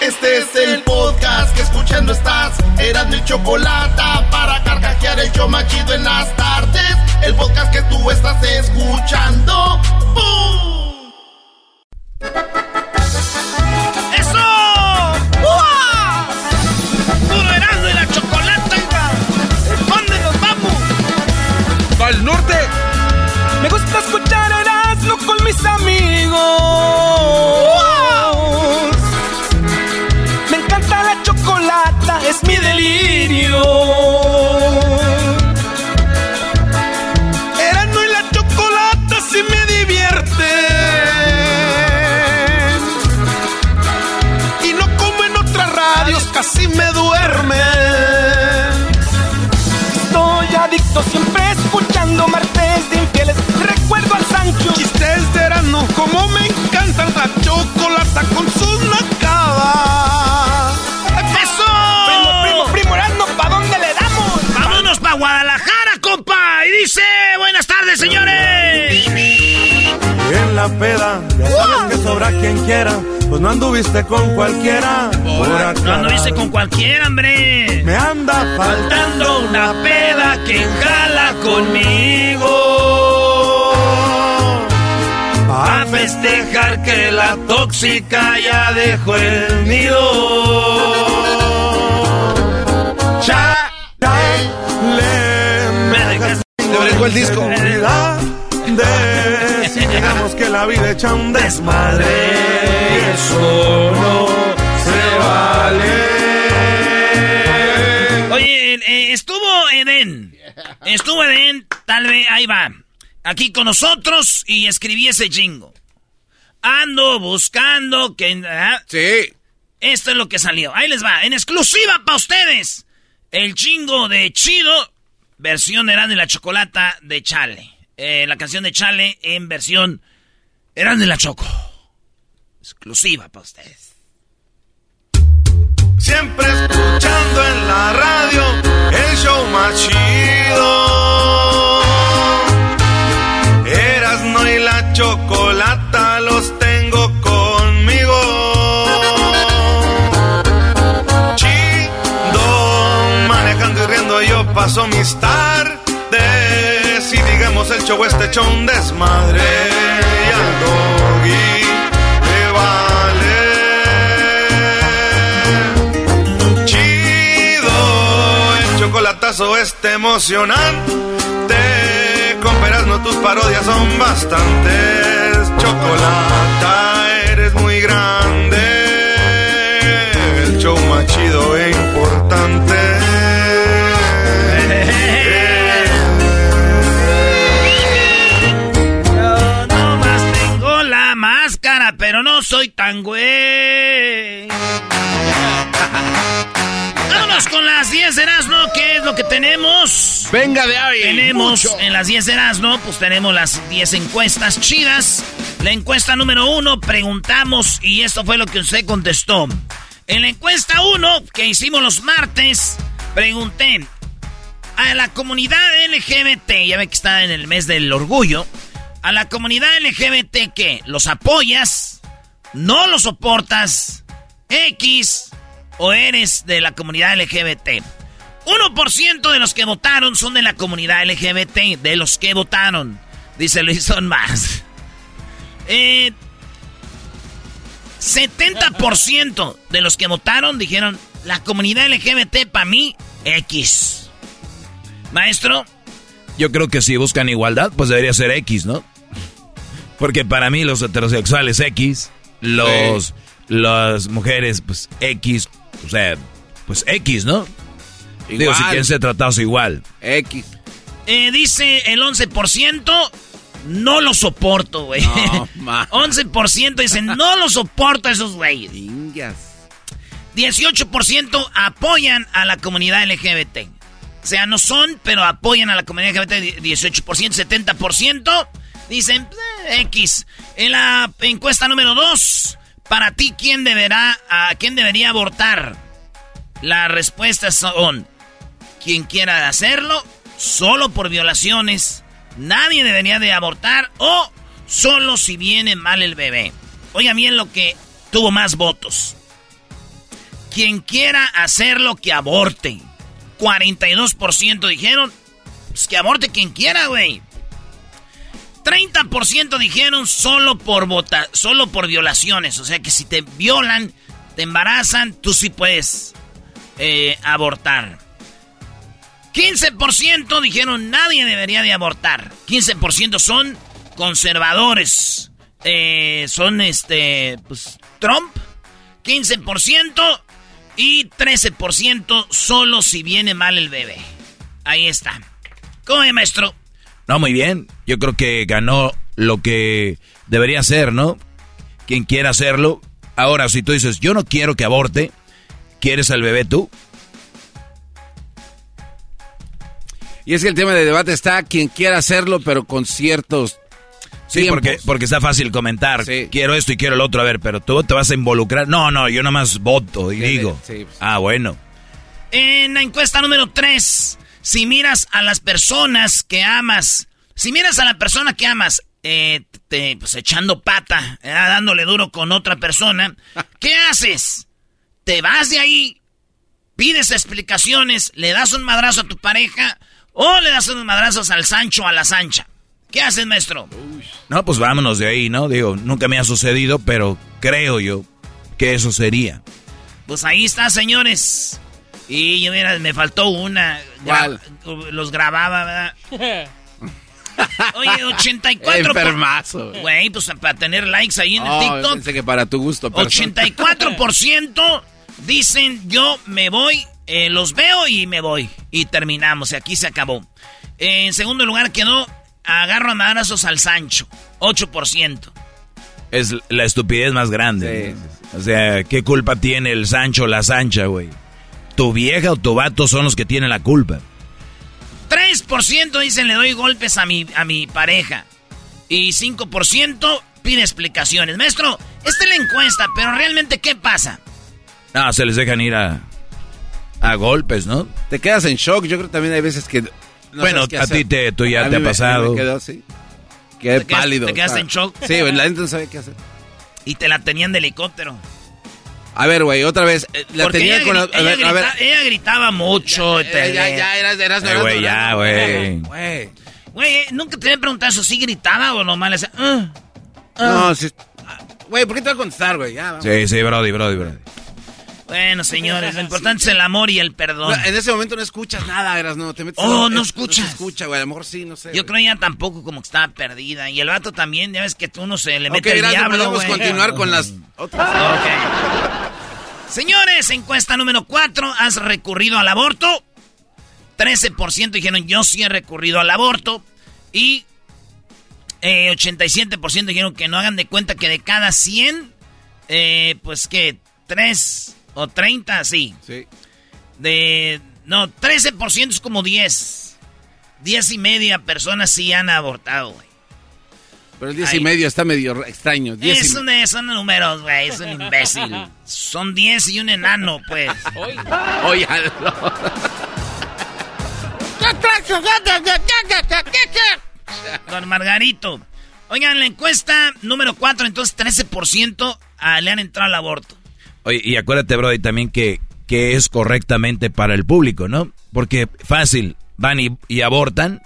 Este es el podcast que escuchando estás. Eran mi chocolate para carcajear el yo machido en las tardes. El podcast que tú estás escuchando. ¡Bum! ¡Eso! ¡Uah! ¡Puro Erasmo y la chocolata! ¿Dónde nos vamos? ¡Al norte! Me gusta escuchar Erasmo con mis amigos. Es mi delirio. Erasmo y la chocolata sí me divierte. Y no como en otras radios, casi me duerme. Estoy adicto siempre escuchando martes de infieles. Recuerdo al Sancho. Chistes de Erasmo, como me encanta la chocolata con sus dice, buenas tardes, señores. En la peda, ya sabes que sobra quien quiera, pues no anduviste con cualquiera. Por No anduviste con cualquiera, hombre. Me anda Faltando una peda que jala conmigo. A festejar que la tóxica ya dejó el nido. Ya, le Me dejas Te brincó el disco. de si digamos que la vida echa un desmadre. Eso no se vale. Oye, eh, estuvo Eden. Estuvo Eden, tal vez, ahí va. Aquí con nosotros y escribí ese jingo. Ando buscando que... ¿ah? Sí. Esto es lo que salió. Ahí les va, en exclusiva para ustedes. El chingo de Chido, versión Erasmo y la Chocolata de Chale. Eh, la canción de Chale en versión Erasmo y la Choco. Exclusiva para ustedes. Siempre escuchando en la radio el show más chido. Erasno y la chocolata paso mis tardes. Y digamos el show este hecho desmadre. Y al doggy le vale. Chido, el chocolatazo este emocionante. Con no tus parodias son bastantes. Chocolata, eres muy grande. El show más chido e importante. Pero no soy tan güey. Vámonos con las 10 de Erasmo, ¿qué es lo que tenemos? Venga de ahí. Tenemos Mucho. en las 10 de Erasmo, pues tenemos las 10 encuestas chidas. La encuesta número uno, preguntamos, y esto fue lo que usted contestó. En la encuesta uno, que hicimos los martes, pregunté a la comunidad LGBT, ya ve que está en el mes del orgullo, a la comunidad LGBT, ¿qué? ¿Los apoyas? ¿No los soportas? ¿X? ¿O eres de la comunidad LGBT? 1% de los que votaron son de la comunidad LGBT, de los que votaron. Dice Luis, son más. Eh, 70% de los que votaron dijeron, la comunidad LGBT para mí, X. Maestro. Yo creo que si buscan igualdad, pues debería ser X, ¿no? Porque para mí los heterosexuales X, los las mujeres pues X, o sea, pues X, ¿no? Digo, si quieren ser tratados igual. X. Eh, dice el 11%, no lo soporto, güey. No, 11% dicen, no lo soporto a esos güeyes. 18% apoyan a la comunidad LGBT. O sea, no son, pero apoyan a la comunidad LGBT 18%, 70% dicen eh, X. En la encuesta número 2, para ti, ¿quién, deberá, a, ¿quién debería abortar? Las respuestas son, quien quiera hacerlo, solo por violaciones, nadie debería de abortar o solo si viene mal el bebé. Oiga bien lo que tuvo más votos. Quien quiera hacerlo, que aborte. 42% dijeron, pues que aborte quien quiera, güey. 30% dijeron solo por vota, solo por violaciones. O sea que si te violan, te embarazan, tú sí puedes eh, abortar. 15% dijeron nadie debería de abortar. 15% son conservadores. Eh, son este, pues, Trump. 15% y 13% solo si viene mal el bebé. Ahí está. ¿Cómo es, maestro? No, muy bien. Yo creo que ganó lo que debería ser, ¿no? Quien quiera hacerlo. Ahora, si tú dices, yo no quiero que aborte, ¿quieres al bebé tú? Y es que el tema de debate está quien quiera hacerlo, pero con ciertos Sí, porque, porque está fácil comentar. Quiero esto y quiero lo otro. A ver, pero tú te vas a involucrar. No, no, yo nomás voto y digo. Pues. Ah, bueno. En la encuesta número 3, si miras a las personas que amas, si miras a la persona que amas, eh, te, pues echando pata, eh, dándole duro con otra persona, ¿qué haces? ¿Te vas de ahí? ¿Pides explicaciones? ¿Le das un madrazo a tu pareja? ¿O le das unos madrazos al Sancho a la Sancha? ¿Qué haces, maestro? No, pues vámonos de ahí, ¿no? Digo, nunca me ha sucedido, pero creo yo que eso sería. Pues ahí está, señores. Y yo, mira, me faltó una. los grababa, ¿verdad? Oye, 84. Enfermazo. Güey, pues para tener likes ahí en el TikTok. Pensé que para tu gusto. 84% dicen yo me voy, eh, los veo y me voy. Y terminamos, y aquí se acabó. En segundo lugar quedó agarro a madrazos al Sancho, 8%. Es la estupidez más grande. O sea, ¿qué culpa tiene el Sancho o la Sancha, güey? Tu vieja o tu vato son los que tienen la culpa. 3% dicen le doy golpes a mi, a mi pareja. Y 5% pide explicaciones. Maestro, esta es la encuesta, pero realmente ¿qué pasa? No, se les dejan ir a, a golpes, ¿no? Te quedas en shock. Yo creo que también hay veces que bueno, a ti te, tú ya te ha pasado. Me quedó así. Quedé ¿Te pálido. ¿Te quedaste en shock? Sí, la gente no sabía qué hacer. Y te la tenían de helicóptero. A ver, güey, otra vez. Eh, la tenía con ella, a ver, a ver. ella gritaba mucho. Ya, ya, ya, eras, eras, eras, güey, ya, güey. Güey. Güey, eh, nunca te había preguntado eso. ¿Sí gritaba o nomás le hacía? Uh, uh. No, sí. Güey, ¿por qué te voy a contestar, güey? Ya, vamos. Sí, sí, brody, brody, brody. Bueno, señores, lo importante es el amor y el perdón. en ese momento no escuchas nada, eras, no, te metes Oh, no escuchas. No escucha, güey, a lo mejor sí, no sé. Yo creo ya tampoco como que estaba perdida. Y el vato también, ya ves que tú no se le mete el diablo, podemos continuar con las otras. Ok. Señores, encuesta número 4, ¿has recurrido al aborto? 13% dijeron yo sí he recurrido al aborto. Y eh, 87% dijeron que no hagan de cuenta que de cada 100, eh, pues que 3 o 30, sí. Sí. De. No, 13% es como 10. 10 y media personas sí han abortado, güey. Pero el 10 y medio está medio extraño. es un, son números, güey. Es un imbécil. son 10 y un enano, pues. Oye, Don Margarito. Oigan, la encuesta número 4, entonces 13% ah, le han entrado al aborto. Oye, y acuérdate, Brody, también que, que es correctamente para el público, ¿no? Porque fácil, van y, abortan,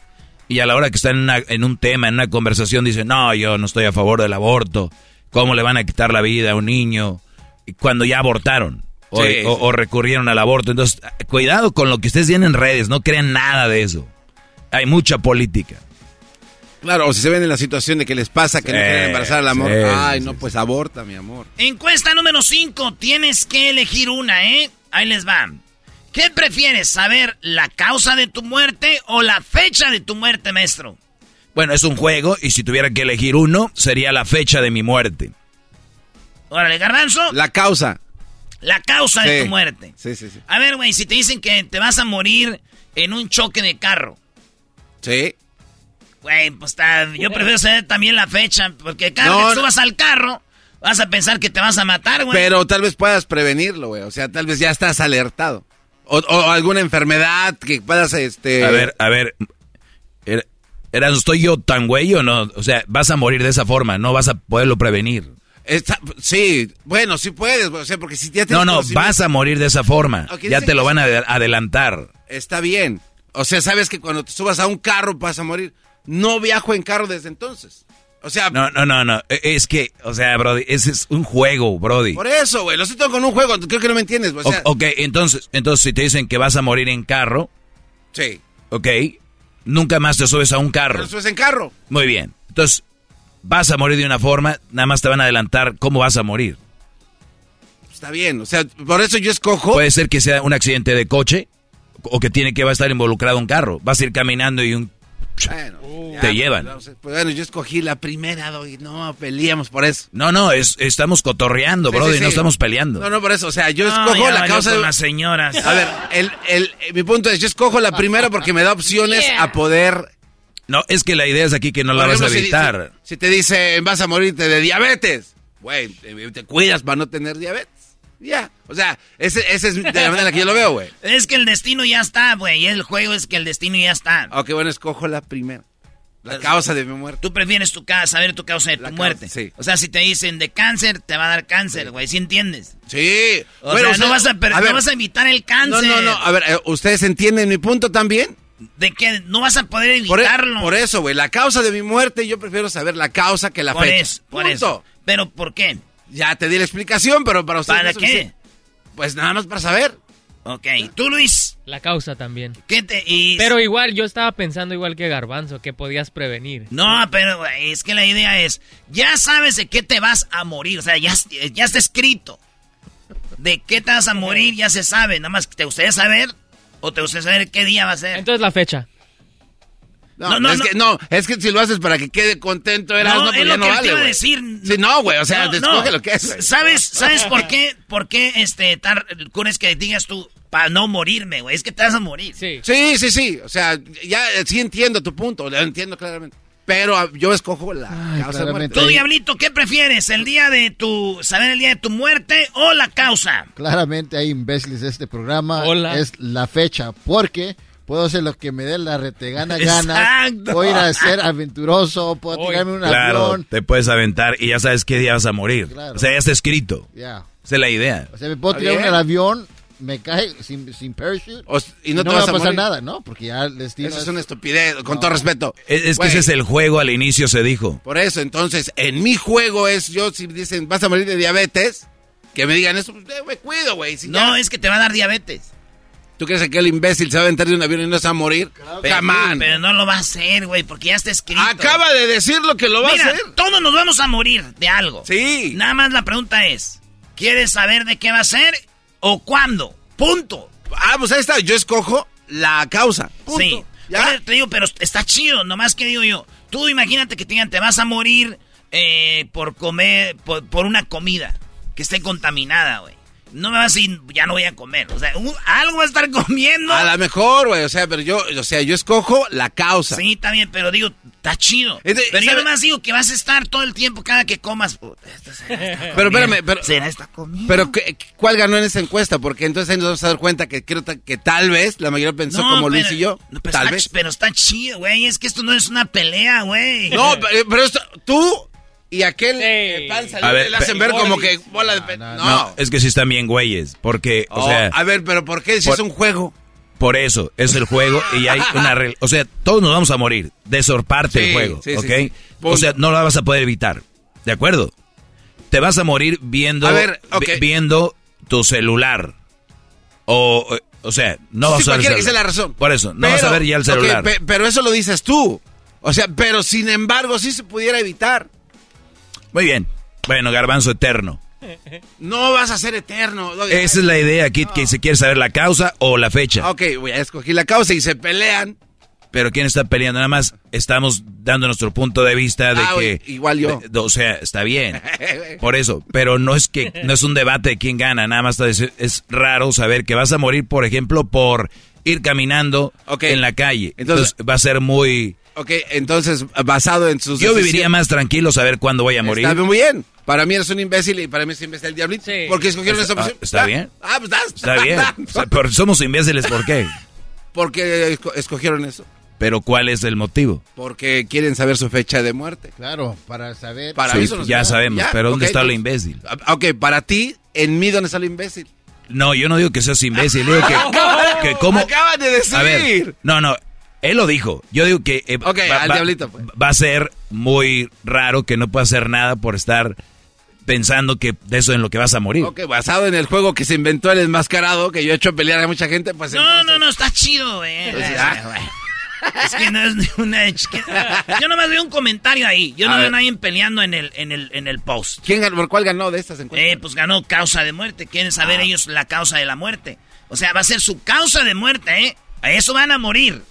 y a la hora que están en, en, un tema, en una conversación, dicen, no, yo no estoy a favor del aborto. cómo le van a quitar la vida a un niño cuando ya abortaron o, Sí, o- sí. o recurrieron al aborto. Entonces, cuidado con lo que ustedes tienen en redes, no crean nada de eso. Hay mucha política. Claro, o si se ven en la situación de que les pasa que no quieren embarazar al amor. sí, Ay, sí, no, pues aborta, mi amor. Encuesta número 5. Tienes que elegir una, ¿eh? Ahí les va. ¿Qué prefieres? ¿Saber la causa de tu muerte o la fecha de tu muerte, maestro? Bueno, es un juego y si tuviera que elegir uno, sería la fecha de mi muerte. Órale, garbanzo. La causa. La causa de tu muerte. Sí, sí, sí. A ver, güey, si te dicen que te vas a morir en un choque de carro. Sí. Güey, pues está, yo prefiero saber también la fecha, porque cada No, vez que subas al carro, vas a pensar que te vas a matar, güey. Pero tal vez puedas prevenirlo, güey. O sea, tal vez ya estás alertado. O, o alguna enfermedad que puedas, este... A ver, a ver. Er- Eras, ¿estoy yo tan güey o no? O sea, vas a morir de esa forma, no vas a poderlo prevenir. Está- sí, bueno, sí puedes, o sea, porque si ya tienes No, no, vas a morir de esa forma. Ya te lo van a ade- adelantar. Está bien. O sea, sabes que cuando te subas a un carro vas a morir. No viajo en carro desde entonces. O sea, No, no, no, no. E- Es que, o sea, Brody, ese es un juego, Brody. por eso, güey, lo estoy con un juego, creo que no me entiendes, güey, o O- sea, ok, entonces, entonces si te dicen que vas a morir en carro, sí. ok, nunca más te subes a un carro. Pero subes en carro. Muy bien. Entonces, vas a morir de una forma, nada más te van a adelantar cómo vas a morir. Está bien, o sea, por eso yo escojo. Puede ser que sea un accidente de coche o que tiene que va a estar involucrado un carro. Vas a ir caminando y un... Bueno, ya, te pues, llevan. a- pues, bueno, yo escogí la primera, doy, no, peleamos por eso. No, no, es, estamos cotorreando, Sí, Brody, sí, sí. no estamos peleando. No, no, por eso, o sea, yo No, escojo la causa con de... las señoras. A ver, el, el, eh, mi punto es, yo escojo la primera porque me da opciones a poder... No, es que la idea es aquí que no la vas a si- evitar. Si, si te dicen, vas a morirte de diabetes, güey, te, te cuidas para no tener diabetes. Ya, o sea, ese, ese es de la manera en la que yo lo veo, güey. Es que el destino ya está, güey. y El juego es que el destino ya está. Ok, bueno, escojo la primera. La causa de mi muerte. Tú prefieres tu casa, saber tu causa de tu La causa, muerte. sí. O sea, si te dicen de cáncer, te va a dar cáncer, güey. ¿Sí entiendes? Sí. O Bueno, sea, no, vas a per- a ver, no vas a evitar el No, cáncer. no, no, a ver, eh, ¿ustedes entienden mi punto también? ¿De qué? No vas a poder Por, e- evitarlo. por eso, güey, la causa de mi muerte, yo prefiero saber la causa que la Por fecha. eso, por Punto. eso. ¿Pero por qué? Ya te di la explicación, pero para ustedes... ¿Para no qué? Pues nada más para saber. Ok. ¿Tú, Luis? La causa también. ¿Qué te...? Pero igual, yo estaba pensando igual que Garbanzo, que podías prevenir. No, pero es que la idea es, ya sabes de qué te vas a morir, o sea, ya, ya está escrito. De qué te vas a morir, ya se sabe, nada más, ¿te gustaría saber? ¿O te gustaría saber qué día va a ser? Entonces la fecha. No, No, no, es no. que no, es que si lo haces para que quede contento, eras, no, No, pues es ya lo no que vale, te iba a güey. decir. Sí, no, güey, o sea, No, te no. escoge lo que es. ¿Sabes, ¿Sabes por qué? ¿Por qué este tar, es que digas tú para no morirme, güey? Es que te vas a morir. Sí. Sí, sí, sí, o sea, ya eh, sí entiendo tu punto, lo entiendo claramente. Pero ah, yo escojo la causa de claramente. muerte. Tú, Diablito, ¿qué prefieres? ¿El día de tu... saber el día de tu muerte o la causa? Claramente hay imbéciles de este programa. Hola. Es la fecha, porque puedo hacer lo que me dé la retegana gana. Exacto. Puedo ir a ser aventuroso, puedo tirarme un Claro, avión. te puedes aventar y ya sabes qué día vas a morir. Claro. O sea, ya está escrito. Ya. Esa es la idea. O sea, me puedo tirar en el avión, me cae sin, sin parachute. O- y no te vas va a a pasar morir. nada, ¿no? Porque ya el destino Eso es es- una estupidez, con No. todo respeto. Es, es que ese es el juego, al inicio se dijo. Por eso, entonces, en mi juego es, yo si dicen, vas a morir de diabetes, que me digan eso, pues eh, me cuido, güey. Si No, ya- es que te va a dar diabetes. ¿Tú crees que aquel imbécil se va a aventar de un avión y no se va a morir? Pero, Camán. pero no lo va a hacer, güey, porque ya está escrito. Acaba de decir lo que lo va Mira, a hacer. todos nos vamos a morir de algo. Sí. Nada más la pregunta es, ¿quieres saber de qué va a ser o cuándo? Punto. Ah, pues ahí está, yo escojo la causa. Punto. Sí. ¿Ya? Eso te digo, pero está chido, nomás que digo yo. Tú imagínate que te digan, te vas a morir eh, por comer, por, por una comida que esté contaminada, güey. No me vas a decir, ya no voy a comer. O sea, un- algo va a estar comiendo. A lo mejor, güey, o sea, pero yo, o sea, yo escojo la causa. Sí, está bien, pero digo, está chido. Es de- pero yo nomás digo que vas a estar todo el tiempo cada que comas. puta, esto será esta Pero espérame, pero- será esta comida. Pero, ¿qué- ¿cuál ganó en esa encuesta? Porque entonces ahí nos vamos a dar cuenta que creo que tal vez la mayoría pensó como Luis y yo. no, pero tal está, vez. Pero está chido, güey. Es que esto no es una pelea, güey. No, pero, pero esto- tú y aquel Sí. eh, A ver, le hacen ver como que bola de... pe- No, No, No, es que sí están bien güeyes. Porque, o Oh, sea, a ver, pero ¿por qué si por- es un juego? por eso es el juego y hay una regla. O sea, todos nos vamos a morir. De sorparte Sí, el juego, sí, sí, ¿ok? sí. O sea, no la vas a poder evitar. ¿De acuerdo? te vas a morir viendo, A ver, ok. vi- viendo tu celular. O, o sea, no Sí, vas a ver que sea la razón. Por eso, no Pero- vas a ver ya el celular. pe- pero eso lo dices tú. O sea, pero sin embargo, sí se pudiera evitar. Muy bien. Bueno, garbanzo eterno. No vas a ser eterno. Esa es la idea aquí, que se quiere saber la causa o la fecha. Ok, voy a escoger la causa y se pelean. Pero ¿quién está peleando? Nada más estamos dando nuestro punto de vista de Ah, que... igual yo. de- o sea, está bien. Por eso. Pero no es que no es un debate de quién gana. Nada más es, es raro saber que vas a morir, por ejemplo, por ir caminando en la calle. Entonces- Entonces, va a ser muy... Ok, entonces, basado en sus... Yo viviría más tranquilo saber cuándo voy a morir. Está muy bien. Para mí eres un imbécil y para mí es imbécil el diablito. Sí. Porque escogieron Está- esa opción. ah, está Ah, bien. Ah, pues das. Está bien. O sea, pero somos imbéciles, ¿por qué? Porque esco- escogieron eso. Pero ¿cuál es el motivo? Porque quieren saber su fecha de muerte. Claro, para saber. Para Sí, eso ya sabemos, Ya, pero ¿dónde está lo imbécil? Ah, Ok, para ti, en mí, ¿dónde está lo imbécil? No, yo no digo que seas imbécil, digo que, que cómo... Acaban de decir. A ver, no, no, él lo dijo. Yo digo que eh, Ok, al diablito, pues. va a ser muy raro que no pueda hacer nada por estar pensando que de eso en lo que vas a morir. Ok, basado en el juego que se inventó el enmascarado, que yo he hecho pelear a mucha gente, pues No, entonces- no, no, está chido, güey. Pues, Es ah. es que no es ni una... es que- Yo nomás veo un comentario ahí. Yo A no veo a nadie peleando en el, en el, en el post. ¿Quién ganó? ¿Por cuál ganó de estas encuestas? Eh, pues ganó causa de muerte. Quieren saber ellos la causa de la muerte. O sea, va a ser su causa de muerte, ¿eh? A eso van a morir.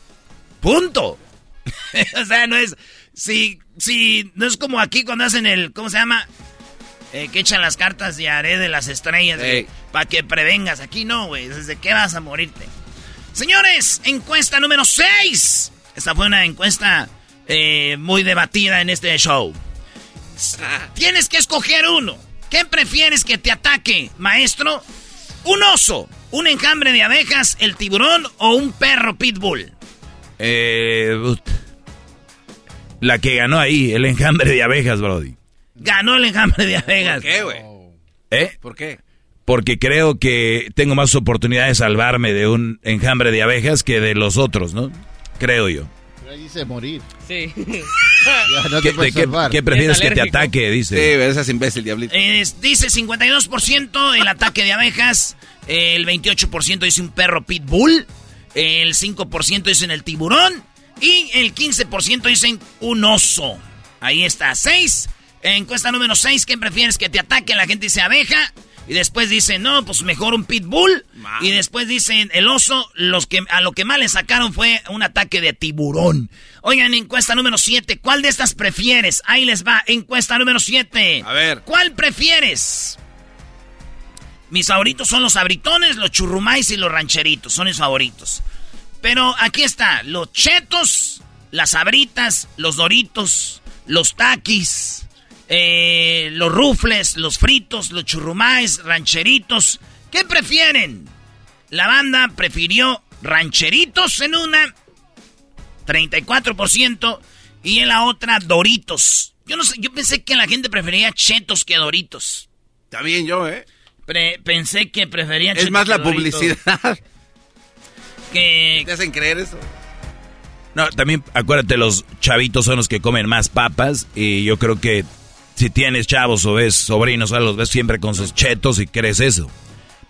Punto. o sea, no es... Si, si, no es como aquí cuando hacen el, ¿cómo se llama? Eh, que echan las cartas de haré de las estrellas para que prevengas. Aquí no, güey. ¿Desde qué vas a morirte? Señores, encuesta número 6. Esta fue una encuesta eh, muy debatida en este show. Tienes que escoger uno. ¿Qué prefieres que te ataque, maestro? ¿Un oso, un enjambre de abejas, el tiburón o un perro pitbull? Eh, la que ganó ahí, el enjambre de abejas, Brody. Ganó el enjambre de abejas. ¿Por qué, güey? ¿Eh? ¿Por qué? Porque creo que tengo más oportunidad de salvarme de un enjambre de abejas que de los otros, ¿no? Creo yo. Pero ahí dice morir. Sí. Ya no ¿Qué, te prefieres Es que te ataque? Sí, Dice. ese es imbécil, diablito. Es- dice 52% el ataque de abejas, el 28% dice un perro pitbull, el 5% dicen el tiburón y el 15% dicen un oso. Ahí está, 6. Encuesta número 6, ¿qué prefieres que te ataquen? La gente dice abeja y después dice, no, pues mejor un pitbull. Y después dicen el oso, los que, a lo que más le sacaron fue un ataque de tiburón. Oigan, encuesta número 7, ¿cuál de estas prefieres? Ahí les va, encuesta número 7. A ver. ¿Cuál prefieres? Mis favoritos son los abritones, los churrumais y los rancheritos. Son mis favoritos. Pero aquí está, los chetos, las abritas, los doritos, los taquis, eh, los rufles, los fritos, los churrumais, rancheritos. ¿Qué prefieren? La banda prefirió rancheritos en una, 34%, y en la otra doritos. Yo no sé, yo pensé que la gente prefería chetos que doritos. También yo, ¿eh? Pre- pensé que prefería Es más la Doritos. publicidad. Que, ¿Te hacen creer eso? No, también acuérdate, los chavitos son los que comen más papas y yo creo que si tienes chavos o ves sobrinos o algo, los ves siempre con sus chetos y crees eso.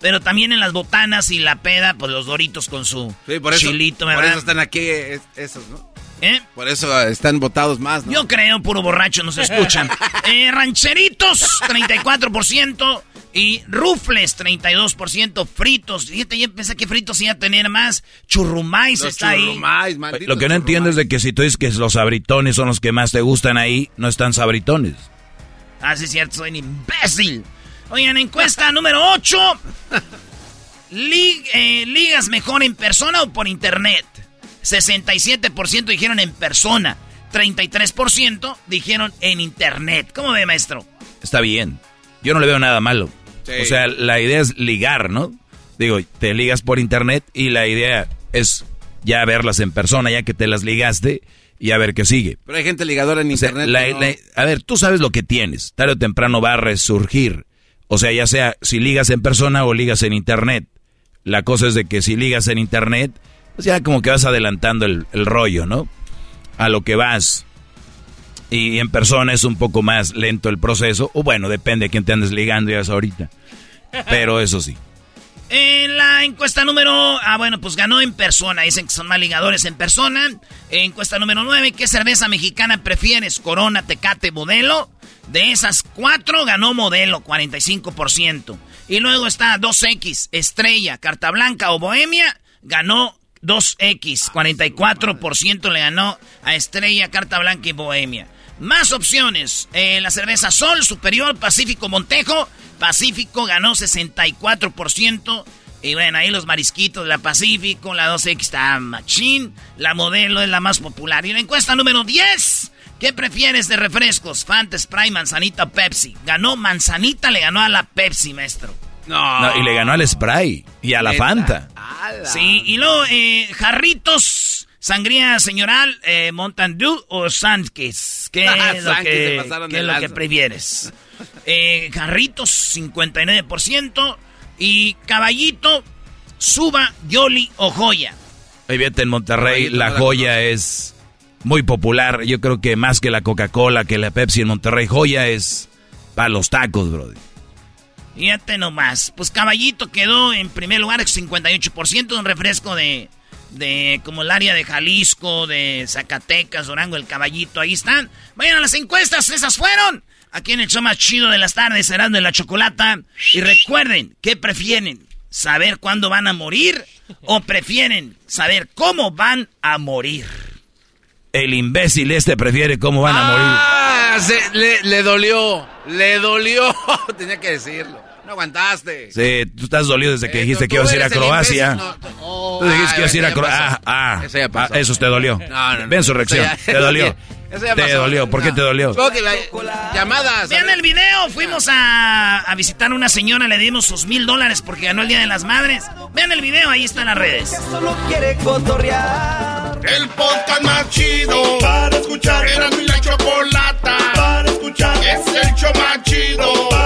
pero también en las botanas y la peda, pues los doritos con su Sí, por eso, chilito, por eso están aquí es- esos, ¿no? ¿Eh? Por eso están votados más, ¿no? Yo creo, puro borracho, nos escuchan. Eh, rancheritos, 34%. Y rufles, 32%. Fritos. Fíjate, yo pensé que fritos iba a tener más. Churrumais Los está ahí. churrumais, malditos Lo que no entiendo es de que si tú dices que los sabritones son los que más te gustan ahí, no están sabritones. Ah, sí, es cierto, soy un imbécil. Oigan, encuesta número 8. ¿Ligas mejor en persona o por internet? 67% dijeron en persona. 33% dijeron en internet. ¿Cómo ve, maestro? Está bien. Yo no le veo nada malo. Sí. O sea, la idea es ligar, ¿no? Digo, te ligas por internet y la idea es ya verlas en persona, ya que te las ligaste y a ver qué sigue. Pero hay gente ligadora en O sea, internet. la- que no- la- a ver, tú sabes lo que tienes. Tarde o temprano va a resurgir. O sea, ya sea si ligas en persona o ligas en internet. La cosa es de que si ligas en internet, pues ya como que vas adelantando el, el rollo, ¿no? A lo que vas. Y en persona es un poco más lento el proceso. O bueno, depende de quién te andes ligando ya es ahorita. Pero eso sí. En la encuesta número... Ah, bueno, pues ganó en persona. Dicen que son más ligadores en persona. Encuesta número 9. ¿Qué cerveza mexicana prefieres? Corona, Tecate, Modelo. De esas cuatro ganó Modelo, 45%. Y luego está 2X, Estrella, Carta Blanca o Bohemia. Ganó 2X, 44% le ganó a Estrella, Carta Blanca y Bohemia. Más opciones. Eh, la cerveza Sol, Superior, Pacífico, Montejo. Pacífico ganó 64%. Y bueno, ahí los marisquitos de la Pacífico, la 2X está machín. La modelo es la más popular. Y la encuesta número 10. ¿Qué prefieres de refrescos? Fanta, Sprite, Manzanita, Pepsi. Ganó Manzanita, le ganó a la Pepsi, maestro. No. y le ganó al Spray y a la Fanta. Sí, y luego, eh, jarritos, sangría señoral, eh, Mountain Dew o Sandkiss. ¿Qué es lo que, ¿qué es lo que prefieres? Eh, jarritos, 59%. Y caballito, suba, yoli o joya. Ahí vete en Monterrey, la joya es muy popular. Yo creo que más que la Coca-Cola, que la Pepsi en Monterrey, joya es para los tacos, brother. Fíjate nomás. Pues Caballito quedó en primer lugar, 58%, un refresco de, de como el área de Jalisco, de Zacatecas, Durango, el Caballito, ahí están. Vayan a las encuestas, esas fueron. Aquí en el show más chido de las tardes, serán de la chocolata. Y recuerden, ¿qué prefieren? ¿Saber cuándo van a morir? ¿O prefieren saber cómo van a morir? El imbécil este prefiere cómo van a morir. Ah, le, le dolió, le dolió. Tenía que decirlo. No aguantaste. Sí, tú estás dolido desde que dijiste que ibas a ir a Croacia. tú dijiste que ibas a ir a Croacia. Ah, ah, eso, ya pasó. eso te dolió. No, no, Ven su reacción. te dolió. te dolió. ¿Por qué te dolió? llamadas. Vean el video. Fuimos a, a, visitar a una señora. Le dimos sus mil dólares porque ganó el Día de las Madres. Vean el video. Ahí están las redes. Solo quiere cotorrear. El podcast más chido. Para escuchar. Era mi la chocolata. Para escuchar. Es el show más chido. Para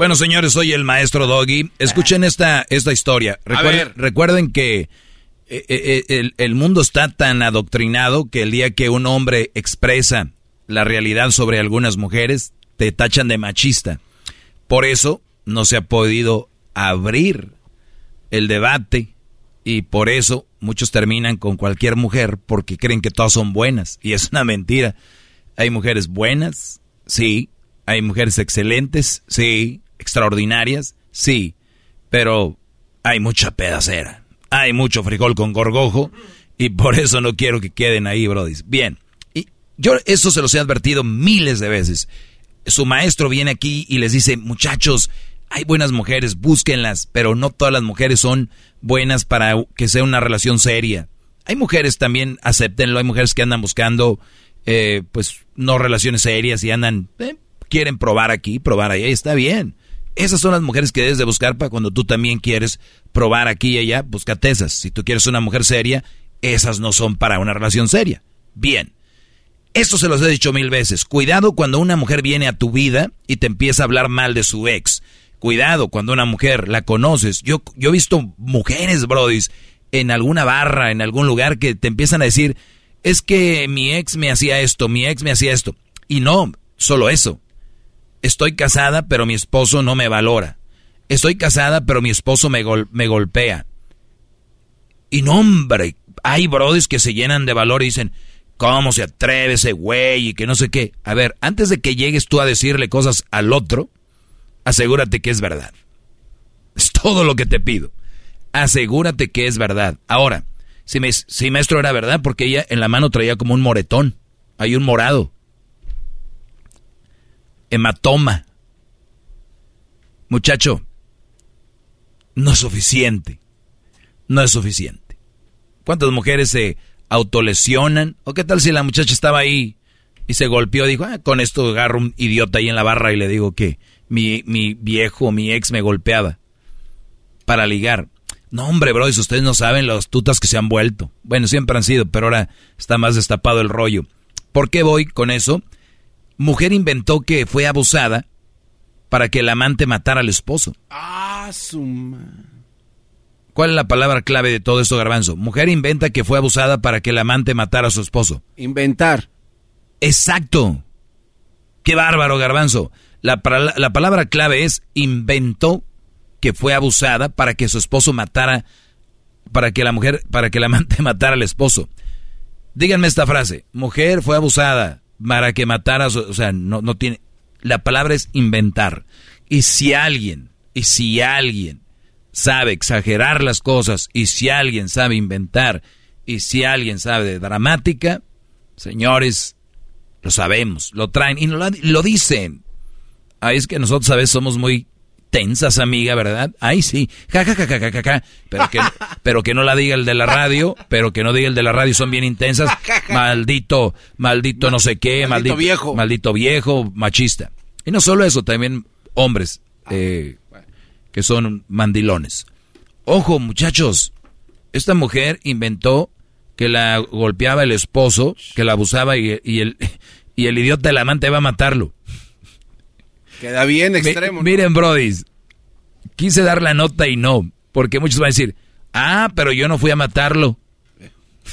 Bueno, señores, soy el maestro Doggy. Escuchen esta, esta historia. Recuerden, recuerden que eh, eh, el, el, mundo está tan adoctrinado que el día que un hombre expresa la realidad sobre algunas mujeres, te tachan de machista. Por eso no se ha podido abrir el debate y por eso muchos terminan con cualquier mujer porque creen que todas son buenas. Y es una mentira. Hay mujeres buenas, sí. Hay mujeres excelentes, sí extraordinarias, sí, pero hay mucha pedacera, hay mucho frijol con gorgojo y por eso no quiero que queden ahí, Brody. Bien, y yo eso se los he advertido miles de veces. Su maestro viene aquí y les dice, muchachos, hay buenas mujeres, búsquenlas, pero no todas las mujeres son buenas para que sea una relación seria. Hay mujeres también, acéptenlo, hay mujeres que andan buscando, eh, pues, no relaciones serias y andan, eh, quieren probar aquí, probar ahí, está bien. Esas son las mujeres que debes de buscar para cuando tú también quieres probar aquí y allá, búscate esas. Si tú quieres una mujer seria, esas no son para una relación seria. Bien. Esto se los he dicho mil veces. Cuidado cuando una mujer viene a tu vida y te empieza a hablar mal de su ex. Cuidado cuando una mujer la conoces. Yo, yo he visto mujeres, brodis, en alguna barra, en algún lugar, que te empiezan a decir, es que mi ex me hacía esto, mi ex me hacía esto. Y no, solo eso. Estoy casada, pero mi esposo no me valora. Estoy casada, pero mi esposo me, golpea. Y no, hombre, hay brodis que se llenan de valor y dicen, ¿cómo se atreve ese güey? Y que no sé qué. A ver, antes de que llegues tú a decirle cosas al otro, asegúrate que es verdad. Es todo lo que te pido. Asegúrate que es verdad. Ahora, si, me, si maestro era verdad, porque ella en la mano traía como un moretón. Hay un morado hematoma. Muchacho, no es suficiente. No es suficiente. ¿Cuántas mujeres se autolesionan? ¿O qué tal si la muchacha estaba ahí y se golpeó? Dijo, ah, con esto agarro un idiota ahí en la barra y le digo que mi, mi viejo, mi ex me golpeaba para ligar. No, hombre, bro, si ustedes no saben las tutas que se han vuelto. Bueno, siempre han sido, pero ahora está más destapado el rollo. ¿Por qué voy con eso? Mujer inventó que fue abusada para que el amante matara al esposo. Ah, su ¿Cuál es la palabra clave de todo esto, Garbanzo? Mujer inventa que fue abusada para que el amante matara a su esposo. Inventar. Exacto. Qué bárbaro, Garbanzo. La, la palabra clave es inventó que fue abusada para que su esposo matara, para que la mujer, para que el amante matara al esposo. Díganme esta frase, mujer fue abusada para que matara, a su, o sea, no, no tiene, la palabra es inventar. Y si alguien, y si alguien sabe exagerar las cosas, y si alguien sabe inventar, y si alguien sabe de dramática, señores, lo sabemos, lo traen y lo, lo dicen. Ahí es que nosotros a veces somos muy tensas, amiga, ¿verdad? Ay, sí. Ja, ja, ja, ja, ja, ja, Pero que, pero que no la diga el de la radio, pero que no diga el de la radio, son bien intensas. Maldito, maldito no sé qué, maldito, viejo. Maldito viejo, machista. Y no solo eso, también hombres eh, que son mandilones. Ojo, muchachos, esta mujer inventó que la golpeaba el esposo, que la abusaba y, y el, y el idiota del amante va a matarlo. Queda bien extremo. miren, Brody, quise dar la nota y no, porque muchos van a decir, ah, pero yo no fui a matarlo.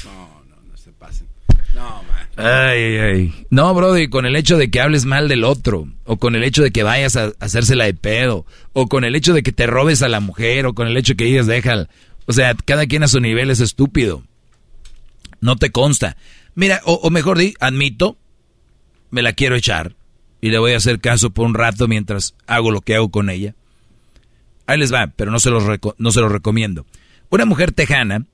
No, no, no se pasen. No, man. Ay, ay. No, Brody, con el hecho de que hables mal del otro, o con el hecho de que vayas a hacérsela de pedo, o con el hecho de que te robes a la mujer, o con el hecho de que digas, déjala. O sea, cada quien a su nivel es estúpido. No te consta. Mira, o, o mejor di, admito, me la quiero echar y le voy a hacer caso por un rato mientras hago lo que hago con ella. Ahí les va, pero no se los, no se los recomiendo. Una mujer tejana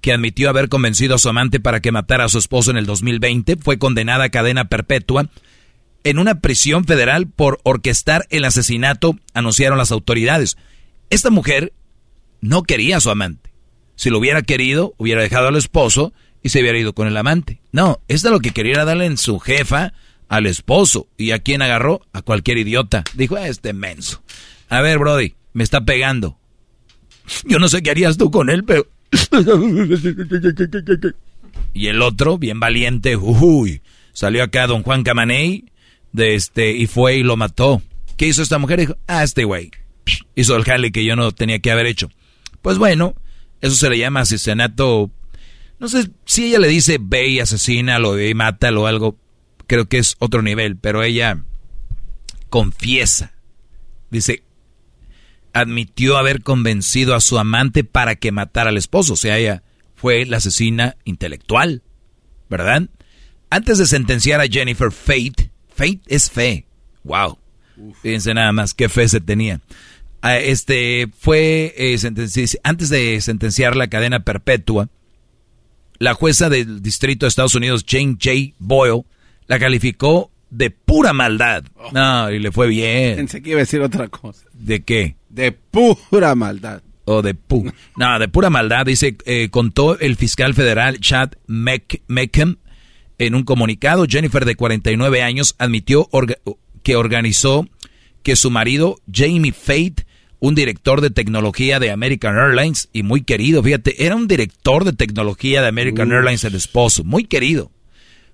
que admitió haber convencido a su amante para que matara a su esposo en el 2020 fue condenada a cadena perpetua en una prisión federal por orquestar el asesinato, anunciaron las autoridades. Esta mujer no quería a su amante. Si lo hubiera querido, hubiera dejado al esposo y se hubiera ido con el amante. No, esta lo que quería darle en su jefa al esposo. ¿Y a quién agarró? A cualquier idiota. Dijo, este menso. A ver, Brody, me está pegando. Yo no sé qué harías tú con él, pero... y el otro, bien valiente, uy, salió acá don Juan Camaney de este, y fue y lo mató. ¿Qué hizo esta mujer? Dijo, ah, este güey. Hizo el jale que yo no tenía que haber hecho. Pues bueno, eso se le llama asesinato. No sé si ella le dice ve y asesina, lo ve y mátalo o algo creo que es otro nivel, pero ella confiesa, dice, admitió haber convencido a su amante para que matara al esposo, o sea, ella fue la asesina intelectual, ¿verdad? Antes de sentenciar a Jennifer Fate, Fate es fe, wow, fíjense nada más qué fe se tenía. Ah, este fue eh, antes de sentenciar la cadena perpetua, la jueza del distrito de Estados Unidos, Jane J. Boyle, la calificó de pura maldad. Oh. No, y le fue bien. Pensé que iba a decir otra cosa. ¿De qué? De pura maldad. O de pu. no, de pura maldad, dice, eh, contó el fiscal federal Chad Meckham en un comunicado. Jennifer, de 49 años, admitió que organizó que su marido, Jamie Fate, un director de tecnología de American Airlines y muy querido, fíjate, era un director de tecnología de American Airlines, el esposo, muy querido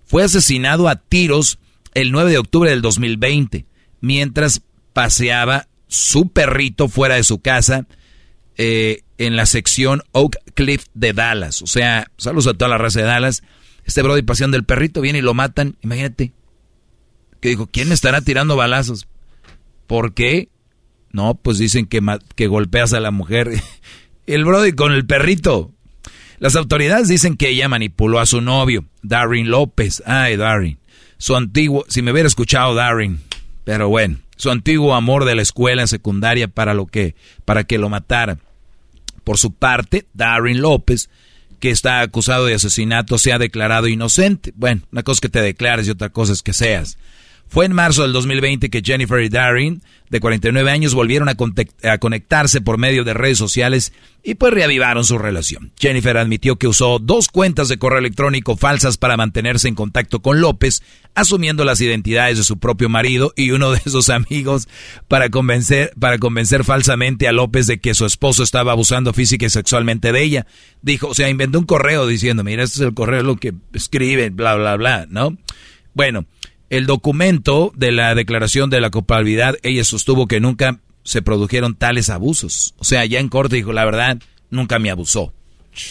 fue asesinado a tiros el 9 de octubre del 2020, mientras paseaba su perrito fuera de su casa eh, en la sección Oak Cliff de Dallas. O sea, saludos a toda la raza de Dallas. Este brody paseando del perrito viene y lo matan. Imagínate. Que dijo, ¿quién me estará tirando balazos? ¿Por qué? No, pues dicen que, que golpeas a la mujer. el brody con el perrito. Las autoridades dicen que ella manipuló a su novio, Darren López. Ay, Darren. Su antiguo, si me hubiera escuchado Darren, pero bueno, su antiguo amor de la escuela en secundaria para lo que, para que lo matara. Por su parte, Darren López, que está acusado de asesinato, se ha declarado inocente. Bueno, una cosa es que te declares y otra cosa es que seas. Fue en marzo del 2020 que Jennifer y Darren, de 49 años, volvieron a, conectarse por medio de redes sociales y pues reavivaron su relación. Jennifer admitió que usó dos cuentas de correo electrónico falsas para mantenerse en contacto con López, asumiendo las identidades de su propio marido y uno de sus amigos para convencer, para convencer falsamente a López de que su esposo estaba abusando física y sexualmente de ella. Dijo, o sea, inventó un correo diciendo, mira, este es el correo lo que escribe, bla, bla, bla, ¿no? Bueno, el documento de la declaración de la culpabilidad, ella sostuvo que nunca se produjeron tales abusos. O sea, ya en corte dijo, la verdad, nunca me abusó.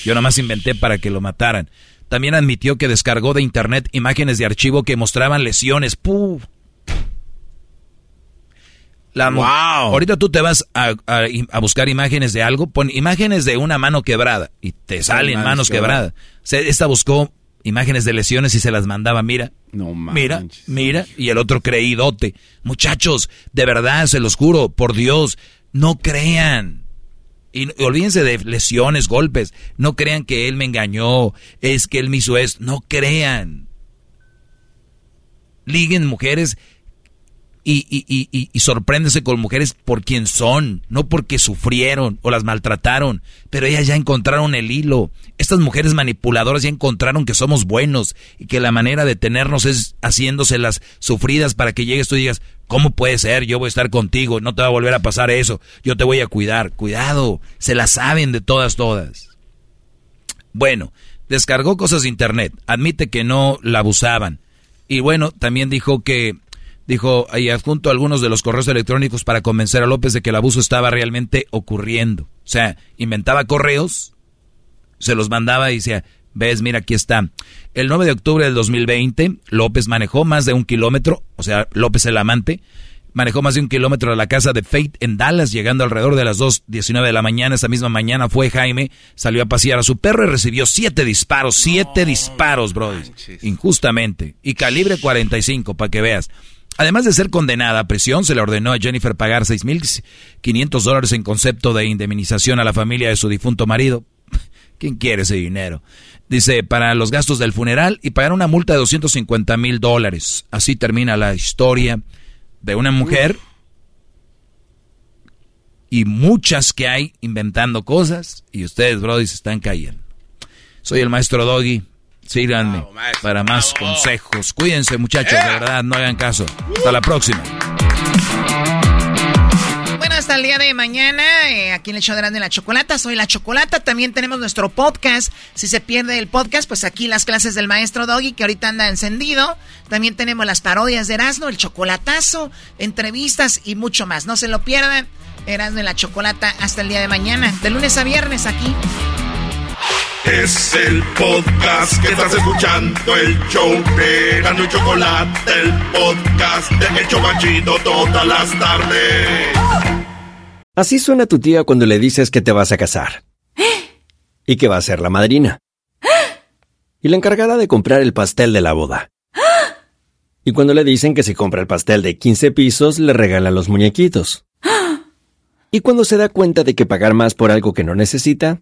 Yo nomás inventé para que lo mataran. También admitió que descargó de internet imágenes de archivo que mostraban lesiones. ¡Puh! La wow. Ahorita tú te vas a, buscar imágenes de algo, pon imágenes de una mano quebrada y te salen manos quebradas. esta buscó imágenes de lesiones y se las mandaba, mira, no mira, mira, y el otro creídote. Muchachos, de verdad, se los juro, por Dios, no crean. Y, olvídense de lesiones, golpes. No crean que él me engañó, es que él me hizo esto. No crean. Liguen mujeres y, y, y, y, sorpréndese con mujeres por quien son, no porque sufrieron o las maltrataron, pero ellas ya encontraron el hilo. Estas mujeres manipuladoras ya encontraron que somos buenos y que la manera de tenernos es haciéndoselas sufridas para que llegues tú y digas, ¿cómo puede ser? Yo voy a estar contigo, no te va a volver a pasar eso, yo te voy a cuidar. Cuidado, se la saben de todas, todas. Bueno, descargó cosas de internet, admite que no la abusaban. Y bueno, también dijo que dijo, ahí adjunto algunos de los correos electrónicos para convencer a López de que el abuso estaba realmente ocurriendo. O sea, inventaba correos, se los mandaba y decía, ves, mira, aquí está. El 9 de octubre del 2020, López manejó más de un kilómetro, o sea, López el amante, manejó más de un kilómetro a la casa de Fate en Dallas, llegando alrededor de las 2.19 de la mañana. Esa misma mañana fue Jaime, salió a pasear a su perro y recibió siete disparos, siete disparos, bro, injustamente. Y calibre 45, para que veas. Además de ser condenada a prisión, se le ordenó a Jennifer pagar 6.500 dólares en concepto de indemnización a la familia de su difunto marido. ¿Quién quiere ese dinero? Dice, para los gastos del funeral y pagar una multa de 250 mil dólares. Así termina la historia de una mujer y muchas que hay inventando cosas y ustedes, Brody, se están cayendo. Soy el maestro Doggy. Síganme para más consejos. Cuídense, muchachos, de verdad, no hagan caso. Hasta la próxima. Bueno, hasta el día de mañana, eh, aquí en el show de la Chocolata, soy la Chocolata. También tenemos nuestro podcast. Si se pierde el podcast, pues aquí las clases del maestro Doggy, que ahorita anda encendido. También tenemos las parodias de Erasmo, el chocolatazo, entrevistas y mucho más. No se lo pierdan. Erasmo y la Chocolata hasta el día de mañana, de lunes a viernes aquí. Es el podcast que estás escuchando, el show de y Chocolate, el podcast de El Chocachito todas las tardes. Así suena tu tía cuando le dices que te vas a casar. Y que va a ser la madrina. Y la encargada de comprar el pastel de la boda. Y cuando le dicen que si compra el pastel de 15 pisos, le regalan los muñequitos. Y cuando se da cuenta de que pagar más por algo que no necesita,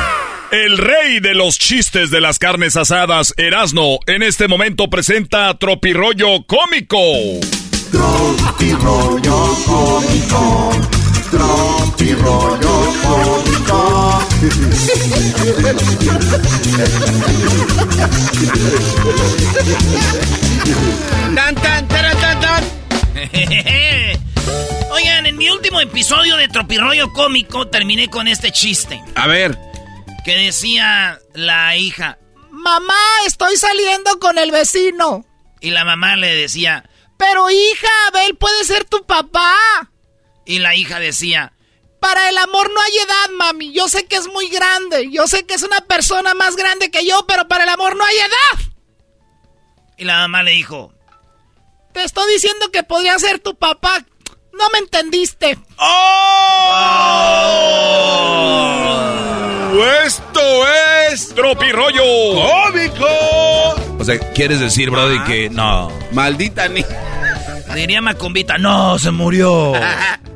El rey de los chistes de las carnes asadas, Erasno, en este momento presenta Tropirollo Cómico. Tropirollo cómico, tropirollo cómico. Tan, tan, taran, tan, tan. Oigan, en mi último episodio de Tropirollo Cómico terminé con este chiste. A ver. Que decía la hija. Mamá, estoy saliendo con el vecino. Y la mamá le decía. Pero hija, Abel puede ser tu papá. Y la hija decía. Para el amor no hay edad, mami. Yo sé que es muy grande. Yo sé que es una persona más grande que yo, pero para el amor no hay edad. Y la mamá le dijo. Te estoy diciendo que podría ser tu papá. No me entendiste. ¡Oh! Esto es Tropirollo Cómico. O sea, ¿quieres decir, Brody, que no? Maldita ni. Diría Macumbita, no, se murió.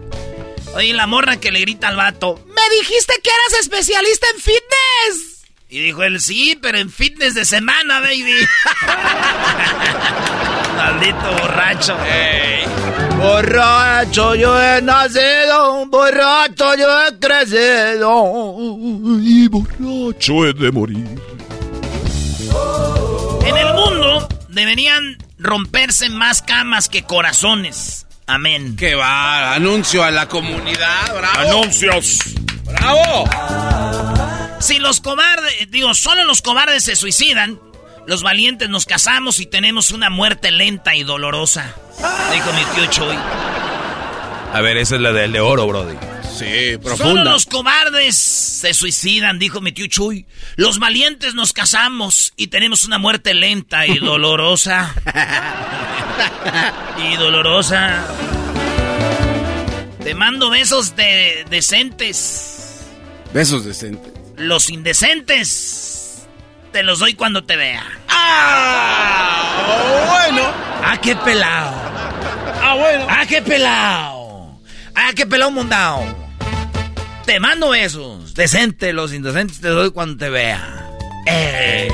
Oye, la morra que le grita al vato. Me dijiste que eras especialista en fitness. Y dijo él, sí, pero en fitness de semana, baby. Maldito borracho. Borracho yo he nacido, borracho yo he crecido. Y borracho he de morir. En el mundo deberían romperse más camas que corazones. Amén. ¡Qué va! Anuncio a la comunidad, bravo. Anuncios. ¡Bravo! Si los cobardes, digo, solo los cobardes se suicidan, los valientes nos casamos y tenemos una muerte lenta y dolorosa. Dijo mi tío Chuy. A ver, esa es la del de oro, Brody. Sí, Solo profunda. los cobardes se suicidan, dijo mi tío Chuy. Los valientes nos casamos y tenemos una muerte lenta y dolorosa. y dolorosa. Te mando besos de decentes. Besos decentes. Los indecentes te los doy cuando te vea. ¡Ah! Bueno. ¡Ah, qué pelado! ¡Ah, bueno! ¡Ah, qué pelado! ¡Ah, qué pelado mondao! Te mando besos. Decente, los indecentes te doy cuando te vea. ¡Ey!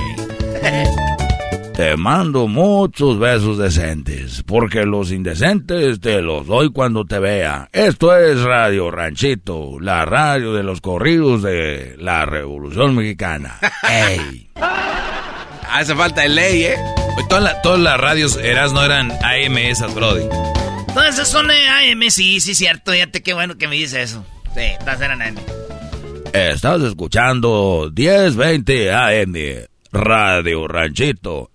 Te mando muchos besos decentes, porque los indecentes te los doy cuando te vea. Esto es Radio Ranchito, la radio de los corridos de la Revolución Mexicana. ¡Ey! Hace falta el ley, ¿eh? Todas, la- todas las radios eras no eran AM esas, Brody. Todas esas son AM, sí, sí, cierto. Fíjate qué bueno que me dice eso. Sí, todas eran AM. Estás escuchando 1020 AM, Radio Ranchito.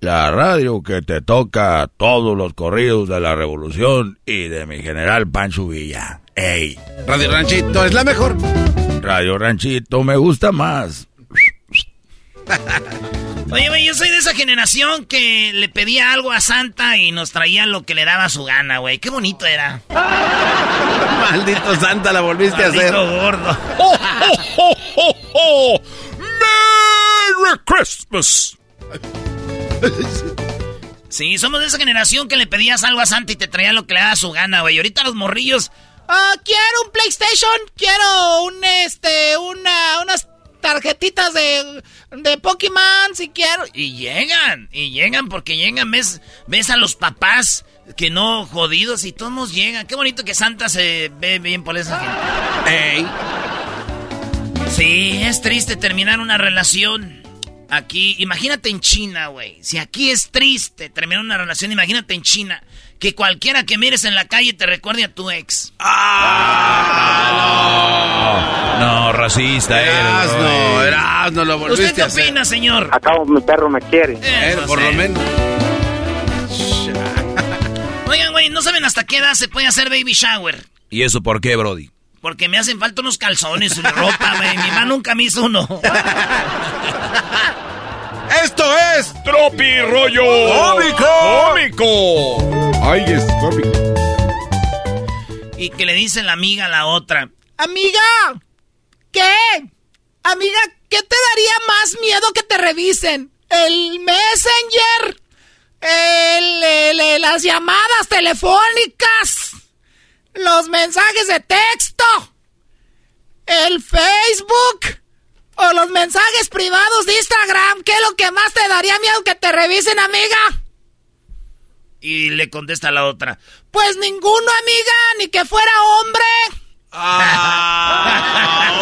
La radio que te toca todos los corridos de la revolución y de mi general Pancho Villa. ¡Ey! Radio Ranchito es la mejor. Radio Ranchito me gusta más. Oye, yo soy de esa generación que le pedía algo a Santa y nos traía lo que le daba su gana, güey. Qué bonito era. Maldito Santa, la volviste a hacer. Maldito gordo. ¡Oh, oh, oh, oh, oh! ¡Merry Christmas! Sí, somos de esa generación que le pedías algo a Santa y te traía lo que le daba su gana, güey. Ahorita los morrillos. Ah, quiero un PlayStation, quiero un este, una, unas tarjetitas de, de Pokémon, si quiero. Y llegan, y llegan porque llegan, ves, ves a los papás que no jodidos y todos llegan. Qué bonito que Santa se ve bien por esa gente. Ey. Sí, es triste terminar una relación. Aquí, imagínate en China, güey. Si aquí es triste terminar una relación, imagínate en China. Que cualquiera que mires en la calle te recuerde a tu ex. No, racista eres, Erasno, Brody. Erasno, lo volviste ¿Usted qué a hacer. opina, señor? Acabo, mi perro me quiere. Eh, Eso por sí. lo menos. Oigan, güey, ¿no saben hasta qué edad se puede hacer baby shower? ¿Y eso por qué, Brody? Porque me hacen falta unos calzones, una ropa, güey. Mi mamá nunca me hizo uno. Esto es Tropi Rollo Cómico. Cómico. Ay, es cómico. Y que le dice la amiga a la otra. Amiga, ¿qué? Amiga, ¿qué te daría más miedo que te revisen? ¿El Messenger? El, el- el- las llamadas telefónicas? ¿Los mensajes de texto? ¿El Facebook? ¿O los mensajes privados de Instagram? ¿Qué es lo que más te daría miedo que te revisen, amiga? Y le contesta la otra. Pues ninguno, amiga, ni que fuera hombre.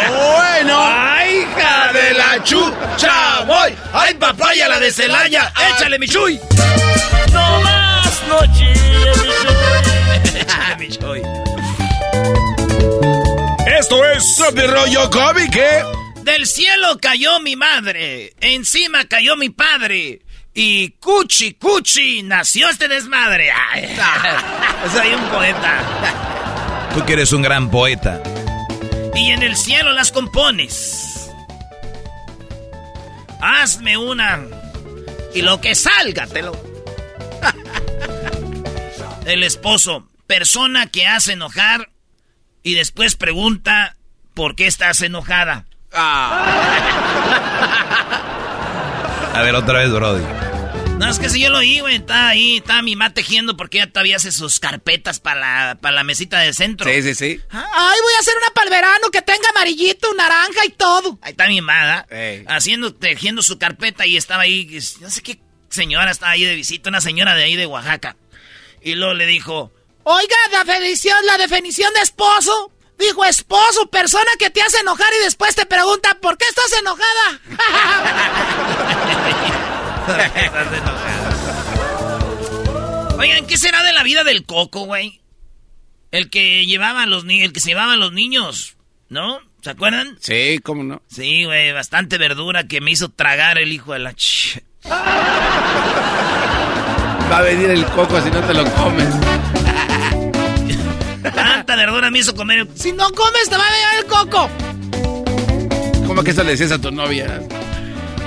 bueno. ¡Ay, hija de la chucha! ¡Voy! ¡Ay, papaya, la de Celaya! ¡Échale, mi chuy! No más noches, ¡Échale, mi chuy! Esto es Tropi Rollo Cómico. Del cielo cayó mi madre, encima cayó mi padre. Y cuchi, cuchi, nació este desmadre. Ay, soy un poeta. Tú que eres un gran poeta. Y en el cielo las compones. Hazme una. Y lo que salga, te lo. El esposo, persona que hace enojar y después pregunta por qué estás enojada. A ver, otra vez, Brody. No, es que si yo lo oí, güey, está ahí, está mi mamá tejiendo porque ella todavía hace sus carpetas para la, para la mesita de centro. Sí, sí, sí. Ay, voy a hacer una para el verano que tenga amarillito, naranja y todo. Ahí está mi mamá, haciendo, tejiendo su carpeta y estaba ahí, no sé qué señora estaba ahí de visita, una señora de ahí de Oaxaca. Y luego le dijo, Oiga, la definición, la definición de esposo. Dijo esposo, persona que te hace enojar y después te pregunta, ¿por qué estás enojada? Estás enojada. Oigan, ¿qué será de la vida del coco, güey? El que llevaba a los ni el que se llevaba a los niños, ¿no? ¿Se acuerdan? Sí, cómo no. Sí, güey, bastante verdura que me hizo tragar el hijo de la ch... Va a venir el coco si no te lo comes. Tanta verdura me hizo comer. si no comes, te va a llegar el coco. ¿Cómo que eso le decías a tu novia?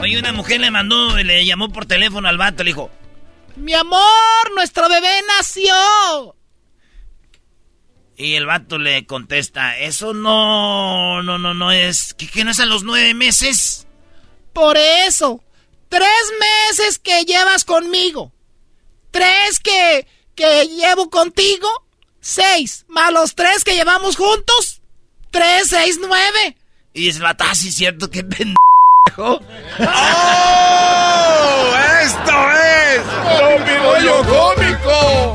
Oye, una mujer le mandó, le llamó por teléfono al vato, le dijo, Mi amor, nuestro bebé nació. y el vato le contesta, eso no, no, no, no es, ¿qué, qué no es a los nueve meses? Por eso, tres meses que llevas conmigo. Tres que, que llevo contigo. Seis. Más los tres que llevamos juntos. Tres, seis, nueve. Y dice ah, sí, cierto, qué pendejo. ¡Oh! ¡Esto es Rollo Cómico!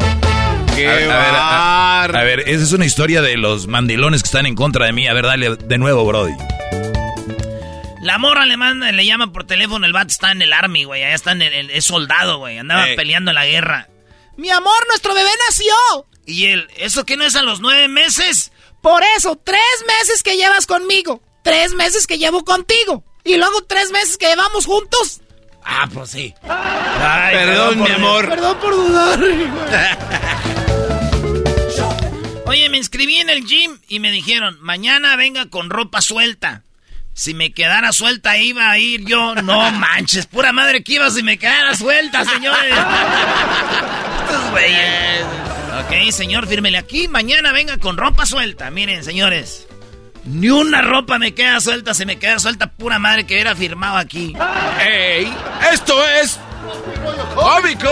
¡Qué A ver, a ver, a- bar! a ver, esa es una historia de los mandilones que están en contra de mí. A ver, dale de nuevo, Brody. La morra le manda, le llama por teléfono, el vato está en el army, güey, allá está en el, el- es soldado, güey, andaba Ey. peleando en la guerra. Mi amor, nuestro bebé nació. Y él, ¿eso qué no es a los nueve meses? Por eso, tres meses que llevas conmigo. Tres meses que llevo contigo. Y luego tres meses que llevamos juntos. Ah, pues sí. Ay, Perdón, mi amor. Perdón por dudar. Oye, me inscribí en el gym y me dijeron, mañana venga con ropa suelta. Si me quedara suelta iba a ir yo. No manches, pura madre que iba si me quedara suelta, señores. Estos güeyes. Ok, señor, fírmele aquí. Mañana venga con ropa suelta. Miren, señores. Ni una ropa me queda suelta. Si me queda suelta, pura madre que hubiera firmado aquí. ¡Ey! ¡Esto es Cómico!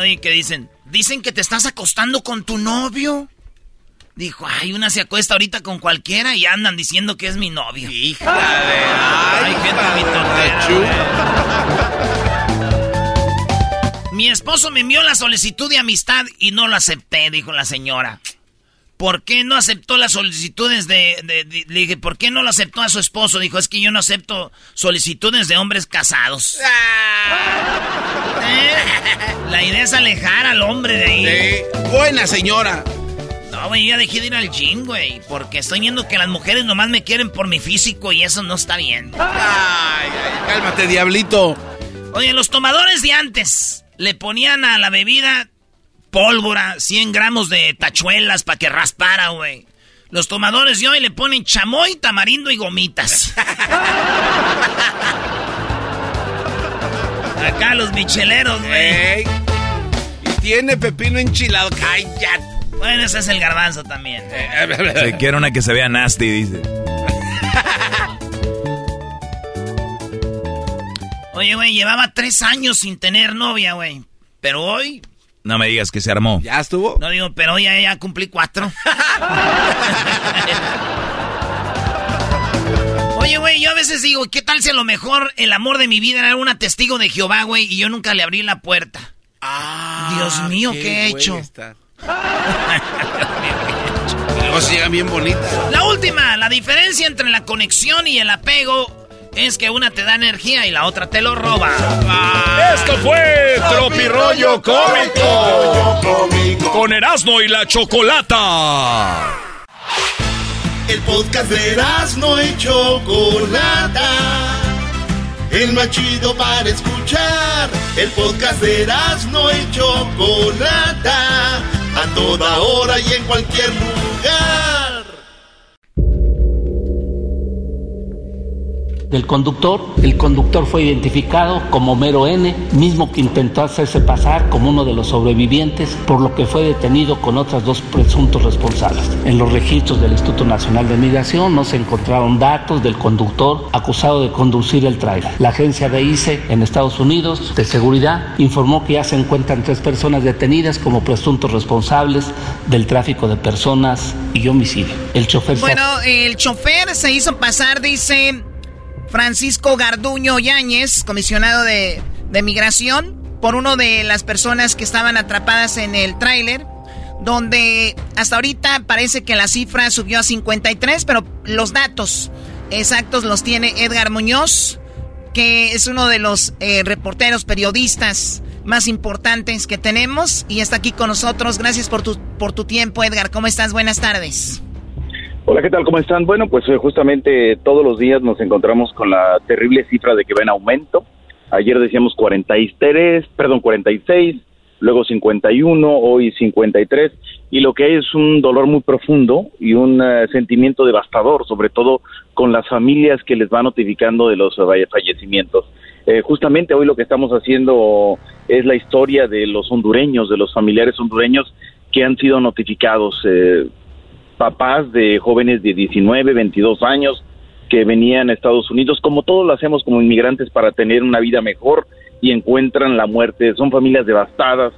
Oye, ¿qué dicen? Dicen que te estás acostando con tu novio. Dijo, ay, una se acuesta ahorita con cualquiera y andan diciendo que es mi novio. ¡Hija de... ¡Ay, gente muy tortera, chu- Mi esposo me envió la solicitud de amistad y no la acepté, dijo la señora. ¿Por qué no aceptó las solicitudes de, de- de- Le dije, ¿por qué no lo aceptó a su esposo? Dijo, es que yo no acepto solicitudes de hombres casados. ¿Eh? La idea es alejar al hombre de ahí. Sí. Buena señora. No, güey, ya dejé de ir al gym, güey. Porque estoy viendo que las mujeres nomás me quieren por mi físico y eso no está bien. Ay, ay, cálmate, diablito. Oye, los tomadores de antes le ponían a la bebida pólvora, 100 gramos de tachuelas para que raspara, güey. Los tomadores de hoy le ponen chamoy, tamarindo y gomitas. Acá los micheleros, güey. Y tiene pepino enchilado. ¡Cállate! Bueno, ese es el garbanzo también. Se quiere una que se vea nasty, dice. Oye, güey, llevaba tres años sin tener novia, güey. Pero hoy... No me digas que se armó. ¿Ya estuvo? No digo, pero hoy ya, ya cumplí cuatro. Oye, güey, yo a veces digo, ¿qué tal si a lo mejor el amor de mi vida era una testigo de Jehová, güey, y yo nunca le abrí la puerta? Ah, Dios mío, ¿qué, he hecho? y luego se llegan bien bonitas. La última, la diferencia entre la conexión y el apego es que una te da energía y la otra te lo roba. Esto fue Tropirollo Cómico. Con Erasmo y la Chocolata. El podcast de Erasmo y Chocolata. El más chido para escuchar. El podcast de Erasmo y Chocolata. A toda hora y en cualquier lugar. Del conductor. El conductor fue identificado como Mero N, mismo que intentó hacerse pasar como uno de los sobrevivientes, por lo que fue detenido con otras dos presuntos responsables. En los registros del Instituto Nacional de Migración no se encontraron datos del conductor acusado de conducir el tráiler. La agencia de ICE en Estados Unidos de seguridad informó que ya se encuentran tres personas detenidas como presuntos responsables del tráfico de personas y homicidio. El chofer Bueno, el chofer se hizo pasar, dice Francisco Garduño Yáñez, comisionado de, de migración, por uno de las personas que estaban atrapadas en el tráiler, donde hasta ahorita parece que la cifra subió a 53, pero los datos exactos los tiene Edgar Muñoz, que es uno de los eh, reporteros, periodistas más importantes que tenemos y está aquí con nosotros. Gracias por tu, por tu tiempo, Edgar. ¿Cómo estás? Buenas tardes. Hola, ¿qué tal? ¿Cómo están? Bueno, pues eh, justamente todos los días nos encontramos con la terrible cifra de que va en aumento. Ayer decíamos 43, perdón, 46, luego 51, hoy 53, y lo que hay es un dolor muy profundo y un uh, sentimiento devastador, sobre todo con las familias que les va notificando de los fallecimientos. Eh, justamente hoy lo que estamos haciendo es la historia de los hondureños, de los familiares hondureños que han sido notificados. Eh, papás de jóvenes de 19, 22 años que venían a Estados Unidos, como todos lo hacemos como inmigrantes para tener una vida mejor y encuentran la muerte. Son familias devastadas,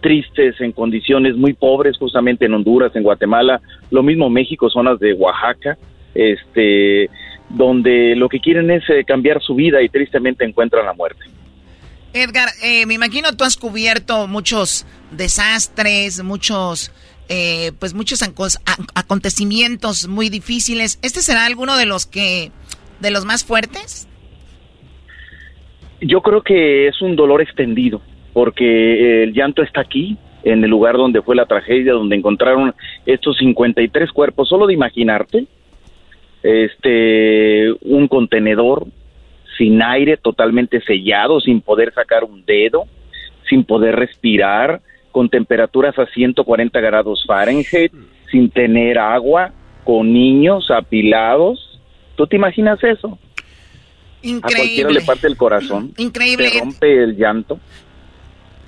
tristes, en condiciones muy pobres, justamente en Honduras, en Guatemala, lo mismo México, zonas de Oaxaca, este, donde lo que quieren es eh, cambiar su vida y tristemente encuentran la muerte. Edgar, eh, me imagino tú has cubierto muchos desastres, muchos eh, pues muchos acontecimientos muy difíciles. ¿Este será alguno de los que, de los más fuertes? Yo creo que es un dolor extendido, porque el llanto está aquí, en el lugar donde fue la tragedia, donde encontraron estos 53 cuerpos, solo de imaginarte, este, un contenedor sin aire, totalmente sellado, sin poder sacar un dedo, sin poder respirar, con temperaturas a 140 grados Fahrenheit, sin tener agua, con niños apilados. ¿Tú te imaginas eso? Increíble. A cualquiera le parte el corazón. Increíble. Se rompe el llanto.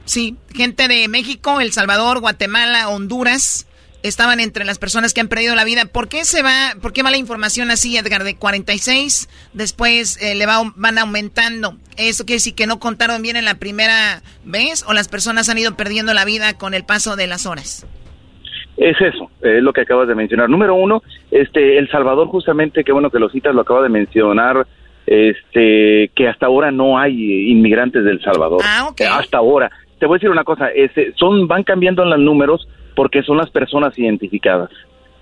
Sí, gente de México, El Salvador, Guatemala, Honduras, estaban entre las personas que han perdido la vida. ¿Por qué se va, por qué va la información así, Edgar, de 46, después eh, le va, van aumentando? ¿Eso quiere decir que no contaron bien en la primera vez o las personas han ido perdiendo la vida con el paso de las horas? Es eso, es lo que acabas de mencionar. Número uno, este, El Salvador, justamente, qué bueno que lo citas, lo acaba de mencionar, este, que hasta ahora no hay inmigrantes del Salvador. Ah, ok. Hasta ahora. Te voy a decir una cosa, este, son, van cambiando los números, porque son las personas identificadas.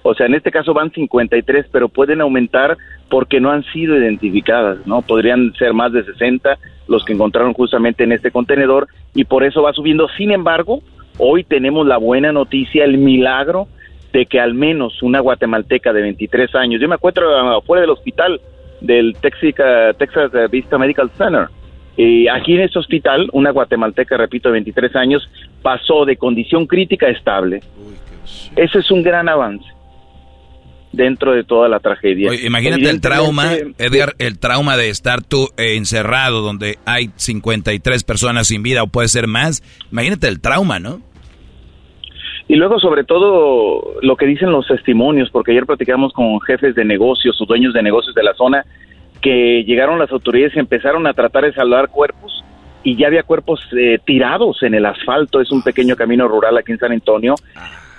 O sea, en este caso van 53, pero pueden aumentar porque no han sido identificadas, ¿no? Podrían ser más de 60 los que encontraron justamente en este contenedor y por eso va subiendo. Sin embargo, hoy tenemos la buena noticia, el milagro de que al menos una guatemalteca de 23 años, yo me encuentro afuera del hospital del Texas, Texas Vista Medical Center, Eh, aquí en este hospital, una guatemalteca, repito, de 23 años, pasó de condición crítica a estable. Ese es un gran avance dentro de toda la tragedia. Oye, imagínate el trauma, Edgar, el trauma de estar tú eh, encerrado donde hay 53 personas sin vida o puede ser más. Imagínate el trauma, ¿no? Y luego, sobre todo, lo que dicen los testimonios, porque ayer platicamos con jefes de negocios o dueños de negocios de la zona, que llegaron las autoridades y empezaron a tratar de salvar cuerpos y ya había cuerpos eh, tirados en el asfalto, es un pequeño camino rural aquí en San Antonio,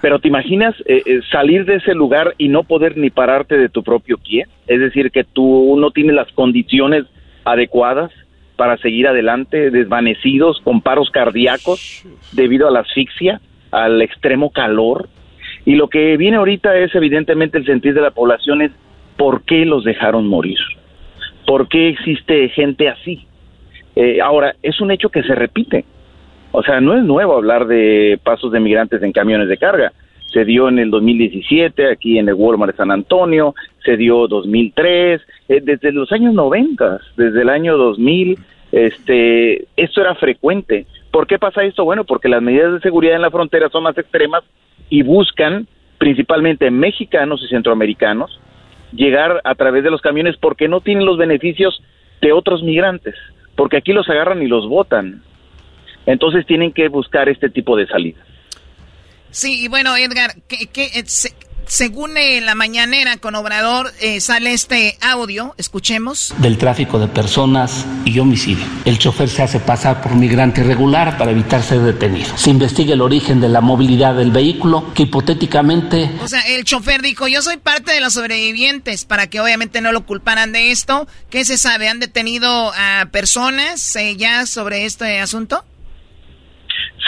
pero ¿te imaginas eh, eh, salir de ese lugar y no poder ni pararte de tu propio pie? Es decir, que tú no tienes las condiciones adecuadas para seguir adelante, desvanecidos, con paros cardíacos debido a la asfixia, al extremo calor. Y lo que viene ahorita es evidentemente el sentir de la población es por qué los dejaron morir, por qué existe gente así. Eh, ahora, es un hecho que se repite. O sea, no es nuevo hablar de pasos de migrantes en camiones de carga. Se dio en el 2017 aquí en el Walmart de San Antonio, se dio 2003, eh, desde los años 90, desde el año 2000, este, esto era frecuente. ¿Por qué pasa esto? Bueno, porque las medidas de seguridad en la frontera son más extremas y buscan, principalmente mexicanos y centroamericanos, llegar a través de los camiones porque no tienen los beneficios de otros migrantes, porque aquí los agarran y los botan. Entonces tienen que buscar este tipo de salida. Sí, y bueno, Edgar, ¿qué, eh, según eh, la mañanera con Obrador eh, sale este audio, escuchemos. Del tráfico de personas y homicidio. El chofer se hace pasar por migrante irregular para evitar ser detenido. Se investiga el origen de la movilidad del vehículo, que hipotéticamente... O sea, el chofer dijo, yo soy parte de los sobrevivientes, para que obviamente no lo culparan de esto. ¿Qué se sabe? ¿Han detenido a personas ya sobre este asunto?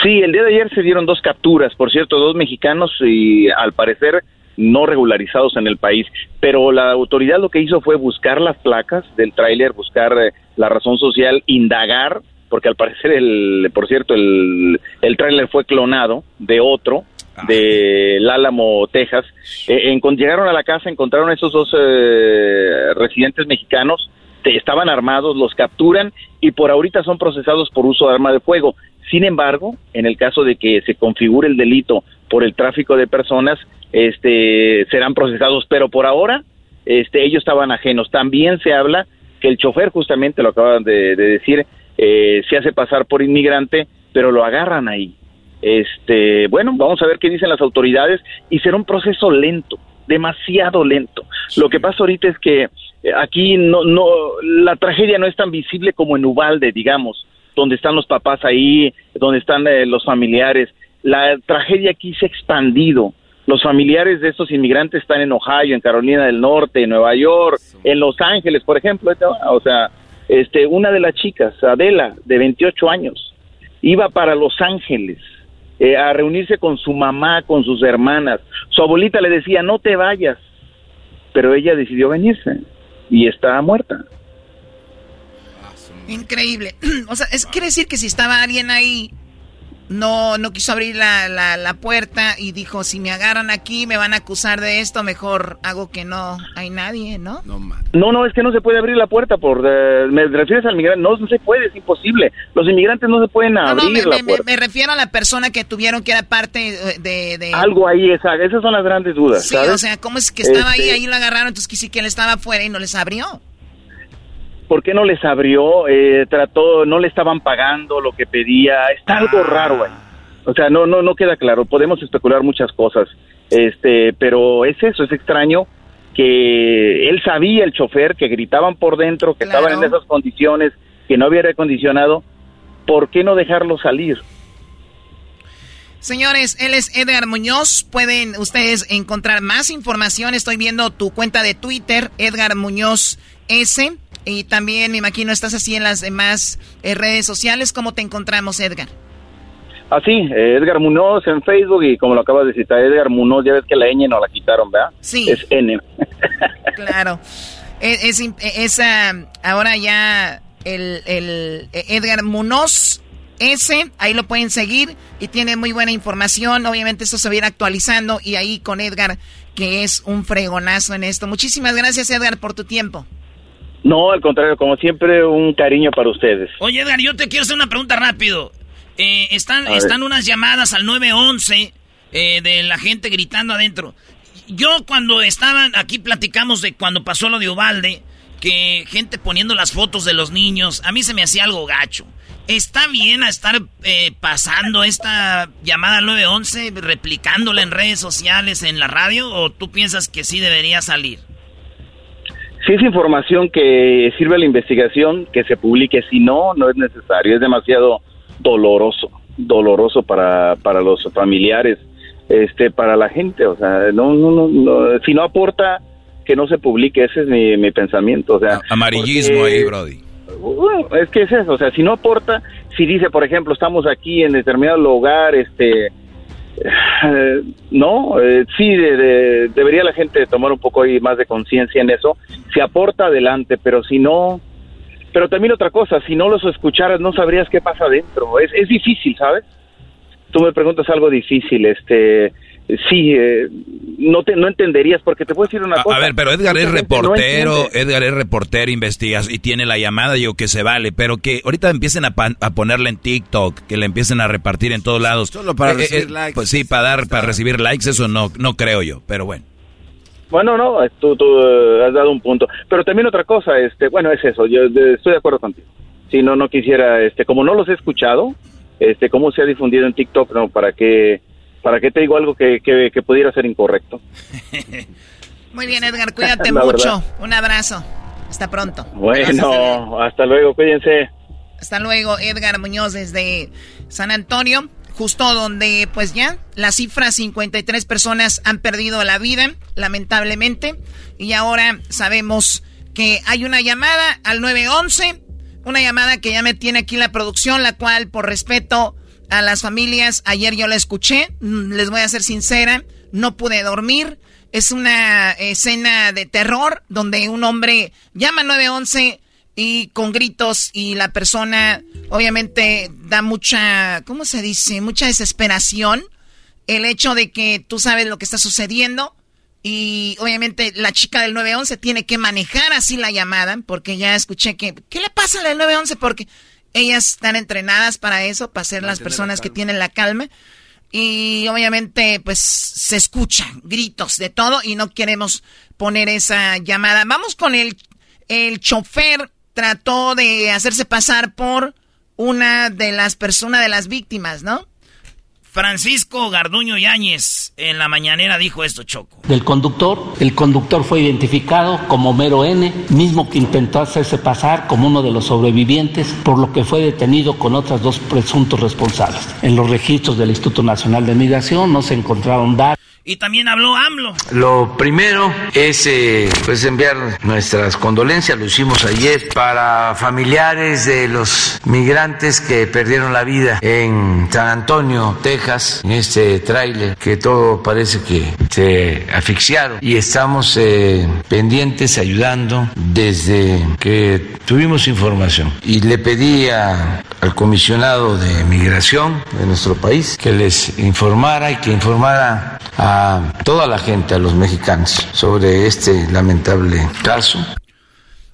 Sí, el día de ayer se dieron dos capturas, por cierto, dos mexicanos y al parecer no regularizados en el país, pero la autoridad lo que hizo fue buscar las placas del tráiler, buscar eh, la razón social, indagar, porque al parecer, el, por cierto, el, el tráiler fue clonado de otro, ah. de Álamo, Texas. Eh, llegaron a la casa, encontraron a esos dos eh, residentes mexicanos, estaban armados, los capturan y por ahorita son procesados por uso de arma de fuego. Sin embargo, en el caso de que se configure el delito por el tráfico de personas, este, serán procesados, pero por ahora este, ellos estaban ajenos. También se habla que el chofer, justamente lo acaban de, decir, eh, se hace pasar por inmigrante, pero lo agarran ahí. Este, bueno, vamos a ver qué dicen las autoridades y será un proceso lento, demasiado lento. Lo que pasa ahorita es que eh, aquí no, no, la tragedia no es tan visible como en Ubalde, digamos, donde están los papás ahí, donde están eh, los familiares. La tragedia aquí se ha expandido. Los familiares de estos inmigrantes están en Ohio, en Carolina del Norte, en Nueva York, en Los Ángeles, por ejemplo. O sea, este, una de las chicas, Adela, de 28 años, iba para Los Ángeles eh, a reunirse con su mamá, con sus hermanas. Su abuelita le decía, no te vayas, pero ella decidió venirse y está muerta. Increíble. O sea, es, quiere decir que si estaba alguien ahí, no, no quiso abrir la, la, puerta y dijo, si me agarran aquí me van a acusar de esto, mejor hago que no hay nadie, ¿no? No, no, es que no se puede abrir la puerta por... me refieres al migrante, no, no se puede, es imposible. Los inmigrantes no se pueden abrir me, la puerta. Me, refiero a la persona que tuvieron que era parte de... Algo ahí, esa, esas son las grandes dudas, Sí, o sea, ¿cómo es que estaba ahí, este ahí lo agarraron, entonces que sí que él estaba afuera y no les abrió? ¿Por qué no les abrió? Eh, trató, no le estaban pagando lo que pedía, está algo ah. raro ahí. O sea, no, no, no queda claro. Podemos especular muchas cosas, este, pero es eso, es extraño que él sabía, el chofer, que gritaban por dentro, que estaban en esas condiciones, que no había aire acondicionado. ¿Por qué no dejarlo salir? Señores, él es Edgar Muñoz. Pueden ustedes encontrar más información. Estoy viendo tu cuenta de Twitter, Edgar Muñoz S. Y también me imagino estás así en las demás eh, redes sociales. ¿Cómo te encontramos, Edgar? Así, eh, Edgar Munoz en Facebook y como lo acabas de citar, Edgar Munoz, ya ves que la ñ no la quitaron, ¿verdad? Sí. Es N. claro. Es, es, ahora ya el, el Edgar Munoz S, ahí lo pueden seguir y tiene muy buena información. Obviamente esto se va a ir actualizando y ahí con Edgar, que es un fregonazo en esto. Muchísimas gracias, Edgar, por tu tiempo. No, al contrario, como siempre, un cariño para ustedes. Oye, Edgar, yo te quiero hacer una pregunta rápido. Eh, están, están unas llamadas al 911 eh, de la gente gritando adentro. Yo cuando estaban, aquí platicamos de cuando pasó lo de Ubalde, que gente poniendo las fotos de los niños, a mí se me hacía algo gacho. ¿Está bien a estar eh, pasando esta llamada al 911, replicándola en redes sociales, en la radio, o tú piensas que sí debería salir? Si es información que sirve a la investigación, que se publique. Si no, no es necesario. Es demasiado doloroso, doloroso para, para los familiares, este, para la gente. O sea, no, no, no, si no aporta, que no se publique. Ese es mi, mi pensamiento. O sea, amarillismo ahí, Brody. es que es eso. O sea, si no aporta, si dice, por ejemplo, estamos aquí en determinado lugar, este, eh, no, eh, sí, debería la gente tomar un poco ahí más de conciencia en eso. Si aporta, adelante, pero si no... Pero también otra cosa, si no los escucharas no sabrías qué pasa adentro. Es, es difícil, ¿sabes? Tú me preguntas algo difícil, este sí, eh, no te no entenderías porque te puedo decir una cosa. A ver, pero Edgar es reportero, Edgar es reportero, investigas y tiene la llamada, digo que se vale, pero que ahorita empiecen a, a ponerla en TikTok, que la empiecen a repartir en todos lados. Solo para eh, eh, recibir likes. Pues sí, para dar, para recibir likes, eso no, no creo yo, pero bueno. Bueno, no, tú, tú has dado un punto. Pero también otra cosa, este, bueno, es eso, yo estoy de acuerdo contigo. Si no, no quisiera, este, como no los he escuchado, este, cómo se ha difundido en TikTok, no, para que ¿Para qué te digo algo que, que, pudiera ser incorrecto? Muy bien, Edgar, cuídate mucho. Un abrazo. Hasta pronto. Bueno, hasta luego, cuídense. Hasta luego, Edgar Muñoz desde San Antonio, justo donde pues ya la cifra 53 personas han perdido la vida, lamentablemente, y ahora sabemos que hay una llamada al 911, una llamada que ya me tiene aquí la producción, la cual por respeto a las familias. Ayer yo la escuché, mm, les voy a ser sincera, no pude dormir. Es una escena de terror donde un hombre llama 911 y con gritos y la persona obviamente da mucha, ¿cómo se dice? Mucha desesperación. El hecho de que tú sabes lo que está sucediendo y obviamente la chica del 911 tiene que manejar así la llamada porque ya escuché que, ¿qué le pasa al 911? Porque ellas están entrenadas para eso, para ser las personas que tienen la calma. Y obviamente, pues se escuchan gritos de todo y no queremos poner esa llamada. Vamos con el, el chofer. Trató de hacerse pasar por una de las personas, de las víctimas, ¿no? Francisco Garduño Yáñez en la mañanera dijo esto, Choco. Del conductor, el conductor fue identificado como Mero N, mismo que intentó hacerse pasar como uno de los sobrevivientes, por lo que fue detenido con otras dos presuntos responsables. En los registros del Instituto Nacional de Migración no se encontraron datos y también habló AMLO. Lo primero es eh, pues enviar nuestras condolencias, lo hicimos ayer, para familiares de los migrantes que perdieron la vida en San Antonio, Texas, en este tráiler, que todo parece que se asfixiaron. Y estamos eh, pendientes, ayudando desde que tuvimos información. Y le pedí al comisionado de migración de nuestro país que les informara y que informara a toda la gente, a los mexicanos, sobre este lamentable caso.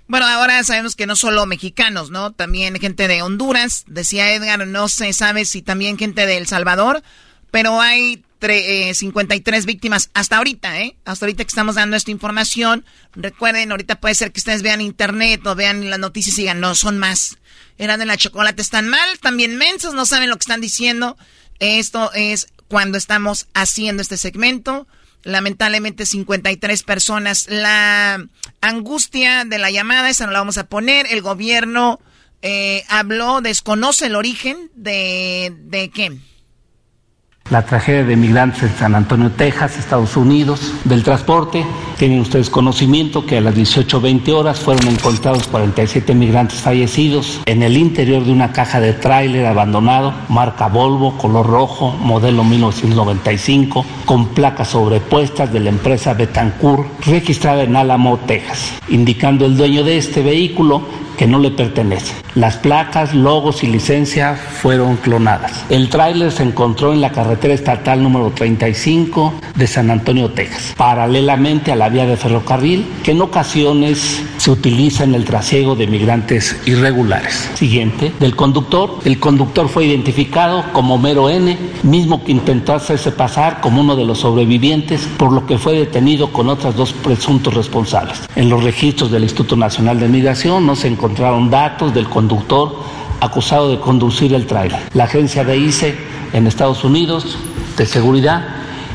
Bueno, ahora sabemos que no solo mexicanos, ¿no? También gente de Honduras, decía Edgar, no se sabe si también gente de El Salvador, pero hay 53 eh, víctimas hasta ahorita, ¿eh? Hasta ahorita que estamos dando esta información. Recuerden, ahorita puede ser que ustedes vean internet o vean las noticias y digan, no, son más. Eran de la chocolate, están mal, también mensos, no saben lo que están diciendo. Esto es cuando estamos haciendo este segmento. Lamentablemente 53 personas. La angustia de la llamada, esa no la vamos a poner. El gobierno eh, habló, desconoce el origen de, de qué la tragedia de migrantes en San Antonio, Texas, Estados Unidos, del transporte. Tienen ustedes conocimiento que a las 18.20 horas fueron encontrados 47 migrantes fallecidos en el interior de una caja de tráiler abandonado, marca Volvo, color rojo, modelo 1995, con placas sobrepuestas de la empresa Betancourt, registrada en Alamo, Texas, indicando el dueño de este vehículo que no le pertenece. Las placas, logos y licencia fueron clonadas. El tráiler se encontró en la carretera estatal número 35 de San Antonio, Texas, paralelamente a la vía de ferrocarril, que en ocasiones se utiliza en el trasiego de migrantes irregulares. Siguiente, del conductor. El conductor fue identificado como Mero N, mismo que intentó hacerse pasar como uno de los sobrevivientes, por lo que fue detenido con otras dos presuntos responsables. En los registros del Instituto Nacional de Migración no se encontraron datos del conductor acusado de conducir el tráiler. La agencia de ICE en Estados Unidos de seguridad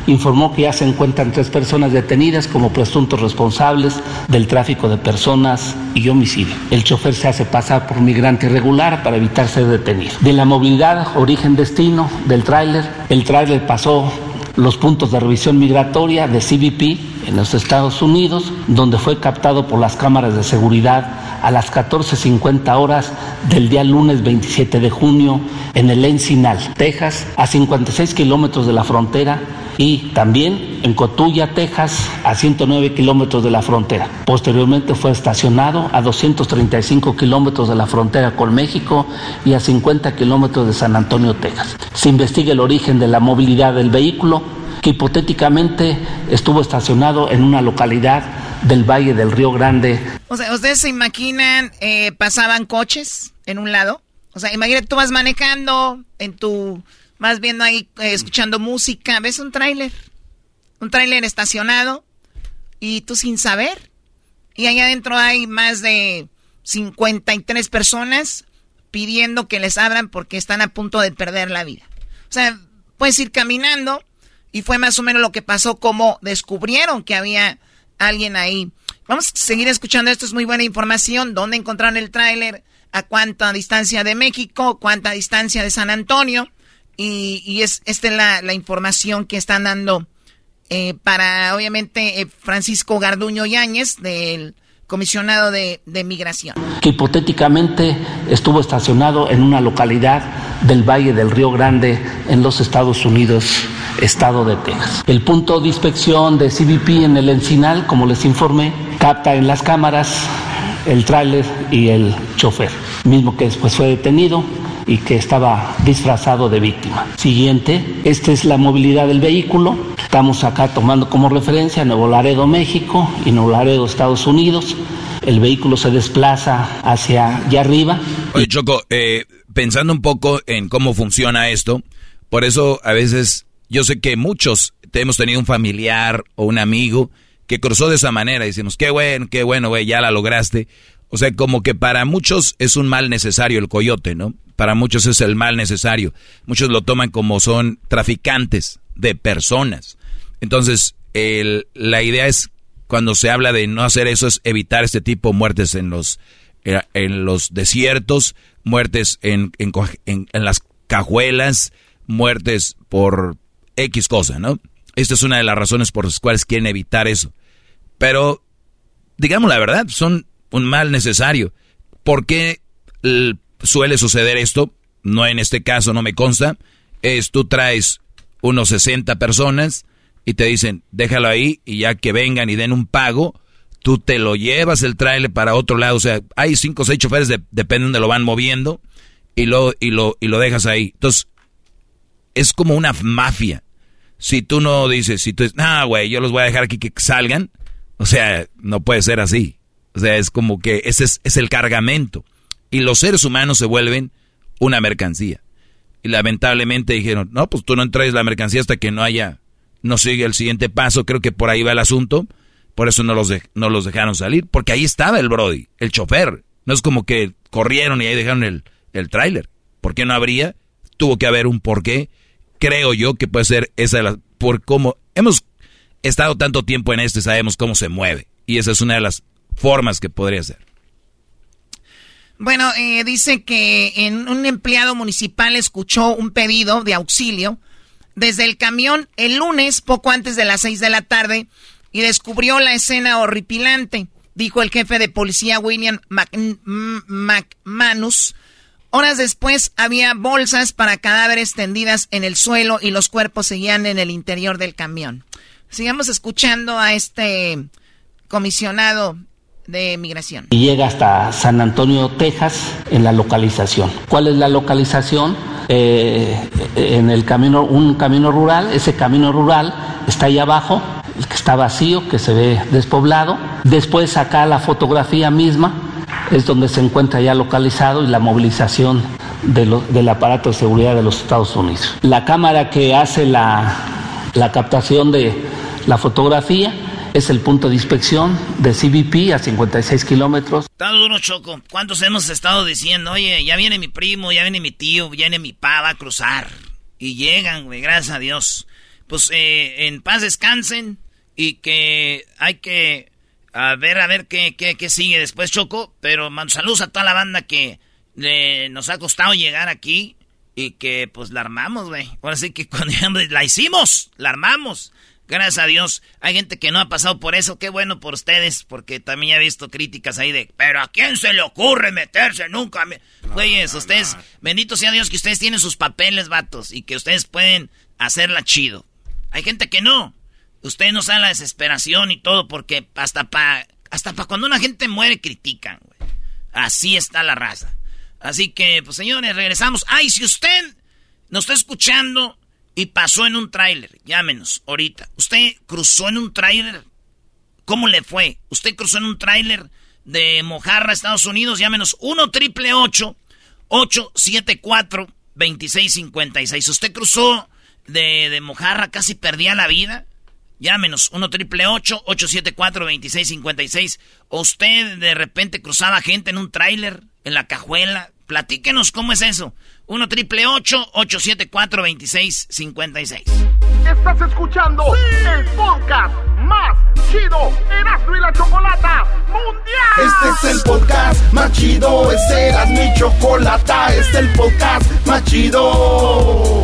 informó que ya se encuentran tres personas detenidas como presuntos responsables del tráfico de personas y homicidio. El chofer se hace pasar por migrante irregular para evitar ser detenido. De la movilidad origen-destino del tráiler, el tráiler pasó los puntos de revisión migratoria de CBP en los Estados Unidos, donde fue captado por las cámaras de seguridad a las 14.50 horas del día lunes 27 de junio en el Encinal, Texas, a 56 kilómetros de la frontera y también en Cotulla, Texas, a 109 kilómetros de la frontera. Posteriormente fue estacionado a 235 kilómetros de la frontera con México y a 50 kilómetros de San Antonio, Texas. Se investiga el origen de la movilidad del vehículo, que hipotéticamente estuvo estacionado en una localidad del Valle del Río Grande. O sea, ¿ustedes se imaginan, eh, pasaban coches en un lado? O sea, imagínate, tú vas manejando en tu, vas viendo ahí, eh, escuchando música, ves un tráiler, un tráiler estacionado y tú sin saber. Y ahí adentro hay más de 53 personas pidiendo que les abran porque están a punto de perder la vida. O sea, puedes ir caminando y fue más o menos lo que pasó como descubrieron que había alguien ahí. Vamos a seguir escuchando, esto es muy buena información. ¿Dónde encontraron el tráiler? ¿A cuánta distancia de México? ¿Cuánta distancia de San Antonio? Y, es esta es la, información que están dando eh, para, obviamente, eh, Francisco Garduño Yáñez, del comisionado de, de, migración. Que hipotéticamente estuvo estacionado en una localidad del Valle del Río Grande en los Estados Unidos estado de Texas. El punto de inspección de CBP en el Encinal, como les informé, capta en las cámaras el tráiler y el chofer, mismo que después fue detenido y que estaba disfrazado de víctima. Siguiente, esta es la movilidad del vehículo. Estamos acá tomando como referencia Nuevo Laredo, México y Nuevo Laredo, Estados Unidos. El vehículo se desplaza hacia allá arriba. Oye, Choco, eh, pensando un poco en cómo funciona esto, por eso a veces yo sé que muchos hemos tenido un familiar o un amigo que cruzó de esa manera y decimos, qué bueno, qué bueno, güey, ya la lograste. O sea, como que para muchos es un mal necesario el coyote, ¿no? Para muchos es el mal necesario. Muchos lo toman como son traficantes de personas. Entonces, la idea es, cuando se habla de no hacer eso, es evitar este tipo de muertes en los, eh, en los desiertos, muertes en, en, las cajuelas, muertes por X cosa, ¿no? Esta es una de las razones por las cuales quieren evitar eso. Pero, digamos la verdad, son un mal necesario. ¿Por qué suele suceder esto? No en este caso, no me consta. Es tú traes unos 60 personas y te dicen, déjalo ahí y ya que vengan y den un pago, tú te lo llevas el trailer para otro lado. O sea, hay cinco o seis choferes, de, depende de lo van moviendo y lo, y, lo, y lo dejas ahí. Entonces, es como una mafia. Si tú no dices, si tú dices, ah, güey, yo los voy a dejar aquí que salgan, o sea, no puede ser así. O sea, es como que ese es, es el cargamento. Y los seres humanos se vuelven una mercancía. Y lamentablemente dijeron, no, pues tú no entregues la mercancía hasta que no haya, no sigue el siguiente paso, creo que por ahí va el asunto. Por eso no los, no los dejaron salir, porque ahí estaba el Brody, el chofer. No es como que corrieron y ahí dejaron el, el tráiler. ¿Por qué no habría? Tuvo que haber un porqué creo yo que puede ser esa de las, por cómo hemos estado tanto tiempo en esto sabemos cómo se mueve. Y esa es una de las formas que podría ser. Bueno, eh, dice que en un empleado municipal escuchó un pedido de auxilio desde el camión el lunes, poco antes de las seis de la tarde, y descubrió la escena horripilante, dijo el jefe de policía William McManus Horas después había bolsas para cadáveres tendidas en el suelo y los cuerpos seguían en el interior del camión. Sigamos escuchando a este comisionado de migración. Y llega hasta San Antonio, Texas, en la localización. ¿Cuál es la localización? Eh, en el camino, un camino rural, ese camino rural está ahí abajo, el que está vacío, que se ve despoblado. Después acá la fotografía misma es donde se encuentra ya localizado y la movilización de del aparato de seguridad de los Estados Unidos. La cámara que hace la, la captación de la fotografía es el punto de inspección de CBP a 56 kilómetros. Está duro, Choco. ¿Cuántos hemos estado diciendo? Oye, ya viene mi primo, ya viene mi tío, ya viene mi pa, va a cruzar. Y llegan, güey, gracias a Dios. Pues eh, en paz descansen y que hay que a ver, a ver qué, qué, qué sigue después, Choco. Pero saludos a toda la banda que le- nos ha costado llegar aquí y que pues la armamos, güey. Ahora sí que cuando la hicimos, la armamos. Gracias a Dios. Hay gente que no ha pasado por eso. Qué bueno por ustedes, porque también he visto críticas ahí de, pero ¿a quién se le ocurre meterse nunca? me-?" Güeyes, ustedes, bendito sea Dios que ustedes tienen sus papeles, vatos, y que ustedes pueden hacerla chido. Hay gente que no. Ustedes no saben la desesperación y todo, porque hasta para hasta pa cuando una gente muere critican, güey. Así está la raza. Así que, pues señores, regresamos. Ay, si usted nos está escuchando y pasó en un tráiler, llámenos ahorita. ¿Usted cruzó en un tráiler? ¿Cómo le fue? ¿Usted cruzó en un tráiler de Mojarra, Estados Unidos? Llámenos 1 triple 874 2656. ¿Usted cruzó de, de Mojarra, casi perdía la vida? Llámenos 1 triple 874 2656. ¿O usted de repente cruzaba gente en un tráiler, en la cajuela? Platíquenos cómo es eso. 1 triple 874 2656. Estás escuchando el podcast más chido Erasmo y la Chocolata Mundial. Este es el podcast más chido, este era mi chocolata, este es el podcast más chido.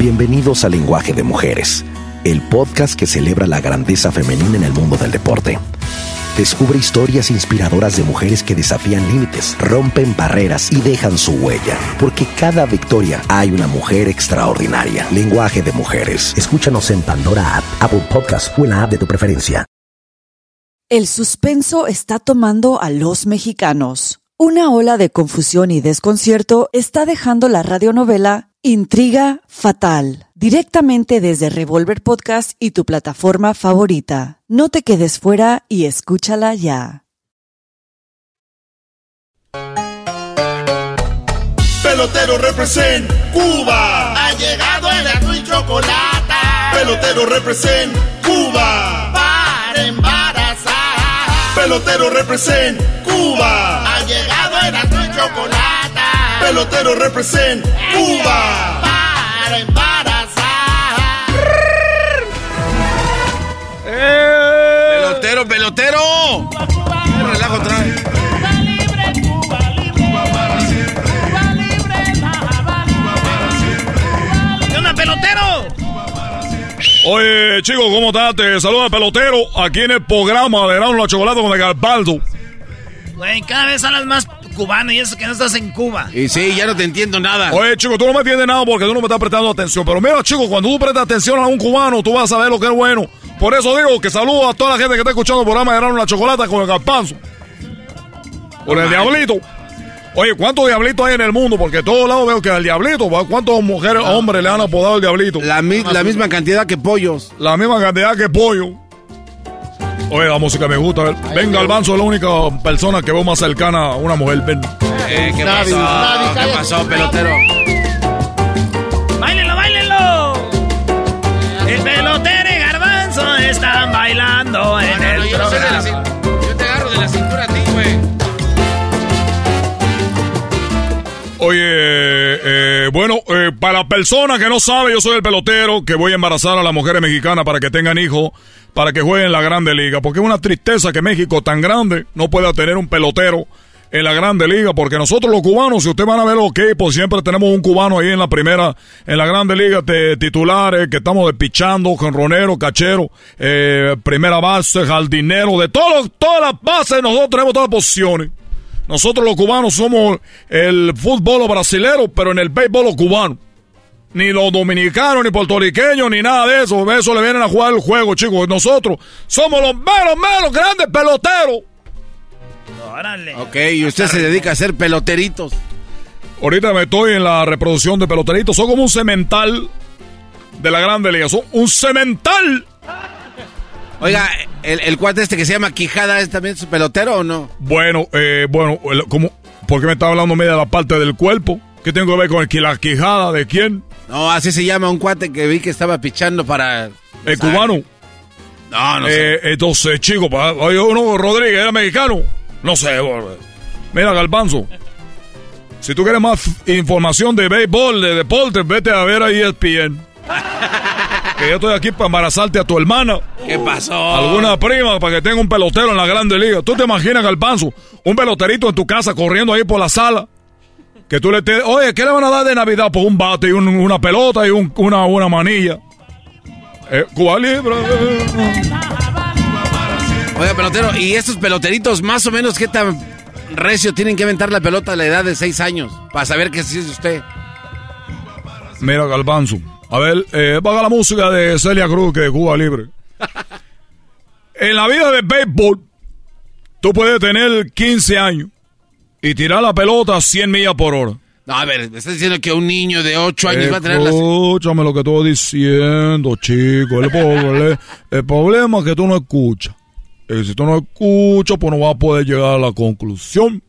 Bienvenidos a Lenguaje de Mujeres, el podcast que celebra la grandeza femenina en el mundo del deporte. Descubre historias inspiradoras de mujeres que desafían límites, rompen barreras y dejan su huella, porque cada victoria hay una mujer extraordinaria. Lenguaje de Mujeres. Escúchanos en Pandora App, Apple Podcast o en la app de tu preferencia. El suspenso está tomando a los mexicanos. Una ola de confusión y desconcierto está dejando la radionovela Intriga Fatal, directamente desde Revolver Podcast y tu plataforma favorita. No te quedes fuera y escúchala ya. Pelotero represent Cuba. Ha llegado el azul y chocolate. Pelotero represent Cuba. Para embarazar. Pelotero represent Cuba. Ha llegado el azul y chocolate. Pelotero represent Cuba. Para embarazar. Pelotero, pelotero. ¿Qué relajo trae? ¿Qué onda, pelotero? Oye, chicos, ¿cómo estás? Te saluda el pelotero aquí en el programa de Erasmo la Chocolate con el Garbaldo. Güey, cada vez hablas más cubano y eso que no estás en Cuba. Y sí, ya no te entiendo nada. Oye, chico, tú no me entiendes nada porque tú no me estás prestando atención. Pero mira, chico, cuando tú prestas atención a un cubano, tú vas a ver lo que es bueno. Por eso digo que saludo a toda la gente que está escuchando el programa de la Chocolate con el Garbanzo. Con el Diablito. Oye, ¿cuántos diablitos hay en el mundo? Porque de todos lados veo que el diablito. ¿cuántos mujeres, hombres le han apodado el diablito? La, mi- la misma cantidad que pollos. La misma cantidad que pollo. Oye, la música me gusta. a ver. Venga, Albanzo es la única persona que veo más cercana a una mujer. Ven. Eh, ¿Qué pasó? nadie, ¿Qué pasó, pelotero? ¡Báilenlo, báilenlo! El pelotero y garbanzo están bailando en el yo no sé de la programa. Yo te agarro de la cintura a ti, güey. Oye, eh, bueno, eh, para la persona que no sabe, yo soy el pelotero que voy a embarazar a las mujeres mexicanas para que tengan hijos, para que jueguen en la Grande Liga. Porque es una tristeza que México tan grande no pueda tener un pelotero en la Grande Liga, porque nosotros los cubanos, si ustedes van a ver los equipos, siempre tenemos un cubano ahí en la primera, en la Grande Liga, de titulares, que estamos despichando, jonronero, cachero, eh, primera base, jardinero, de todos, todas las bases, nosotros tenemos todas las posiciones. Nosotros los cubanos somos el fútbol brasilero, pero en el béisbol cubano. Ni los dominicanos, ni puertorriqueños, ni nada de eso. Eso le vienen a jugar el juego, chicos. Nosotros somos los menos, menos grandes peloteros. Órale. Ok, y usted se dedica a hacer peloteritos. Ahorita me estoy en la reproducción de peloteritos. Son como un cemental de la Grande Liga. Son un cemental. Oiga, el, el cuate este que se llama Quijada, ¿es también su pelotero o no? Bueno, eh, bueno, el- como, ¿por qué me está hablando media de la parte del cuerpo? ¿Qué tengo que ver con el, que- la quijada de quién? No, así se llama un cuate que vi que estaba pichando para... ¿El cubano? No, no Eh, entonces, chico, uno, Rodríguez, era mexicano. No sé, mira, Galbanzo. Si tú quieres más información de béisbol, de deporte, vete a ver a ESPN. que yo estoy aquí para embarazarte a tu hermana. ¿Qué pasó? Alguna prima para que tenga un pelotero en la Grande Liga. ¿Tú te imaginas, Galbanzo, un peloterito en tu casa corriendo ahí por la sala? Que tú le te... Oye, ¿qué le van a dar de Navidad? Pues un bate y un- una pelota y un- una, una manilla. Eh, Cuba Libre. Oiga, pelotero, ¿y estos peloteritos más o menos qué tan recio tienen que aventar la pelota a la edad de seis años? Para saber sí es usted. Mira, Galbanzo. A ver, eh, paga la música de Celia Cruz, que es Cuba Libre. en la vida de béisbol, tú puedes tener 15 años y tirar la pelota a 100 millas por hora. No, a ver, me estás diciendo que un niño de ocho años va a tener las... Escúchame lo que estoy diciendo, chico. El, proble- el problema es que tú no escuchas. Y si tú no escuchas, pues no vas a poder llegar a la conclusión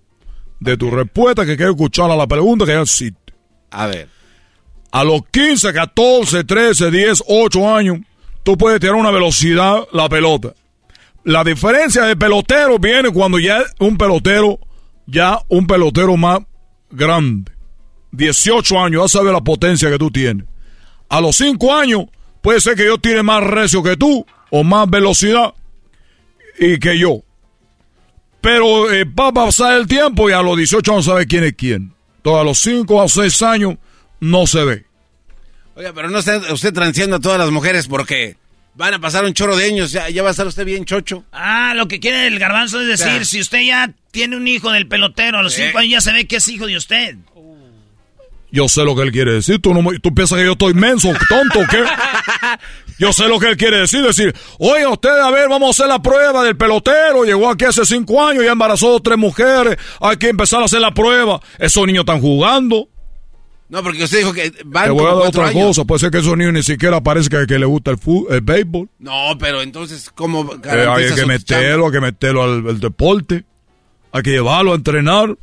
de tu respuesta que quieres escuchar a la pregunta que ya existe. A ver. A los 15, 14, 13, 10, 8 años, tú puedes tirar una velocidad la pelota. La diferencia de pelotero viene cuando ya un pelotero, ya un pelotero más grande. 18 años, ya sabes la potencia que tú tienes. A los 5 años, puede ser que yo tire más recio que tú, o más velocidad, y que yo. Pero eh, va a pasar el tiempo y a los 18 años sabe quién es quién. Entonces a los 5 a 6 años no se ve. Oiga, pero no está usted transeando a todas las mujeres porque van a pasar un chorro de años, ya, ya va a estar usted bien chocho. Ah, lo que quiere el garbanzo es decir, si usted ya tiene un hijo del pelotero, a los Sí. cinco años ya se ve que es hijo de usted. Yo sé lo que él quiere decir. ¿Tú, no, me- tú piensas que yo estoy menso, tonto o qué? Yo sé lo que él quiere decir. Decir, oye, usted, a ver, vamos a hacer la prueba del pelotero. Llegó aquí hace cinco años, ya embarazó dos, tres mujeres. Hay que empezar a hacer la prueba. Esos niños están jugando. No, porque usted dijo que van Te voy a dar otra años. cosa. Puede ser que esos niños ni siquiera parezca que, le gusta el, fútbol, el béisbol. No, pero entonces, ¿cómo Eh, hay que meterlo, hay que meterlo al, al deporte. Hay que llevarlo a entrenar.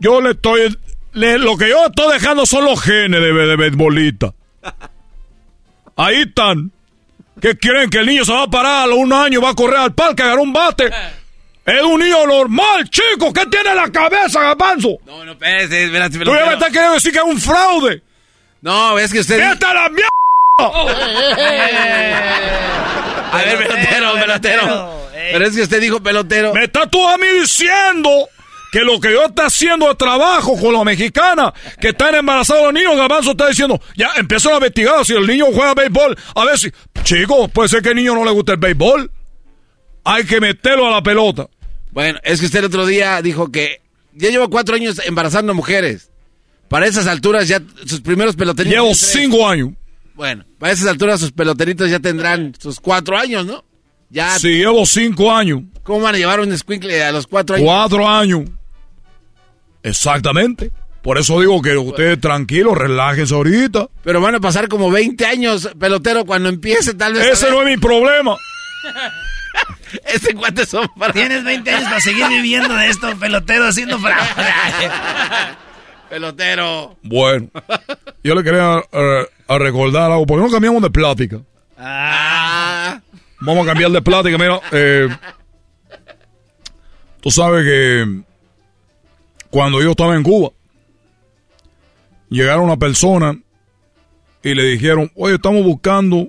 Yo le estoy. le- lo que yo estoy dejando son los genes de, de beisbolista. Ahí están. ¿Qué quieren? Que el niño se va a parar a los un año, va a correr al parque, a agarrar un bate. Es un niño normal, chico. ¿Qué tiene en la cabeza, Gabanzo? No, no, espérate, espérate, Tú ya me estás queriendo decir que es un fraude. No, es que usted... ¡Esta la mierda! A ver, pelotero, pelotero. Pero es que usted dijo pelotero. Me está tú a mí diciendo que lo que yo está haciendo de trabajo con la mexicana que están embarazados los niños, Gabanzo está diciendo, ya empiezan a investigar si el niño juega béisbol. A ver si, chicos, puede ser que al niño no le guste el béisbol. Hay que meterlo a la pelota. Bueno, es que usted el otro día dijo que ya lleva cuatro años embarazando mujeres. Para esas alturas ya sus primeros peloteritos... Llevo cinco años. Bueno, para esas alturas sus peloteritos ya tendrán sus cuatro años, ¿no? Ya... Si llevo cinco años, ¿Cómo van a llevar un squinkle a los cuatro años? cuatro años. Exactamente. Por eso digo que ustedes tranquilos, relájense ahorita. Pero van a pasar como 20 años, pelotero, cuando empiece tal vez... Ese no es mi problema. Ese cuate son para... Tienes 20 años para seguir viviendo de esto, pelotero, haciendo fraude. Pelotero. Bueno, yo le quería eh, a recordar algo. ¿Por qué no cambiamos de plática? Ah. Vamos a cambiar de plática. Mira, eh, tú sabes que cuando yo estaba en Cuba, llegaron una persona y le dijeron, oye, estamos buscando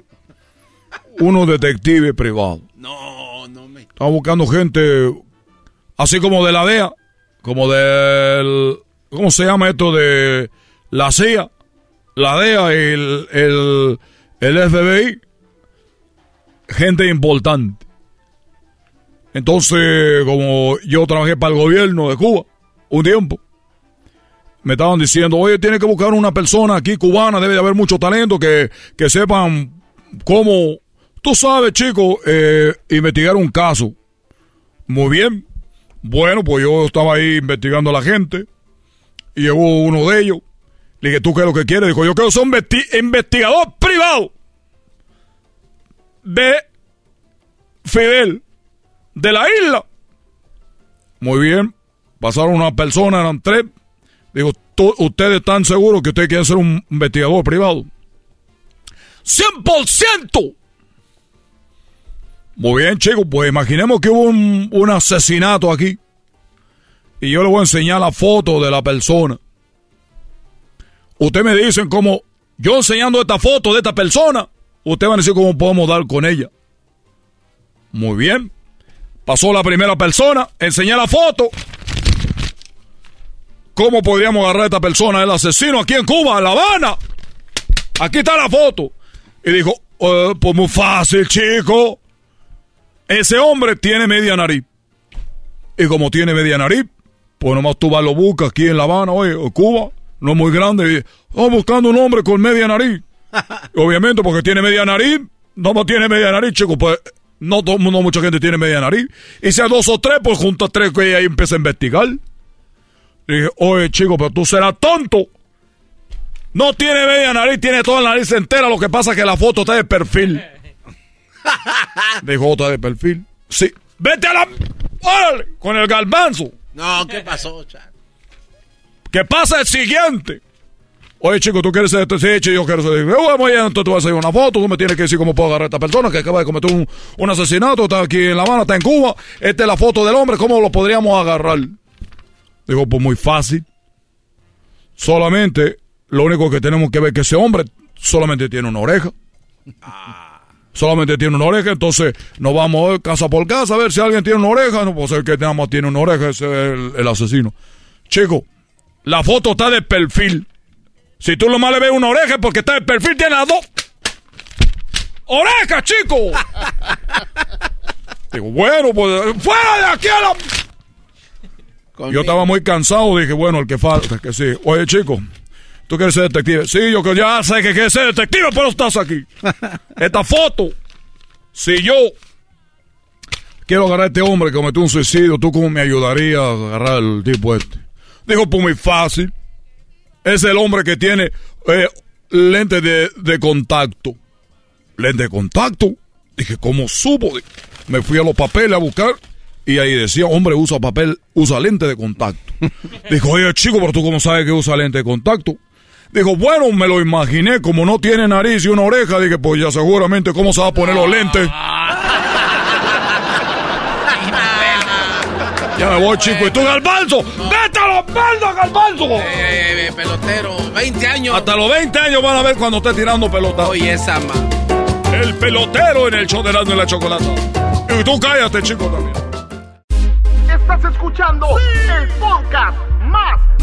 unos detectives privados. No, no me... Estamos buscando gente así como de la DEA, como del, ¿cómo se llama esto? De la CIA, la DEA y el, el, el FBI. Gente importante. Entonces, como yo trabajé para el gobierno de Cuba un tiempo, me estaban diciendo, oye, tiene que buscar una persona aquí cubana, debe de haber mucho talento, que, que sepan cómo, tú sabes, chico, eh, investigar un caso. Muy bien. Bueno, pues yo estaba ahí investigando a la gente y llegó uno de ellos. Le dije, ¿tú qué es lo que quieres? Dijo, yo quiero ser un investigador privado de Fidel, de la isla. Muy bien. Pasaron una persona, eran tres. Digo, ¿ustedes están seguros que ustedes quieren ser un investigador privado? ¡100%! Muy bien, chicos, pues imaginemos que hubo un, asesinato aquí. Y yo le voy a enseñar la foto de la persona. Ustedes me dicen cómo, yo enseñando esta foto de esta persona, ustedes van a decir cómo podemos dar con ella. Muy bien. Pasó la primera persona, enseñé la foto. ¿Cómo podríamos agarrar a esta persona, el asesino, aquí en Cuba, en La Habana? Aquí está la foto. Y dijo, eh, pues muy fácil, chico. Ese hombre tiene media nariz. Y como tiene media nariz, pues nomás tú vas lo buscas aquí en La Habana, oye, Cuba, no es muy grande. Y, oh, buscando un hombre con media nariz. Obviamente, porque tiene media nariz, no tiene media nariz, chico, pues no, no mucha gente tiene media nariz. Y hay dos o tres, pues junto a tres que ahí empieza a investigar. dije, oye, chico, pero tú serás tonto. No tiene media nariz, tiene toda la nariz entera. Lo que pasa es que la foto está de perfil. Dijo, otra de perfil. Sí. Vete a la... ¡Órale! Con el galbanzo. No, ¿qué pasó, chat? ¿Qué pasa el siguiente? Oye, chico, ¿tú quieres ser este? Sí, yo quiero ser... Bueno, entonces tú vas a hacer una foto, tú me tienes que decir cómo puedo agarrar a esta persona que acaba de cometer un, un asesinato, está aquí en La Habana, está en Cuba, esta es la foto del hombre, ¿cómo lo podríamos agarrar? Digo, pues muy fácil. Solamente, lo único que tenemos que ver es que ese hombre solamente tiene una oreja. Solamente tiene una oreja, entonces nos vamos casa por casa a ver si alguien tiene una oreja. No puede ser que nada más tiene una oreja, ese es el, el asesino. Chico, la foto está de perfil. Si tú nomás le ves una oreja porque está de perfil, tiene las dos. ¡Oreja, chico! Digo, bueno, pues fuera de aquí a la... Yo estaba muy cansado, dije, bueno, el que falta, que sí. Oye, chico, ¿tú quieres ser detective? Sí, yo que ya sé que quieres ser detective, pero estás aquí. Esta foto, si yo quiero agarrar a este hombre que cometió un suicidio, ¿tú cómo me ayudarías a agarrar al tipo este? Dijo, pues muy fácil. Es el hombre que tiene eh, lente de, de, contacto. Lente de contacto. Dije, ¿cómo supo? Me fui a los papeles a buscar y ahí decía, hombre, usa papel, usa lente de contacto. Dijo, oye, chico, pero tú cómo sabes que usa lente de contacto. Dijo, bueno, me lo imaginé, como no tiene nariz y una oreja, dije, pues ya seguramente, ¿cómo se va a poner los lentes? Ya me voy, chico. ¿Y tú, Galbanzo? ¡Vete a los baldos, Galbanzo! Eh, eh, pelotero, 20 años. Hasta los 20 años van a ver cuando esté tirando pelota. Oye, esa ma. El pelotero en el show de y la Chocolata. Y tú cállate, chico, también. Estás escuchando el podcast más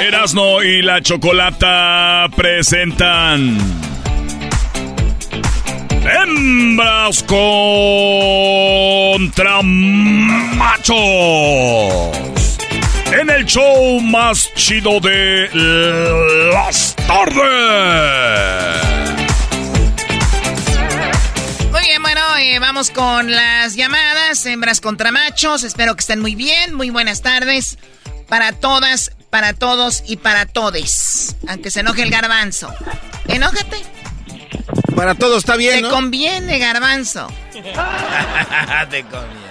Erasno y la Chocolata presentan Hembras contra machos en el show más chido de las tardes. Muy bien, bueno, eh, vamos con las llamadas, hembras contra machos. Espero que estén muy bien. Muy buenas tardes. para todas, para todos y para todes. Aunque se enoje el garbanzo. Enójate. Para todos está bien, Te conviene, garbanzo. Te conviene.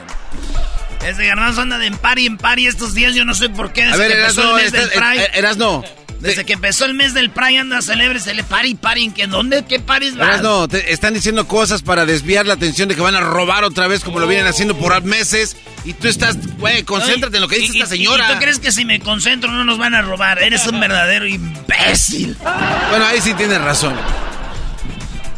Ese garbanzo anda de en par y en par y estos días yo no sé por qué. Desde A ver, que empezó Erasno, el mes del estás- Pride. Erasno. Desde que empezó el mes del Pride anda celebre, se le pari, pari. ¿En qué? ¿Dónde? ¿Qué paris vas? Erasno, te están diciendo cosas para desviar la atención de que van a robar otra vez como lo vienen haciendo por meses. Y tú estás, güey, concéntrate en lo que dice ¿Y- esta señora. ¿Y tú crees que si me concentro no nos van a robar? Eres un verdadero imbécil. Bueno, ahí sí tienes razón.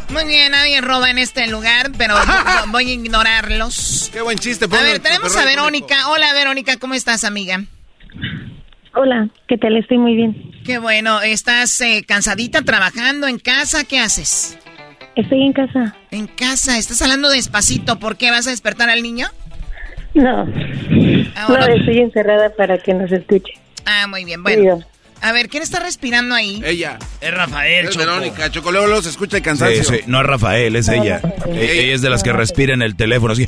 Muy bien, nadie roba en este lugar, pero vo- voy a ignorarlos. Qué buen chiste. A ver, en tenemos a Verónica. Hola, Verónica, ¿cómo estás, amiga? Hola, ¿qué tal? Estoy muy bien. Qué bueno, ¿estás eh, cansadita trabajando en casa? ¿Qué haces? Estoy en casa. En casa, estás hablando despacito. ¿Por qué vas a despertar al niño? No. Ahora- No, estoy encerrada para que nos escuche. Ah, muy bien, bueno. A ver, ¿quién está respirando ahí? Ella. Es Rafael, Es Choco. Verónica. Chocololo se escucha el cansancio. Sí, sí, no es Rafael, es ella. E- Ella es de las que respira en el teléfono. Así.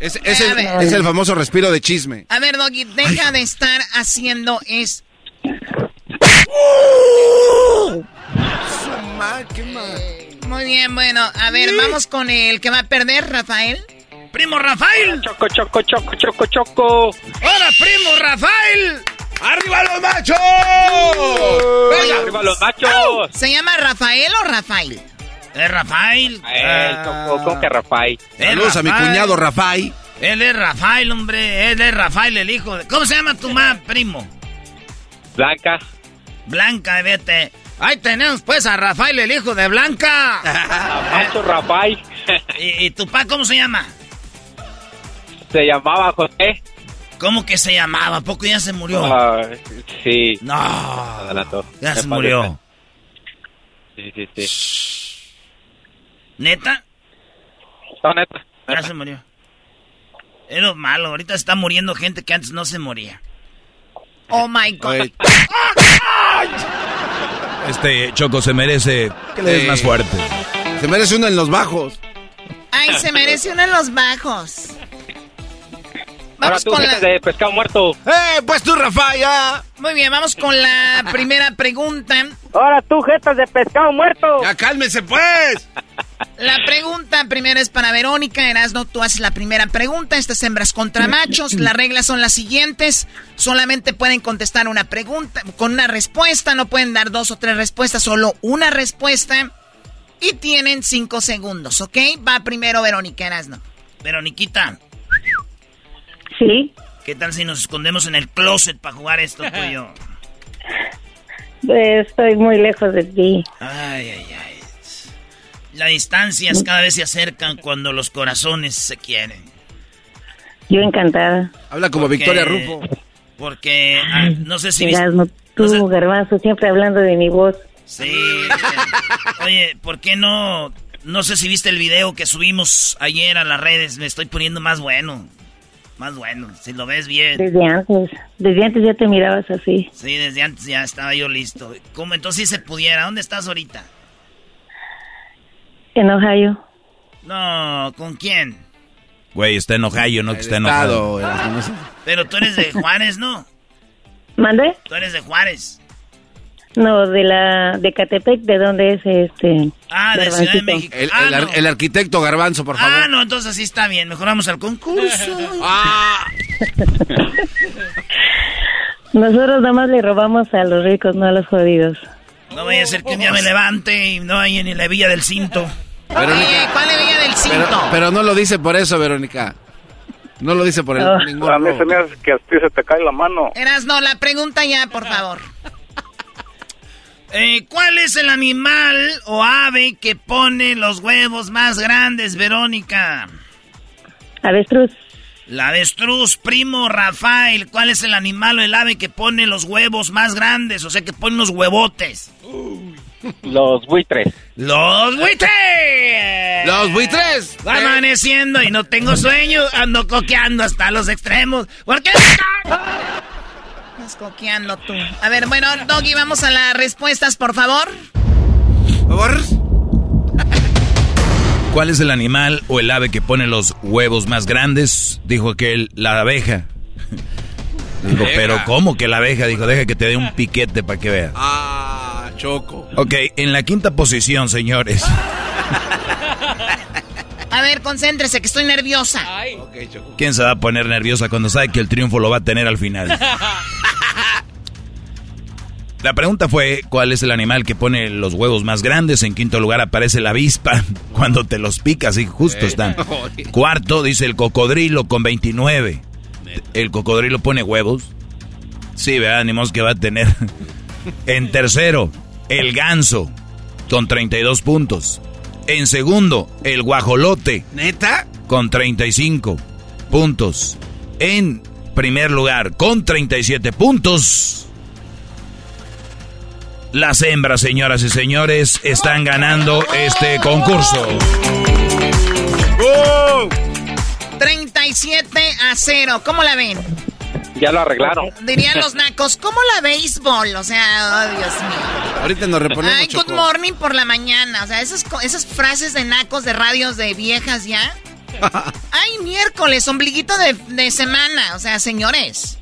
Es, es el, es el famoso respiro de chisme. A ver, Doggy, deja de estar haciendo es... Muy bien, bueno, a ver, vamos con el que va a perder, Rafael. ¡Primo Rafael! Choco, choco, choco, choco, choco. ¡Hola, primo Rafael! ¡Arriba los machos! Venga, arriba los machos. ¿Se llama Rafael o Rafael? Es Rafael. Choco, ¿cómo que Rafael? Saludos a mi Rafael. cuñado Rafael. Él es Rafael, hombre. Él es Rafael, el hijo. de- ¿Cómo se llama tu mamá, primo? Blanca. Blanca, vete. Ahí tenemos pues a Rafael, el hijo de Blanca. Macho Rafael. ¿Y, y tu papá cómo se llama? Se llamaba José. ¿Cómo que se llamaba? ¿A poco ya se murió? Ah, sí. No. Ya se murió. Sí, sí, sí. ¿Neta? No, neta. Ya se murió. Es lo malo. Ahorita está muriendo gente que antes no se moría. Oh my God. Oye, Este Choco se merece que le des más fuerte. se merece uno en los bajos. Ay, se merece uno en los bajos. Ahora Vamos tú, con la... de pescado muerto. ¡Eh, pues tú, Rafael, ya! Muy bien, vamos con la primera pregunta. Ahora tú, jetas de pescado muerto. ¡Ya cálmese, pues! La pregunta primero es para Verónica. Erasno, tú haces la primera pregunta. Estas hembras contra machos. Las reglas son las siguientes. Solamente pueden contestar una pregunta con una respuesta. No pueden dar dos o tres respuestas, solo una respuesta. Y tienen cinco segundos, ¿ok? Va primero Verónica Erasno. Veroniquita, Sí, ¿qué tal si nos escondemos en el closet para jugar esto tú y yo? eh, estoy muy lejos de ti. Ay, ay, ay. Las distancias cada vez se acercan cuando los corazones se quieren. Yo encantada. Habla como Porque- Victoria Rufo. Porque ah, no sé si. Erasmo, tú, no sé- garbanzo, siempre hablando de mi voz. Sí. Oye, ¿por qué no? No sé si viste el video que subimos ayer a las redes. Me estoy poniendo más bueno. Más bueno, si lo ves bien. Desde antes, desde antes ya te mirabas así. Sí, desde antes ya estaba yo listo. ¿Cómo entonces si se pudiera? ¿Dónde estás ahorita? En Ohio. No, ¿con quién? Güey, está en Ohio, no que está enojado. Pero tú eres de Juárez, ¿no? ¿Mande? Tú eres de Juárez. No, de la de Catepec, ¿de dónde es este? Ah, de Ciudad de? México. El, ah, el ar- no. el arquitecto Garbanzo, por favor. Ah, no, entonces sí está bien. Mejoramos al concurso. Ah, Nosotros nada más le robamos a los ricos, no a los jodidos. No vaya a ser que un día me levante y no vaya ni la villa del cinto. Oye, ¿cuál le veía del cinto? pero, pero no lo dice por eso, Verónica. No lo dice por el Ah. ningún A mí se me hace que a ti se te cae la mano. Erasno, la pregunta ya, por favor. Eh, ¿Cuál es el animal o ave que pone los huevos más grandes, Verónica? Avestruz, La avestruz, primo Rafael. ¿Cuál es el animal o el ave que pone los huevos más grandes? O sea, que pone los huevotes. Los buitres. ¡Los buitres! ¡Los buitres! Va amaneciendo y no tengo sueño. Ando coqueando hasta los extremos. ¿Por qué? Estás coqueando tú. A ver, bueno, Doggy, vamos a las respuestas, por favor. Por favor. ¿Cuál es el animal o el ave que pone los huevos más grandes? Dijo aquel, la abeja. Digo, pero ¿cómo que la abeja? Dijo, deja que te dé un piquete para que veas. Ah, choco. Ok, en la quinta posición, señores. A ver, concéntrese, que estoy nerviosa. ¿Quién se va a poner nerviosa cuando sabe que el triunfo lo va a tener al final? La pregunta fue, ¿cuál es el animal que pone los huevos más grandes? En quinto lugar aparece la avispa, cuando te los picas y justo están. Cuarto dice el cocodrilo con 29. ¿El cocodrilo pone huevos? Sí, ¿verdad? Ni que va a tener. En tercero, el ganso con 32 puntos. En segundo, el guajolote. ¿Neta? Con 35 puntos. En primer lugar, con 37 puntos. Las hembras, señoras y señores, están ganando este concurso. 37 a 0. ¿Cómo la ven? Ya lo arreglaron. Dirían los nacos, ¿cómo la béisbol? O sea, oh, Dios mío. Ahorita nos reponemos. Ay, good morning por la mañana. O sea, esas, esas frases de nacos de radios de viejas ya. Ay, miércoles, ombliguito de, de semana. O sea, señores,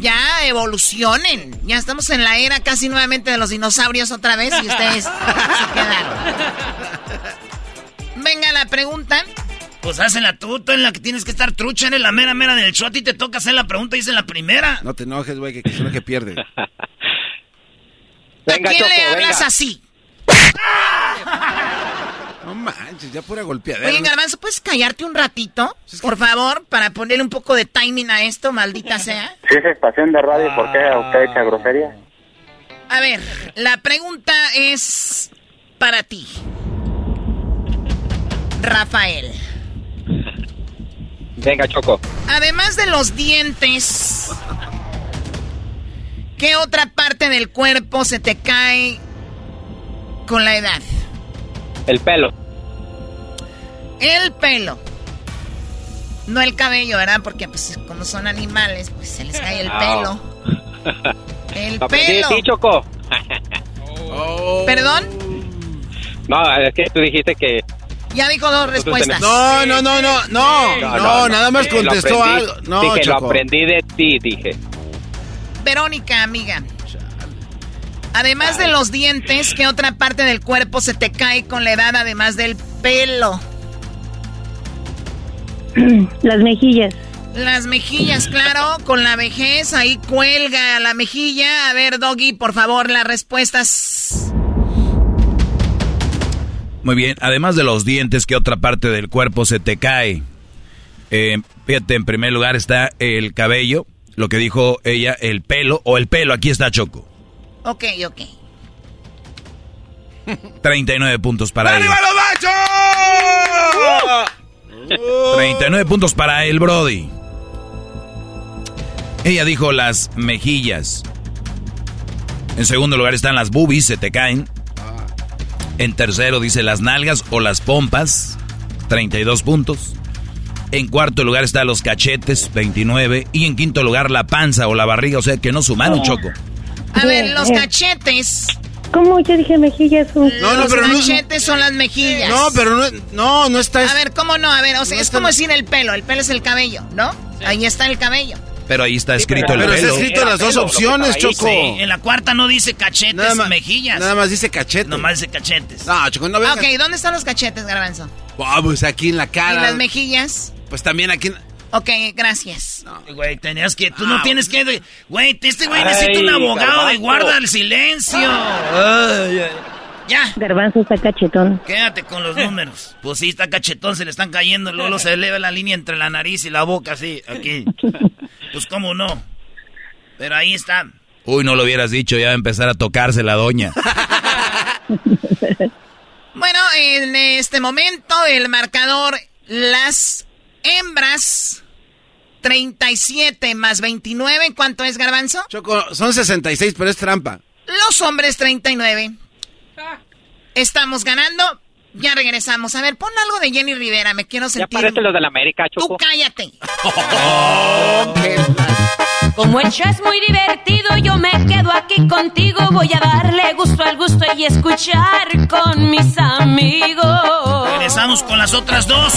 ya evolucionen. Ya estamos en la era casi nuevamente de los dinosaurios otra vez y ustedes se quedaron. Venga la pregunta. Pues hazla tú, tú en la que tienes que estar trucha, eres la mera mera del shot y te toca hacer la pregunta y es en la primera. No te enojes, güey, que, que que pierde. venga, ¿A quién le hablas así? No manches, ya pura golpeadera. Oye, Garbanzo, ¿puedes callarte un ratito? Por favor, para ponerle un poco de timing a esto, maldita sea. Si es estación de radio, ¿por qué usted echa grosería? A ver, la pregunta es para ti. Rafael. Venga, Choco. Además de los dientes, ¿qué otra parte del cuerpo se te cae con la edad? El pelo. El pelo. No el cabello, ¿verdad? Porque pues como son animales, pues se les cae el Ah. pelo. El pelo. ti, Choco. ¿Perdón? No, es que tú dijiste que... Ya dijo dos respuestas. No, no, no, no, no, no, nada más contestó aprendí- algo. No, dije, lo aprendí de ti, dije. Verónica, amiga. Además de los dientes, ¿qué otra parte del cuerpo se te cae con la edad además del pelo? Las mejillas. Las mejillas, claro, con la vejez ahí cuelga la mejilla. A ver, Doggy, por favor, las respuestas. Muy bien, además de los dientes, ¿qué otra parte del cuerpo se te cae? Eh, fíjate, en primer lugar está el cabello, lo que dijo ella, el pelo, o el pelo, aquí está Choco. Ok, ok. 39 puntos para él. ¡Arriba los machos! 39 puntos para el Brody. Ella dijo las mejillas. En segundo lugar están las boobies, se te caen. En tercero dice las nalgas o las pompas, 32 puntos. En cuarto lugar están los cachetes, 29. Y en quinto lugar la panza o la barriga, o sea que no sumaron, Choco. A ver, los bien. cachetes. ¿Cómo? Yo dije mejillas. un- los cachetes son las mejillas. No, pero no, no, no está. A ver, ¿cómo no? A ver, o sea, No es está- como decir el pelo. El pelo es el cabello, ¿no? Ahí está el cabello. Pero ahí está escrito el pero está pelo. escrito las dos opciones, Choco. Sí, en la cuarta no dice cachetes, Nada más- mejillas. Nada más dice cachete. Nomás dice cachetes. No, Choco, no Ah, vengas. ok, ¿dónde están los cachetes, Garbanzo? Ah, pues aquí en la ¿Y cara. las mejillas? Pues también aquí. Ok, gracias. Güey, tenías que... Tú no Ah, tienes que... Güey, este güey necesita un abogado de guarda el silencio. Ay, ay. Ya. Garbanzo está cachetón. Quédate con los números. Pues sí, está cachetón, se le están cayendo. Luego se eleva la línea entre la nariz y la boca, así, aquí. Pues cómo no. Pero ahí está. Uy, no lo hubieras dicho, ya va a empezar a tocarse la doña. Bueno, en este momento el marcador, las hembras, 37 más 29, ¿cuánto es, Garbanzo? Choco, son 66, pero es trampa. Los hombres, 39. Estamos ganando. Ya regresamos. A ver, pon algo de Jenny Rivera, me quiero Ya sentir. parece los de la América, Tú Choco. cállate. Como el show es muy divertido, yo me quedo aquí contigo. Voy a darle gusto al gusto y escuchar con mis amigos. Regresamos con las otras dos.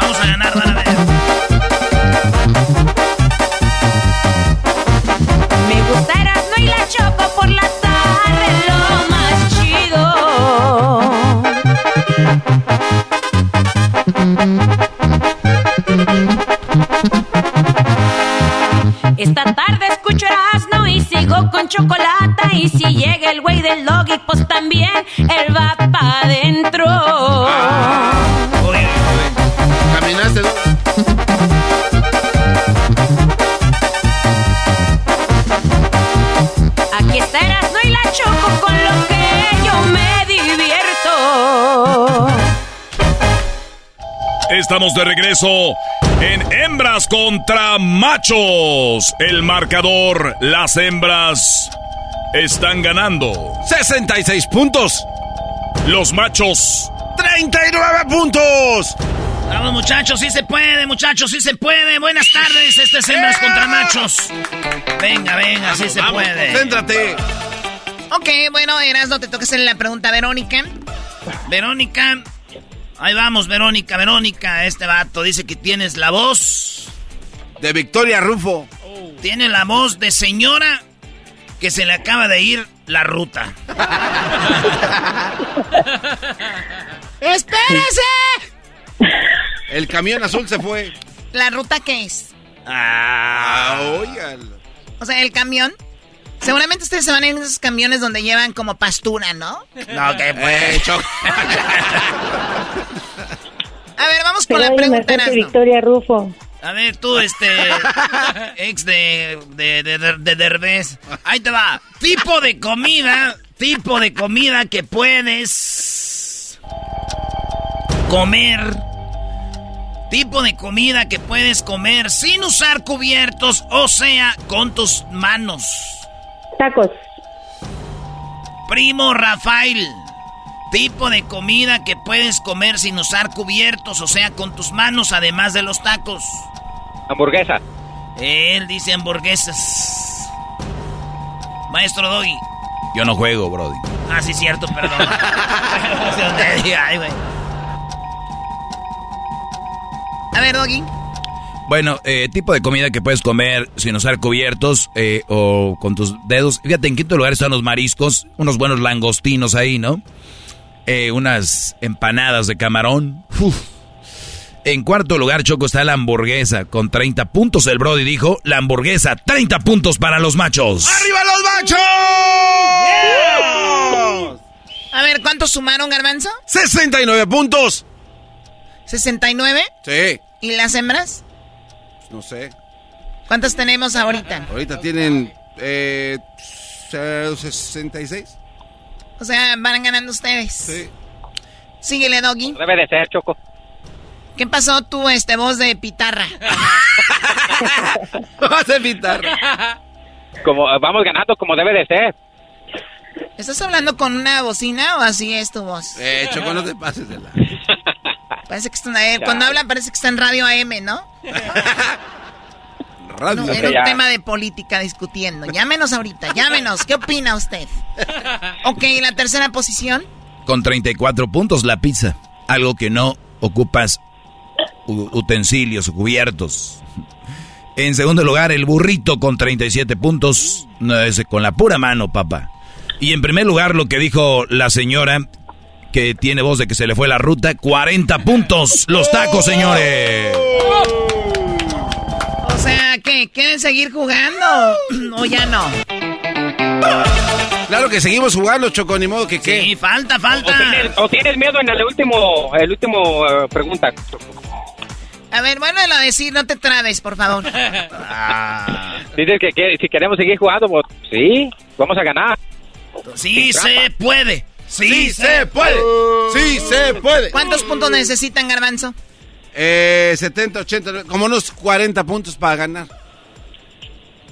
Vamos a ganar, van a ver. Me gustará no y la choco por la tarde, lo más chido. Esta tarde escucho Erasmo y sigo con chocolate. Y si llega el güey del logic, pues también él va para adentro. Oye, oye. ¿No? Aquí está Erasmo y la Choco con lo que yo me divierto. Estamos de regreso en hembras contra machos. El marcador, las hembras están ganando. 66 puntos. Los machos, 39 puntos. Vamos muchachos, sí se puede, muchachos, sí se puede. Buenas tardes, este es Hembras contra Machos. Venga, venga, sí se Vamos, puede. concéntrate. Ok, bueno, Erasmo, te toca hacerle la pregunta a Verónica. Verónica, ahí vamos, Verónica, Verónica. Este vato dice que tienes la voz. De Victoria Rufo. Tiene la voz de señora que se le acaba de ir la ruta. ¡Espérese! El camión azul se fue. ¿La ruta qué es? Ah, óigalo. O sea, el camión. Seguramente ustedes se van en esos camiones donde llevan como pastura, ¿no? No, que Eh, Choco. A ver, vamos con Pero la pregunta, mejor que Erasmo. Victoria Rufo. A ver, tú, este. ex de. de. de. de, de Derbez. Ahí te va. Tipo de comida. Tipo de comida que puedes. comer. Tipo de comida que puedes comer sin usar cubiertos, o sea, con tus manos. Tacos. Primo Rafael. Tipo de comida que puedes comer sin usar cubiertos, o sea, con tus manos, además de los tacos. Hamburguesa. Él dice hamburguesas. Maestro Doggy. Yo no juego, Brody. Ah, sí, cierto, perdón. No sé dónde diga, ay, güey. A ver, Doggy. Bueno, eh, tipo de comida que puedes comer sin usar cubiertos eh, o con tus dedos. Fíjate, en quinto lugar están los mariscos, unos buenos langostinos ahí, ¿no? Eh, unas empanadas de camarón. Uf. En cuarto lugar, Choco, está la hamburguesa con 30 puntos. El Brody dijo, la hamburguesa, 30 puntos para los machos. ¡Arriba los machos! A ver, ¿cuántos sumaron, Garbanzo? 69 puntos. ¿69? Sí. ¿Y las hembras? No sé. ¿Cuántas tenemos ahorita? Ahorita tienen eh, 66. O sea, van ganando ustedes. Sí. Síguele, Doggy. Debe de ser, Choco. ¿Qué pasó tú, este, voz de pitarra? Vas a evitar. Como, vamos ganando como debe de ser. ¿Estás hablando con una bocina o así es tu voz? Eh, Choco, no te pases de la. Parece que está en Cuando habla parece que está en radio AM, ¿no? Radio. No, era un tema de política discutiendo. Llámenos ahorita, llámenos. ¿Qué opina usted? Ok, la tercera posición. Con 34 puntos la pizza. Algo que no ocupas utensilios o cubiertos. En segundo lugar, el burrito con 37 puntos. No, ese con la pura mano, papá. Y en primer lugar, lo que dijo la señora, que tiene voz de que se le fue la ruta, 40 puntos. Los tacos, señores. O sea, ¿qué? ¿Quieren seguir jugando? ¿O ya no? Claro que seguimos jugando, Choco, ni modo que qué. Sí, falta, falta. O tienes, o tienes miedo en el último, el último eh, pregunta. A ver, vuélvelo a decir, no te trabes, por favor. Dices que, que si queremos seguir jugando, pues sí, vamos a ganar. Sí se puede. Sí, Sí se puede. Sí se puede. ¿Cuántos puntos necesitan, Garbanzo? Eh, 70, 80, como unos 40 puntos para ganar.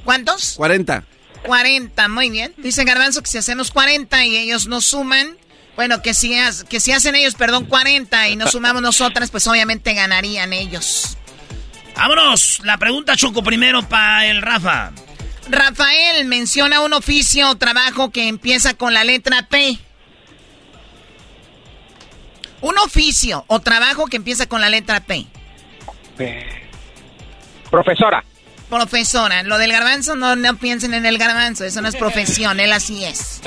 ¿Cuántos? 40. 40, muy bien. Dice Garbanzo que si hacemos 40 y ellos nos suman, bueno, que si, que si hacen ellos, perdón, 40 y nos sumamos nosotras, pues obviamente ganarían ellos. Vámonos. La pregunta Choco primero para el Rafa. Rafael menciona un oficio o trabajo que empieza con la letra P. Un oficio o trabajo que empieza con la letra P. Profesora. Profesora, lo del garbanzo no, no piensen en el garbanzo, eso no es profesión, él así es.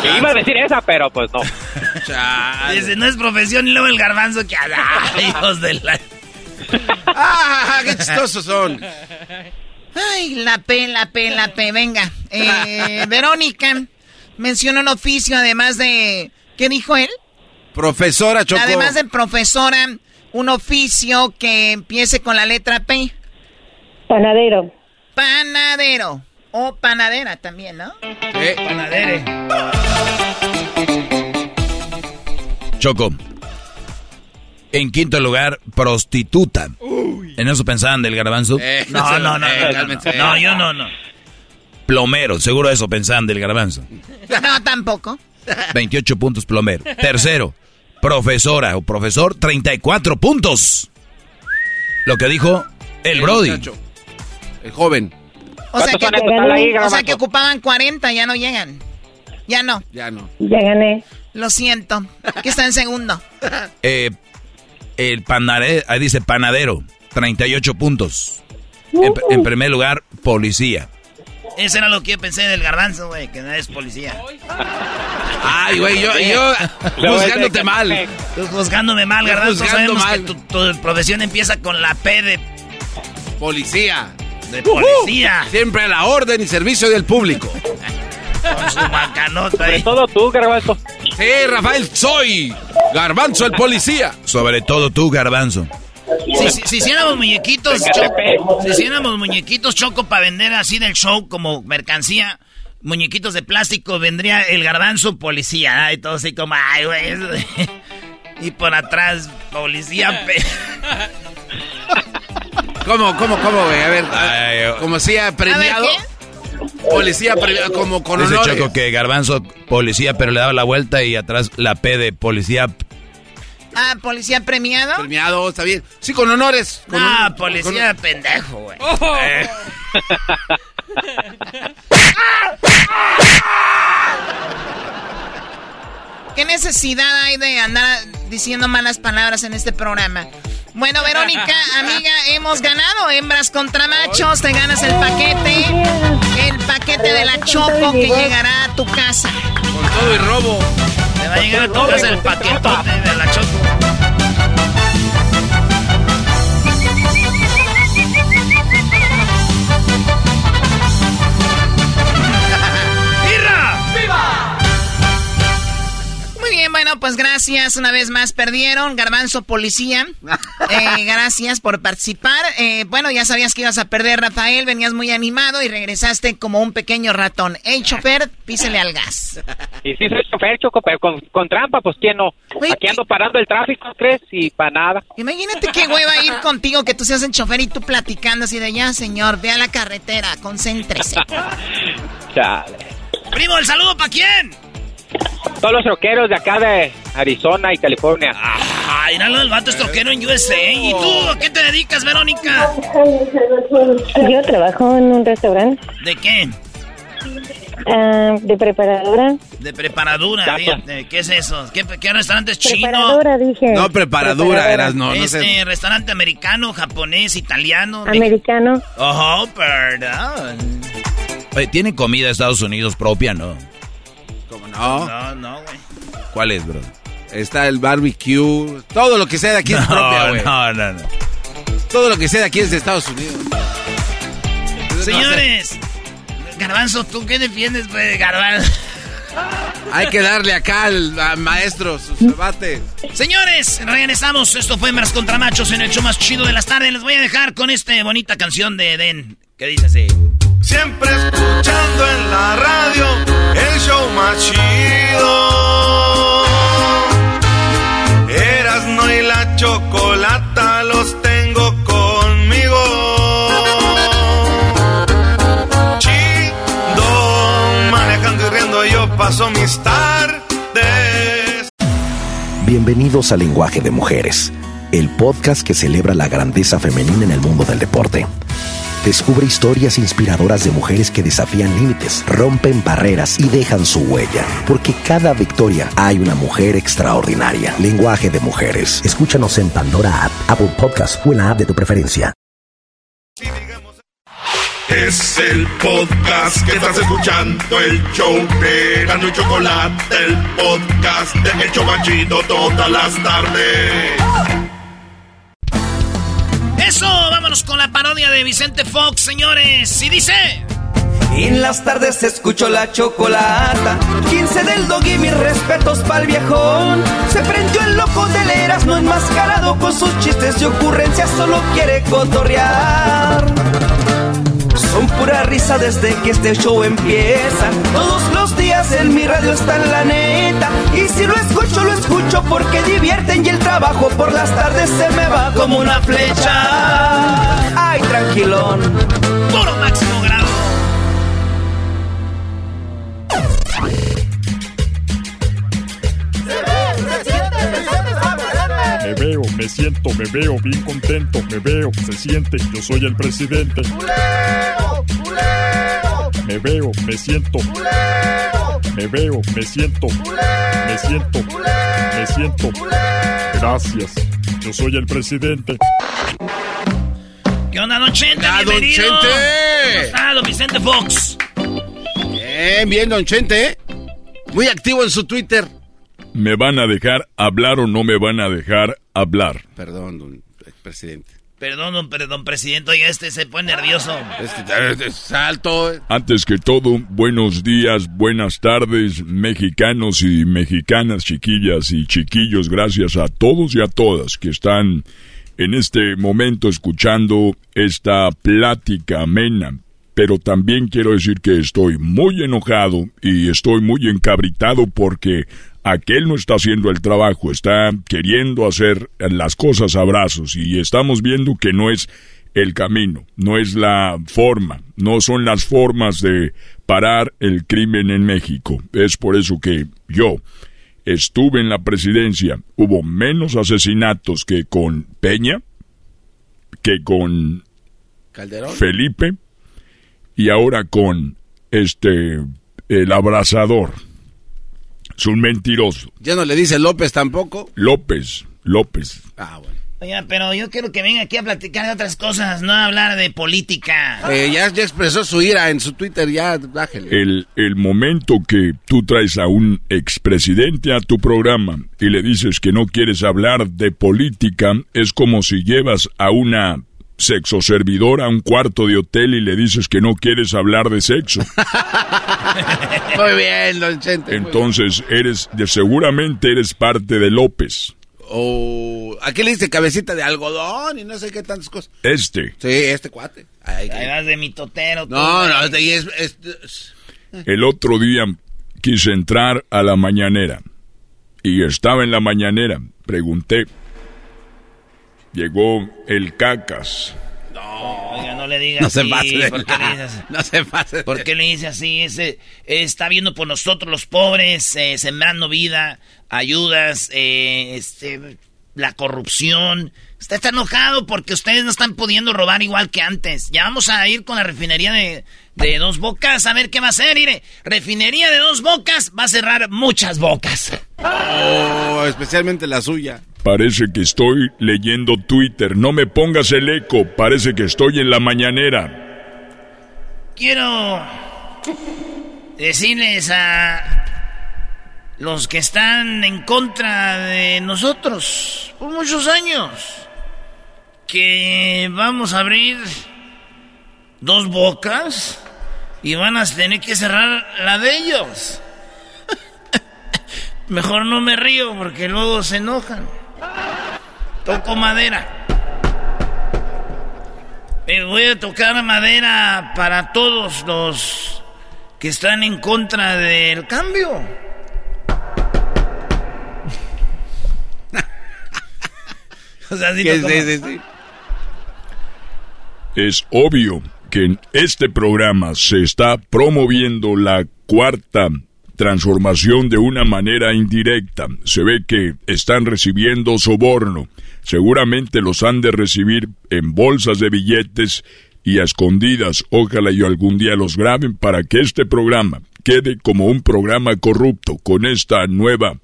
Que iba a decir esa, pero pues no. Dice, no es profesión y luego el garbanzo que... ¡Ah, hijos de la... ¡Ah, qué chistosos son! Ay, la P, la P, la P. Venga. Eh, Verónica menciona un oficio además de... ¿Qué dijo él? Profesora Choco. Además de profesora, un oficio que empiece con la letra P. Panadero. Panadero. O panadera también, ¿no? Eh, Panadere. Choco. En quinto lugar, prostituta. ¿En eso pensaban del garbanzo? Eh, No, no, no, eh, no, no, yo no, no. Plomero, seguro eso pensaban del garbanzo. No, tampoco. 28 puntos plomero. Tercero, profesora o profesor, 34 puntos. Lo que dijo el El Brody. muchacho. El joven. O sea, que, ¿Cuántos son en total ahí, o sea Garbanzo? que ocupaban 40, ya no llegan. Ya no. Ya no. Ya gané. Lo siento. Que está en segundo. Eh, el panadero, ahí dice panadero, 38 puntos. En, en primer lugar, policía. Eso era lo que yo pensé del garbanzo, güey, que no es policía. Ay, güey, yo, yo juzgándote mal. Tú juzgándome mal, Yo garbanzo. Sabemos mal. que tu, tu profesión empieza con la P de, Policía. de policía. Siempre a la orden y servicio del público. Con su macanota Sobre ahí. todo tú, Garbanzo. Sí, Rafael, soy Garbanzo el policía. Sobre todo tú, garbanzo. Si, si- si hiciéramos muñequitos, Choco, si hiciéramos muñequitos choco para vender así del show como mercancía, muñequitos de plástico, vendría el garbanzo policía, ¿ah? y todo así como, ay, güey. Y por atrás, policía. pe- ¿Cómo, cómo, cómo, güey? A ver, Ay, ay, como si ha premiado. Policía premiado, como con Dice honores. Choco que garbanzo, policía, pero le daba la vuelta y atrás la P de policía. Ah, policía premiado. Premiado, está bien. Sí, con honores. Con honor- policía pendejo, güey. Eh. ¿Qué necesidad hay de andar diciendo malas palabras en este programa? Bueno, Verónica, amiga, hemos ganado hembras contra machos. Te ganas el paquete. El paquete de la Choco que llegará a tu casa. Con todo y robo. Te va a llegar a tu casa el paquetote de la choco. Bueno, pues gracias. Una vez más perdieron. Garbanzo Policía. Eh, gracias por participar. Eh, bueno, ya sabías que ibas a perder, Rafael. Venías muy animado y regresaste como un pequeño ratón. Hey, chofer, písele al gas. Y sí soy chofer, Choco, pero con, con trampa, pues ¿quién no? Oye, Aquí ando parando el tráfico, ¿crees? Y para nada. Imagínate qué hueva ir contigo, que tú seas el chofer y tú platicando así de ya, señor, ve a la carretera, concéntrese. Chale. Primo, ¿el saludo para quién? Todos los troqueros de acá de Arizona y California. Ay, no, el vato es troquero en USA. ¿Y tú a qué te dedicas, Verónica? Yo trabajo en un restaurante ¿De qué? ah, de preparadora. De preparadura, fíjate. ¿Qué es eso? ¿Qué, qué restaurante es chino? Preparadora, dije. No, preparadura eras, no, no este, sé. restaurante americano, japonés, italiano. me- Americano. Oh, perdón. Oye, ¿Tiene comida Estados Unidos propia? No. ¿Cómo no? No, no, güey. ¿Cuál es, bro? Está el barbecue. Todo lo que sea de aquí es No, propia, güey. no, no, no. Todo lo que sea de aquí es de Estados Unidos. Señores, Garbanzo, ¿tú qué defiendes, pues, Garbanzo? Hay que darle acá al maestro su debate. Señores, regresamos. Esto fue Hembras contra Machos en el show más chido de las tardes. Les voy a dejar con esta bonita canción de Eden que dice así. Siempre escuchando en la radio el show más chido. Erasno y la chocolata los tengo conmigo. Chido, manejando y riendo yo paso mis tardes. Bienvenidos a Lenguaje de Mujeres, el podcast que celebra la grandeza femenina en el mundo del deporte. Descubre historias inspiradoras de mujeres que desafían límites, rompen barreras y dejan su huella. Porque cada victoria hay una mujer extraordinaria. Lenguaje de Mujeres. Escúchanos en Pandora App, Apple Podcast o en la app de tu preferencia. Es el podcast que estás escuchando, el show de Gano y Chocolate, el podcast de El Chobachito todas las tardes. Eso, vámonos con la parodia de Vicente Fox, señores. Y dice... En las tardes escucho la chocolata. 15 del dog y mis respetos pa'l viejón. Se prendió el loco del Erasmo enmascarado con sus chistes y ocurrencias, solo quiere cotorrear. Son pura risa desde que este show empieza. Todos los en mi radio está en la neta. Y si lo escucho, lo escucho porque divierten y el trabajo por las tardes se me va como una flecha. Ay, tranquilón. Puro máximo grado. Me veo, me siento, me veo bien contento, me veo, se siente, yo soy el presidente. Me veo, me siento. Me veo, me siento. Me siento. Me siento. Gracias. Yo soy el presidente. ¿Qué onda, Don Chente? Ah, don Bienvenido. Chente. ¿Cómo está, don Vicente Fox? Bien, bien, Don Chente. ¿eh? Muy activo en su Twitter. ¿Me van a dejar hablar o no me van a dejar hablar? Perdón, don presidente. Perdón, don, perdón, presidente. Oye, este se pone nervioso. Este, salto. Antes que todo, buenos días, buenas tardes, mexicanos y mexicanas, chiquillas y chiquillos. Gracias a todos y a todas que están en este momento escuchando esta plática amena. Pero también quiero decir que estoy muy enojado y estoy muy encabritado porque aquel no está haciendo el trabajo, está queriendo hacer las cosas a brazos y estamos viendo que no es el camino, no es la forma, no son las formas de parar el crimen en México. Es por eso que yo estuve en la presidencia, hubo menos asesinatos que con Peña, que con Calderón. Felipe y ahora con este el abrazador. Es un mentiroso. Ya no le dice López tampoco. López, López. Ah, bueno. Oiga, pero yo quiero que venga aquí a platicar de otras cosas, no a hablar de política. Eh, ya, ya expresó su ira en su Twitter, ya bájele. El, el momento que tú traes a un expresidente a tu programa y le dices que no quieres hablar de política es como si llevas a una sexoservidora a un cuarto de hotel y le dices que no quieres hablar de sexo. Muy bien, don Chente. Entonces eres, de, seguramente eres parte de López. O aquí le dice cabecita de algodón y no sé qué tantas cosas. Este. Sí, este cuate. Ay, Ahí vas de mi totero. tú, no, no, es, es- es- El otro día quise entrar a la mañanera y estaba en la mañanera. Pregunté. Llegó el cacas. Oiga, no le digas No se pase de ¿Por qué le la- dice así? No se pase. ¿Por qué le dice así? Ese, está viendo por nosotros los pobres, eh, sembrando vida, ayudas, eh, este, la corrupción. Usted está enojado porque ustedes no están pudiendo robar igual que antes. Ya vamos a ir con la refinería de, de Dos Bocas a ver qué va a hacer. Mire, refinería de Dos Bocas va a cerrar muchas bocas. Oh, especialmente la suya. Parece que estoy leyendo Twitter. No me pongas el eco. Parece que estoy en la mañanera. Quiero decirles a los que están en contra de nosotros por muchos años que vamos a abrir dos bocas y van a tener que cerrar la de ellos. Mejor no me río porque luego se enojan. Toco madera. Eh, voy a tocar madera para todos los que están en contra del cambio. o sea, sí. Es obvio que en este programa se está promoviendo la cuarta transformación de una manera indirecta. Se ve que están recibiendo soborno. Seguramente los han de recibir en bolsas de billetes y a escondidas. Ojalá yo algún día los graben para que este programa quede como un programa corrupto con esta nueva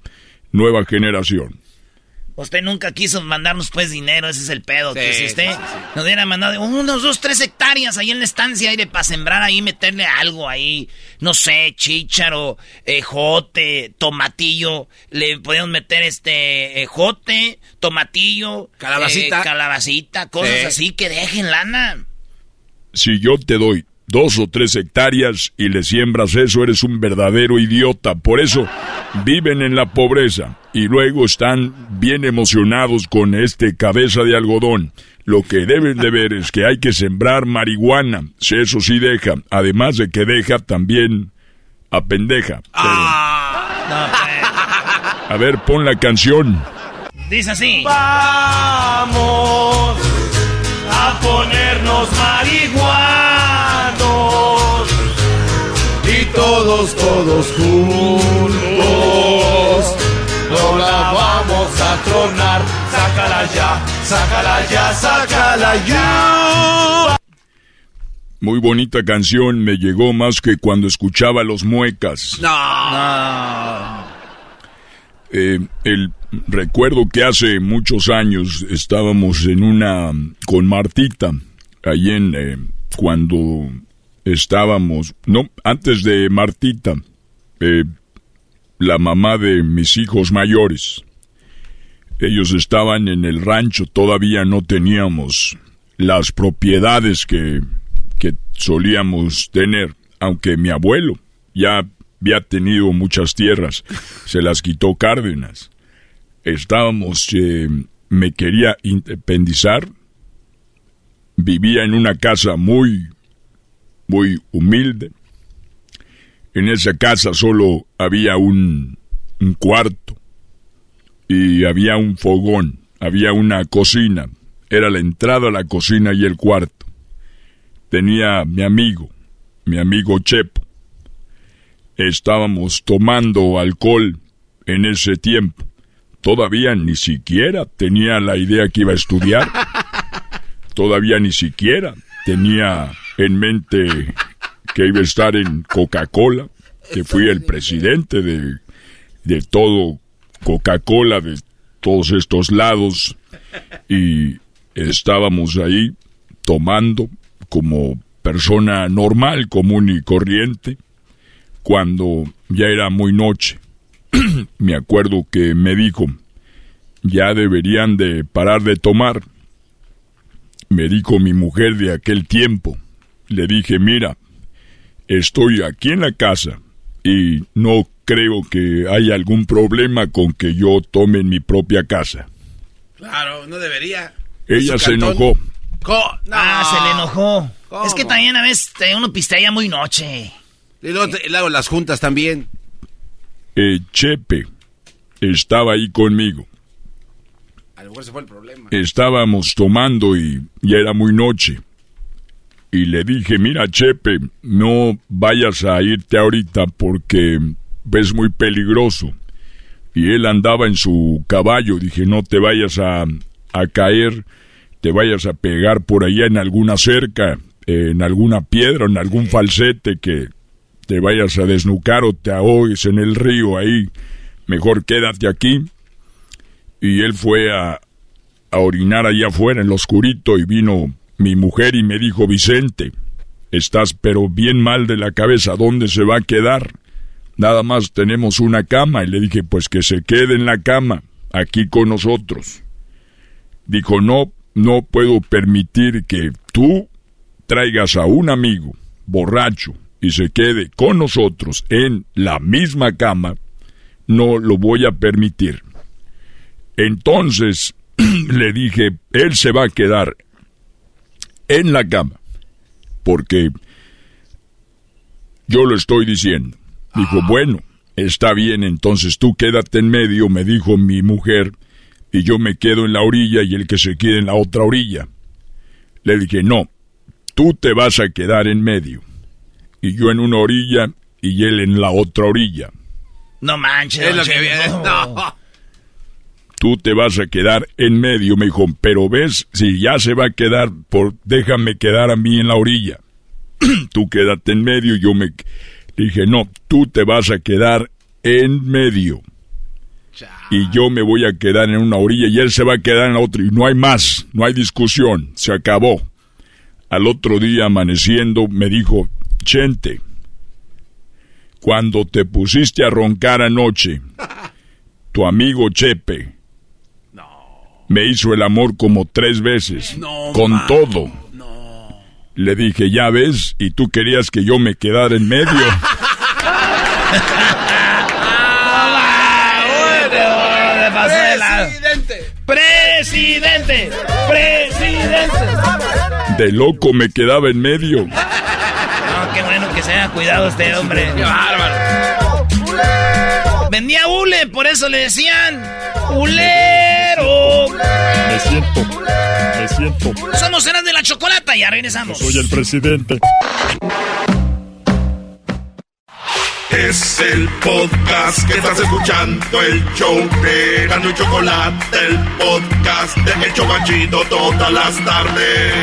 nueva generación. Usted nunca quiso mandarnos pues dinero, ese es el pedo. que si usted nos hubiera mandado unos dos, tres hectáreas ahí en la estancia aire para sembrar ahí, meterle algo ahí, no sé, chícharo, ejote, tomatillo, le podemos meter este ejote, tomatillo, calabacita, eh, calabacita, cosas así que dejen lana. Si yo te doy dos o tres hectáreas y le siembras eso, eres un verdadero idiota. Por eso viven en la pobreza y luego están bien emocionados con este cabeza de algodón. Lo que deben de ver es que hay que sembrar marihuana, si eso sí deja, además de que deja también a pendeja. A ver, pon la canción. Dice así. Vamos a ponernos marihuanos y todos, todos juntos no la vamos a tronar. Sácala ya, sácala ya, sácala ya. Muy bonita canción, me llegó más que cuando escuchaba los muecas. No. Eh, el recuerdo que hace muchos años estábamos en una con Martita, ahí en eh, cuando estábamos, no, antes de Martita, eh, la mamá de mis hijos mayores. Ellos estaban en el rancho, todavía no teníamos las propiedades que, que solíamos tener, aunque mi abuelo ya había tenido muchas tierras, se las quitó Cárdenas. Estábamos, eh, me quería independizar, vivía en una casa muy, muy humilde, en esa casa solo había un, un cuarto y había un fogón, había una cocina. Era la entrada a la cocina y el cuarto. Tenía mi amigo, mi amigo Chepo. Estábamos tomando alcohol en ese tiempo. Todavía ni siquiera tenía la idea que iba a estudiar. Todavía ni siquiera tenía en mente que iba a estar en Coca-Cola, que fui el presidente de, de todo Coca-Cola, de todos estos lados, y estábamos ahí tomando como persona normal, común y corriente, cuando ya era muy noche. me acuerdo que me dijo, ya deberían de parar de tomar. Me dijo mi mujer de aquel tiempo. Le dije, mira, estoy aquí en la casa y no creo que haya algún problema con que yo tome en mi propia casa. Claro, no debería. Ella se enojó. Ah, se le enojó. Es que también a veces uno pistea muy noche. Y luego, te- y luego las juntas también. Eh, Chepe estaba ahí conmigo. A lo mejor se fue el problema. Estábamos tomando y ya era muy noche. Y le dije, mira Chepe, no vayas a irte ahorita porque es muy peligroso. Y él andaba en su caballo, dije, no te vayas a, a caer, te vayas a pegar por allá en alguna cerca, en alguna piedra, en algún falsete que te vayas a desnucar o te ahogues en el río ahí. Mejor quédate aquí. Y él fue a, a orinar allá afuera en lo oscurito y vino mi mujer y me dijo, Vicente, estás pero bien mal de la cabeza, ¿dónde se va a quedar? Nada más tenemos una cama y le dije, pues que se quede en la cama, aquí con nosotros. Dijo, no, no puedo permitir que tú traigas a un amigo borracho y se quede con nosotros en la misma cama, no lo voy a permitir. Entonces le dije, él se va a quedar en la cama, porque yo lo estoy diciendo. Dijo, bueno, está bien, entonces tú quédate en medio, me dijo mi mujer, y yo me quedo en la orilla y el que se quede en la otra orilla. Le dije, no, tú te vas a quedar en medio, y yo en una orilla y él en la otra orilla. No manches. Es lo que viene. No. Tú te vas a quedar en medio, me dijo, pero ves, si ya se va a quedar, por, déjame quedar a mí en la orilla. tú quédate en medio, yo me dije, no, tú te vas a quedar en medio. y yo me voy a quedar en una orilla y él se va a quedar en la otra y no hay más, no hay discusión, se acabó. Al otro día amaneciendo me dijo, Chente, cuando te pusiste a roncar anoche, tu amigo Chepe me hizo el amor como tres veces, con todo. Le dije, ya ves, y tú querías que yo me quedara en medio. Presidente. Presidente. Presidente. De loco me quedaba en medio. No, qué bueno que se haya cuidado este hombre. Qué bárbaro. Vendía hule, por eso le decían hulero. Me siento, me siento. Somos eran de la chocolata, ya regresamos. Soy el presidente. Es el podcast que estás escuchando, el show de Gano y Chocolate, el podcast de El Chobachito todas las tardes.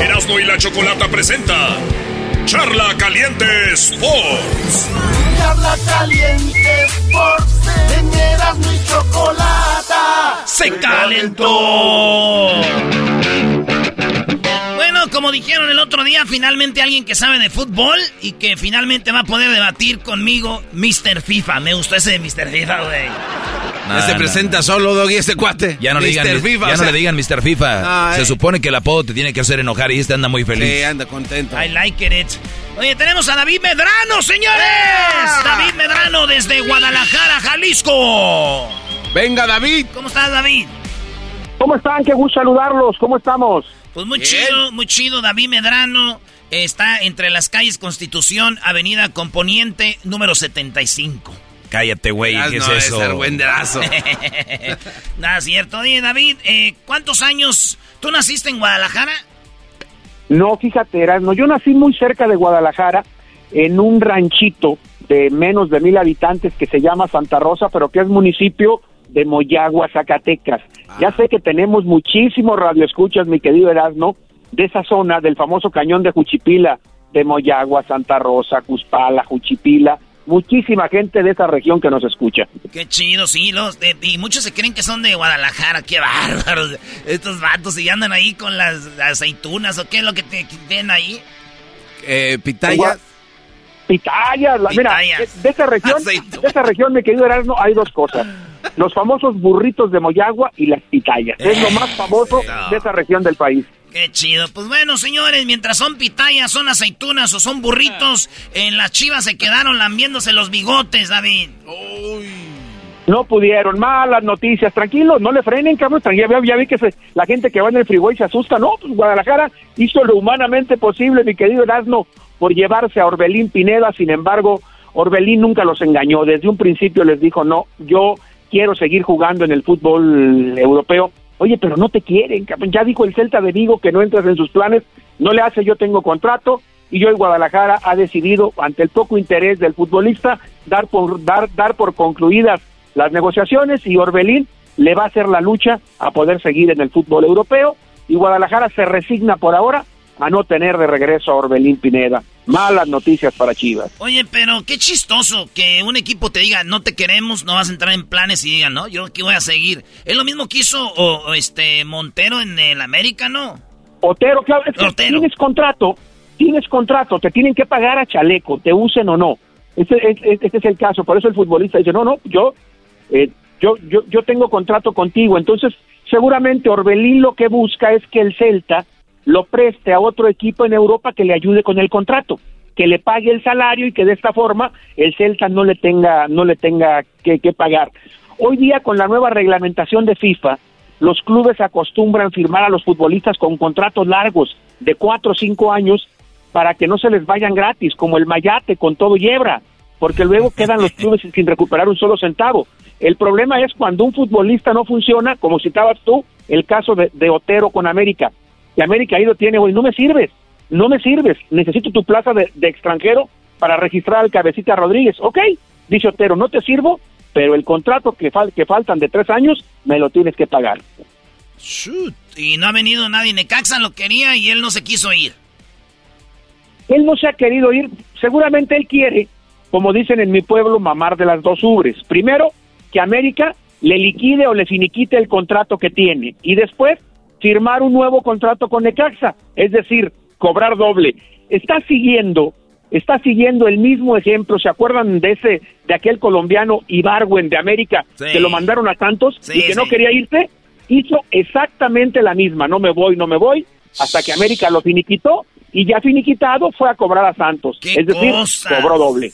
Erasmo y la Chocolata presenta Charla Caliente Sports. Charla Caliente Sports. En Erasmo y Chocolata. Se calentó. Como dijeron el otro día, finalmente alguien que sabe de fútbol y que finalmente va a poder debatir conmigo, Mr. FIFA. Me gustó ese de Mr. FIFA, güey. Ya se presenta solo, Doggy, este cuate. Ya no, le digan, Mr. FIFA, ya o no sea. le digan Mr. FIFA. Se supone que el apodo te tiene que hacer enojar y este anda muy feliz. Sí, anda contento. I like it. Oye, tenemos a David Medrano, señores. David Medrano desde Guadalajara, Jalisco. Venga, David. ¿Cómo estás, David? ¿Cómo están? Qué gusto saludarlos. ¿Cómo estamos? Pues muy chido, muy chido. David Medrano está entre las calles Constitución, Avenida Componiente, número 75. Cállate, güey, ¿qué es no, eso? es argüenderazo. Nada, cierto. Oye, David, eh, ¿cuántos años? ¿Tú naciste en Guadalajara? No, fíjate, Erasmo, yo nací muy cerca de Guadalajara, en un ranchito de menos de mil habitantes que se llama Santa Rosa, pero que es municipio de Moyagua, Zacatecas. Ya sé que tenemos muchísimos radioescuchas, mi querido Erasmo, de esa zona, del famoso cañón de Juchipila, de Moyagua, Santa Rosa, Cuspala, Juchipila, muchísima gente de esa región que nos escucha. Qué chido, sí. Los de- y muchos se creen que son de Guadalajara. Qué bárbaros. Estos vatos y andan ahí con las, las aceitunas o qué es lo que te tienen ahí. Eh, pitayas. Pitayas, la- mira, de, de esa región, de esa región, mi querido Erasmo, hay dos cosas. Los famosos burritos de Moyagua y las pitayas. Es lo más famoso de esa región del país. Qué chido. Pues bueno, señores, mientras son pitayas, son aceitunas o son burritos, en las chivas se quedaron lambiéndose los bigotes, David. No pudieron, malas noticias, tranquilos, no le frenen, cabrón, tranquilo, ya, ya vi que se- la gente que va en el freeway se asusta, no, pues Guadalajara hizo lo humanamente posible, mi querido Erasmo, por llevarse a Orbelín Pineda, sin embargo, Orbelín nunca los engañó, desde un principio les dijo, no, yo quiero seguir jugando en el fútbol europeo, oye, pero no te quieren, ya dijo el Celta de Vigo que no entras en sus planes, no le hace, yo tengo contrato, y hoy Guadalajara ha decidido, ante el poco interés del futbolista, dar por, dar, dar por concluidas las negociaciones. Y Orbelín le va a hacer la lucha a poder seguir en el fútbol europeo. Y Guadalajara se resigna por ahora a no tener de regreso a Orbelín Pineda. Malas noticias para Chivas. Oye, pero qué chistoso que un equipo te diga, no te queremos, no vas a entrar en planes y digan, no, yo aquí voy a seguir. Es lo mismo que hizo o, o este Montero en el América, ¿no? Otero, claro, es que tienes contrato, tienes contrato, te tienen que pagar a chaleco, te usen o no. Este, es- es- este es el caso, por eso el futbolista dice, no, no, yo, eh, yo, yo, yo tengo contrato contigo. Entonces, seguramente Orbelín lo que busca es que el Celta lo preste a otro equipo en Europa que le ayude con el contrato, que le pague el salario y que de esta forma el Celta no le tenga, no le tenga que, que pagar. Hoy día con la nueva reglamentación de FIFA, los clubes acostumbran firmar a los futbolistas con contratos largos de cuatro o cinco años para que no se les vayan gratis, como el Mayate con todo y hebra, porque luego quedan los clubes sin recuperar un solo centavo. El problema es cuando un futbolista no funciona, como citabas tú, el caso de, de Otero con América. Y América ahí lo tiene, güey, no me sirves, no me sirves, necesito tu plaza de, de extranjero para registrar al cabecita Rodríguez. Ok, dice Otero, no te sirvo, pero el contrato que, fal- que faltan de tres años me lo tienes que pagar. Shoot. Y no ha venido nadie. Necaxa lo quería y él no se quiso ir. Él no se ha querido ir, seguramente él quiere, como dicen en mi pueblo, mamar de las dos ubres. Primero, que América le liquide o le finiquite el contrato que tiene y después firmar un nuevo contrato con Necaxa, es decir, cobrar doble. Está siguiendo, está siguiendo el mismo ejemplo, ¿se acuerdan de ese de aquel colombiano Ibarwen de América que lo mandaron a Santos y que no quería irse? Hizo exactamente la misma, no me voy, no me voy, hasta que América lo finiquitó y ya finiquitado fue a cobrar a Santos, es decir, cobró doble.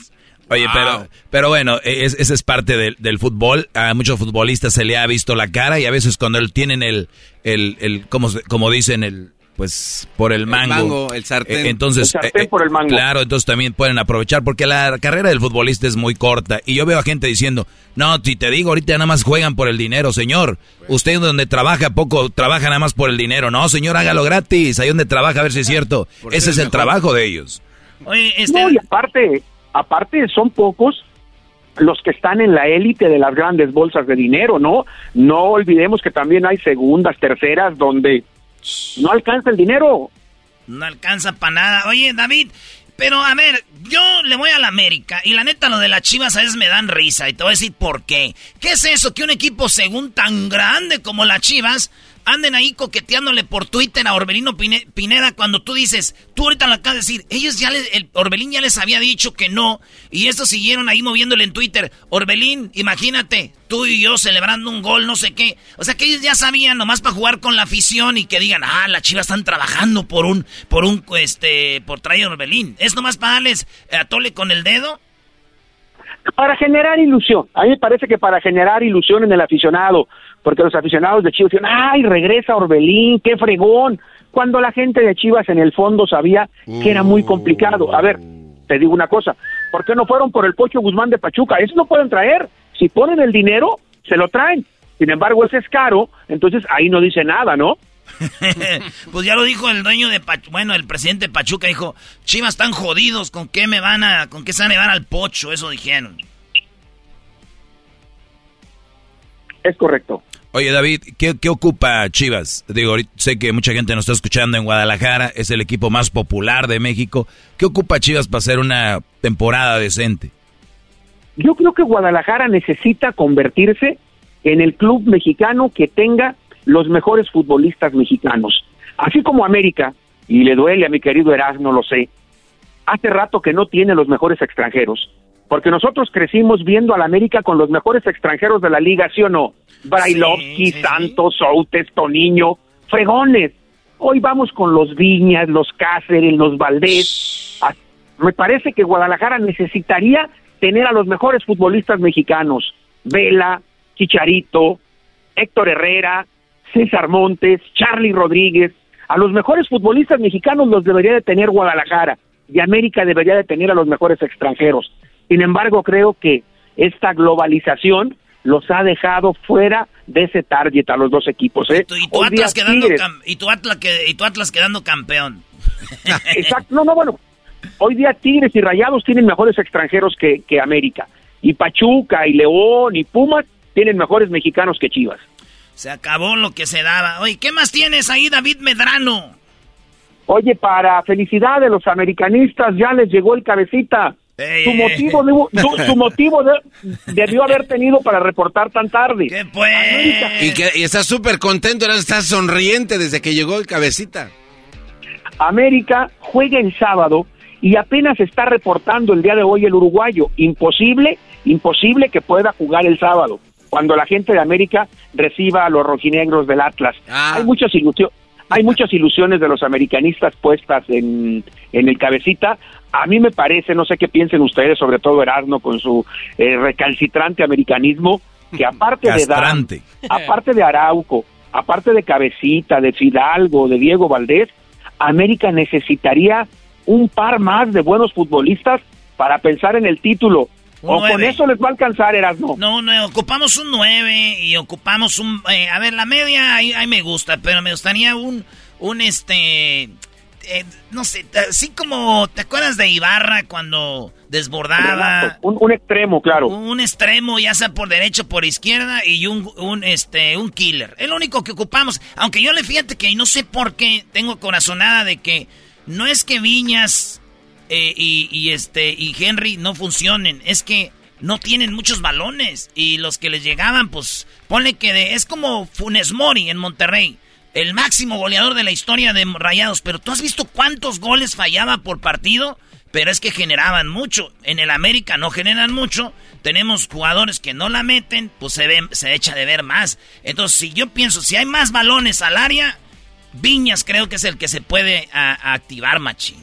Oye, pero, pero bueno, esa es, es parte del, del, fútbol. A muchos futbolistas se le ha visto la cara y a veces cuando tienen el, el, el como, como dicen, el, pues por el mango. El mango, el sartén. Eh, entonces, el sartén por el mango. Claro, entonces también pueden aprovechar porque la carrera del futbolista es muy corta. Y yo veo a gente diciendo, no, si te digo, ahorita nada más juegan por el dinero, señor. Usted donde trabaja poco, trabaja nada más por el dinero. No, señor, hágalo gratis. Ahí donde trabaja, a ver si es cierto. Ese es el trabajo de ellos. Oye, este... No, y aparte, aparte son pocos los que están en la élite de las grandes bolsas de dinero, ¿no? No olvidemos que también hay segundas, terceras, donde no alcanza el dinero. No alcanza para nada. Oye, David, pero a ver, yo le voy a la América y la neta lo de las Chivas a veces me dan risa y te voy a decir por qué. ¿Qué es eso que un equipo según tan grande como las Chivas anden ahí coqueteándole por Twitter a Orbelino Pineda cuando tú dices, tú ahorita lo acabas de decir, ellos ya, el Orbelín ya les había dicho que no, y estos siguieron ahí moviéndole en Twitter, Orbelín, imagínate, tú y yo celebrando un gol, no sé qué, o sea que ellos ya sabían nomás para jugar con la afición y que digan, ah, las chivas están trabajando por un, por un, este, por traer Orbelín, es nomás para darles a tole con el dedo. Para generar ilusión, a mí me parece que para generar ilusión en el aficionado, porque los aficionados de Chivas dicen, ay, regresa Orbelín, qué fregón, cuando la gente de Chivas en el fondo sabía que era muy complicado. A ver, te digo una cosa, ¿por qué no fueron por el Pocho Guzmán de Pachuca? Eso no pueden traer. Si ponen el dinero, se lo traen. Sin embargo, ese es caro, entonces ahí no dice nada, ¿no? pues ya lo dijo el dueño de Pachuca, bueno, el presidente de Pachuca dijo, Chivas están jodidos, ¿con qué me van a, con qué se van a llevar al Pocho? Eso dijeron. Es correcto. Oye, David, ¿qué, ocupa Chivas? Digo, sé que mucha gente nos está escuchando en Guadalajara, es el equipo más popular de México. ¿Qué ocupa Chivas para hacer una temporada decente? Yo creo que Guadalajara necesita convertirse en el club mexicano que tenga los mejores futbolistas mexicanos. Así como América, y le duele a mi querido Erasmo, lo sé, hace rato que no tiene los mejores extranjeros porque nosotros crecimos viendo al América con los mejores extranjeros de la liga, ¿sí o no? Brailovsky, Santos, Soutes, Toniño, fregones. Hoy vamos con los Viñas, los Cáceres, los Valdés. Ah, me parece que Guadalajara necesitaría tener a los mejores futbolistas mexicanos. Vela, Chicharito, Héctor Herrera, César Montes, Charlie Rodríguez. A los mejores futbolistas mexicanos los debería de tener Guadalajara y América debería de tener a los mejores extranjeros. Sin embargo, creo que esta globalización los ha dejado fuera de ese target a los dos equipos. ¿eh? Y, tu, Atlas quedando y, tu Atlas y tu Atlas quedando campeón. Exacto. No, no, bueno. Hoy día Tigres y Rayados tienen mejores extranjeros que, que América. Y Pachuca y León y Pumas tienen mejores mexicanos que Chivas. Se acabó lo que se daba. Oye, ¿qué más tienes ahí, David Medrano? Oye, para felicidad de los americanistas, ya les llegó el cabecita su motivo, su, motivo debió haber tenido para reportar tan tarde. ¿Qué pues? Y, que, y está súper contento, está sonriente desde que llegó el cabecita. América juega el sábado y apenas está reportando el día de hoy el uruguayo. Imposible, imposible que pueda jugar el sábado cuando la gente de América reciba a los rojinegros del Atlas. Ah. Hay muchas ilusiones. Hay muchas ilusiones de los americanistas puestas en, en el cabecita. A mí me parece, no sé qué piensen ustedes, sobre todo Erasmo con su eh, recalcitrante americanismo, que aparte de Dan, aparte de Arauco, aparte de Cabecita, de Fidalgo, de Diego Valdés, América necesitaría un par más de buenos futbolistas para pensar en el título. o con eso les va a alcanzar, Erasmo. No, no, ocupamos un 9 y ocupamos un... Eh, a ver, la media ahí, ahí, me gusta, pero me gustaría un, un este... Eh, no sé, así como, ¿te acuerdas de Ibarra cuando desbordaba? Un, extremo, claro. Un, extremo, ya sea por derecha o por izquierda, y un, un, este, un killer. Es lo único que ocupamos. Aunque yo le fíjate que no sé por qué tengo corazonada de que no es que Viñas eh, y, y, este y Henry no funcionen. Es que no tienen muchos balones y los que les llegaban, pues ponle que es como Funes Mori en Monterrey, el máximo goleador de la historia de Rayados. Pero tú has visto cuántos goles fallaba por partido, pero es que generaban mucho. En el América no generan mucho. Tenemos jugadores que no la meten, pues se ve, se echa de ver más. Entonces, si yo pienso, si hay más balones al área, Viñas creo que es el que se puede activar, machín.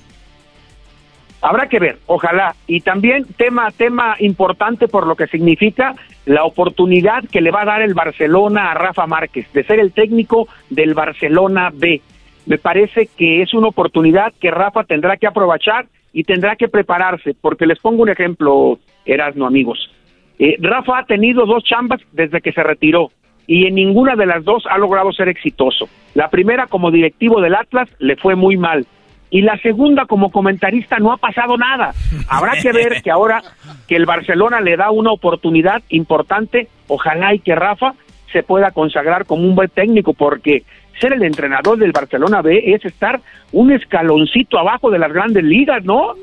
Habrá que ver, ojalá. Y también tema, tema importante por lo que significa la oportunidad que le va a dar el Barcelona a Rafa Márquez de ser el técnico del Barcelona B. Me parece que es una oportunidad que Rafa tendrá que aprovechar y tendrá que prepararse, porque les pongo un ejemplo, Erasno, amigos. Eh, Rafa ha tenido dos chambas desde que se retiró y en ninguna de las dos ha logrado ser exitoso. La primera como directivo del Atlas le fue muy mal y la segunda como comentarista no ha pasado nada. Habrá que ver que ahora que el Barcelona le da una oportunidad importante, ojalá y que Rafa se pueda consagrar como un buen técnico porque ser el entrenador del Barcelona B es estar un escaloncito abajo de las grandes ligas, ¿no?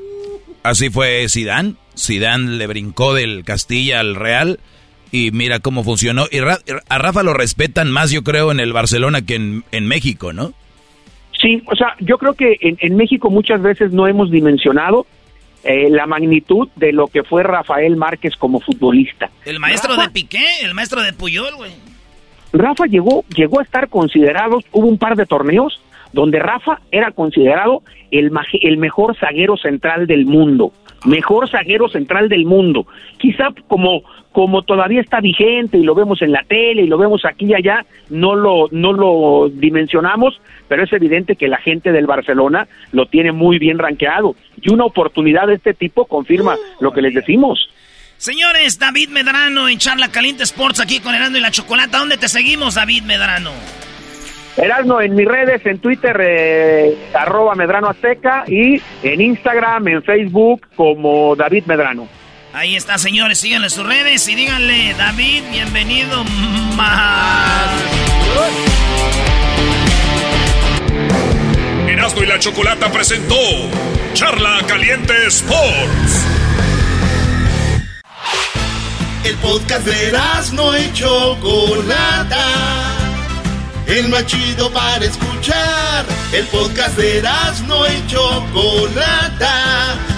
Así fue Sidán. Sidán le brincó del Castilla al Real y mira cómo funcionó. Y a Rafa lo respetan más, yo creo, en el Barcelona que en, en México, ¿no? Sí, o sea, yo creo que en, México muchas veces no hemos dimensionado eh, la magnitud de lo que fue Rafael Márquez como futbolista. El maestro de Piqué, el maestro de Puyol, güey. Rafa llegó, llegó a estar considerado, hubo un par de torneos donde Rafa era considerado el, el mejor zaguero central del mundo, mejor zaguero central del mundo. Quizá como como todavía está vigente y lo vemos en la tele y lo vemos aquí y allá, no lo, no lo dimensionamos, pero es evidente que la gente del Barcelona lo tiene muy bien rankeado. Y una oportunidad de este tipo confirma lo que les decimos. Señores, David Medrano en Charla Caliente Sports aquí con Erasmo y la Chocolata. ¿Dónde te seguimos, David Medrano? Erasmo en mis redes, en Twitter, eh, arroba Medrano Azteca y en Instagram, en Facebook como David Medrano. Ahí está, señores. Síganle sus redes y díganle, David, bienvenido más. Erasmo y la Chocolata presentó Charla Caliente Sports. El podcast de Erasmo y Chocolata. El más chido para escuchar. El podcast de Erasmo y Chocolata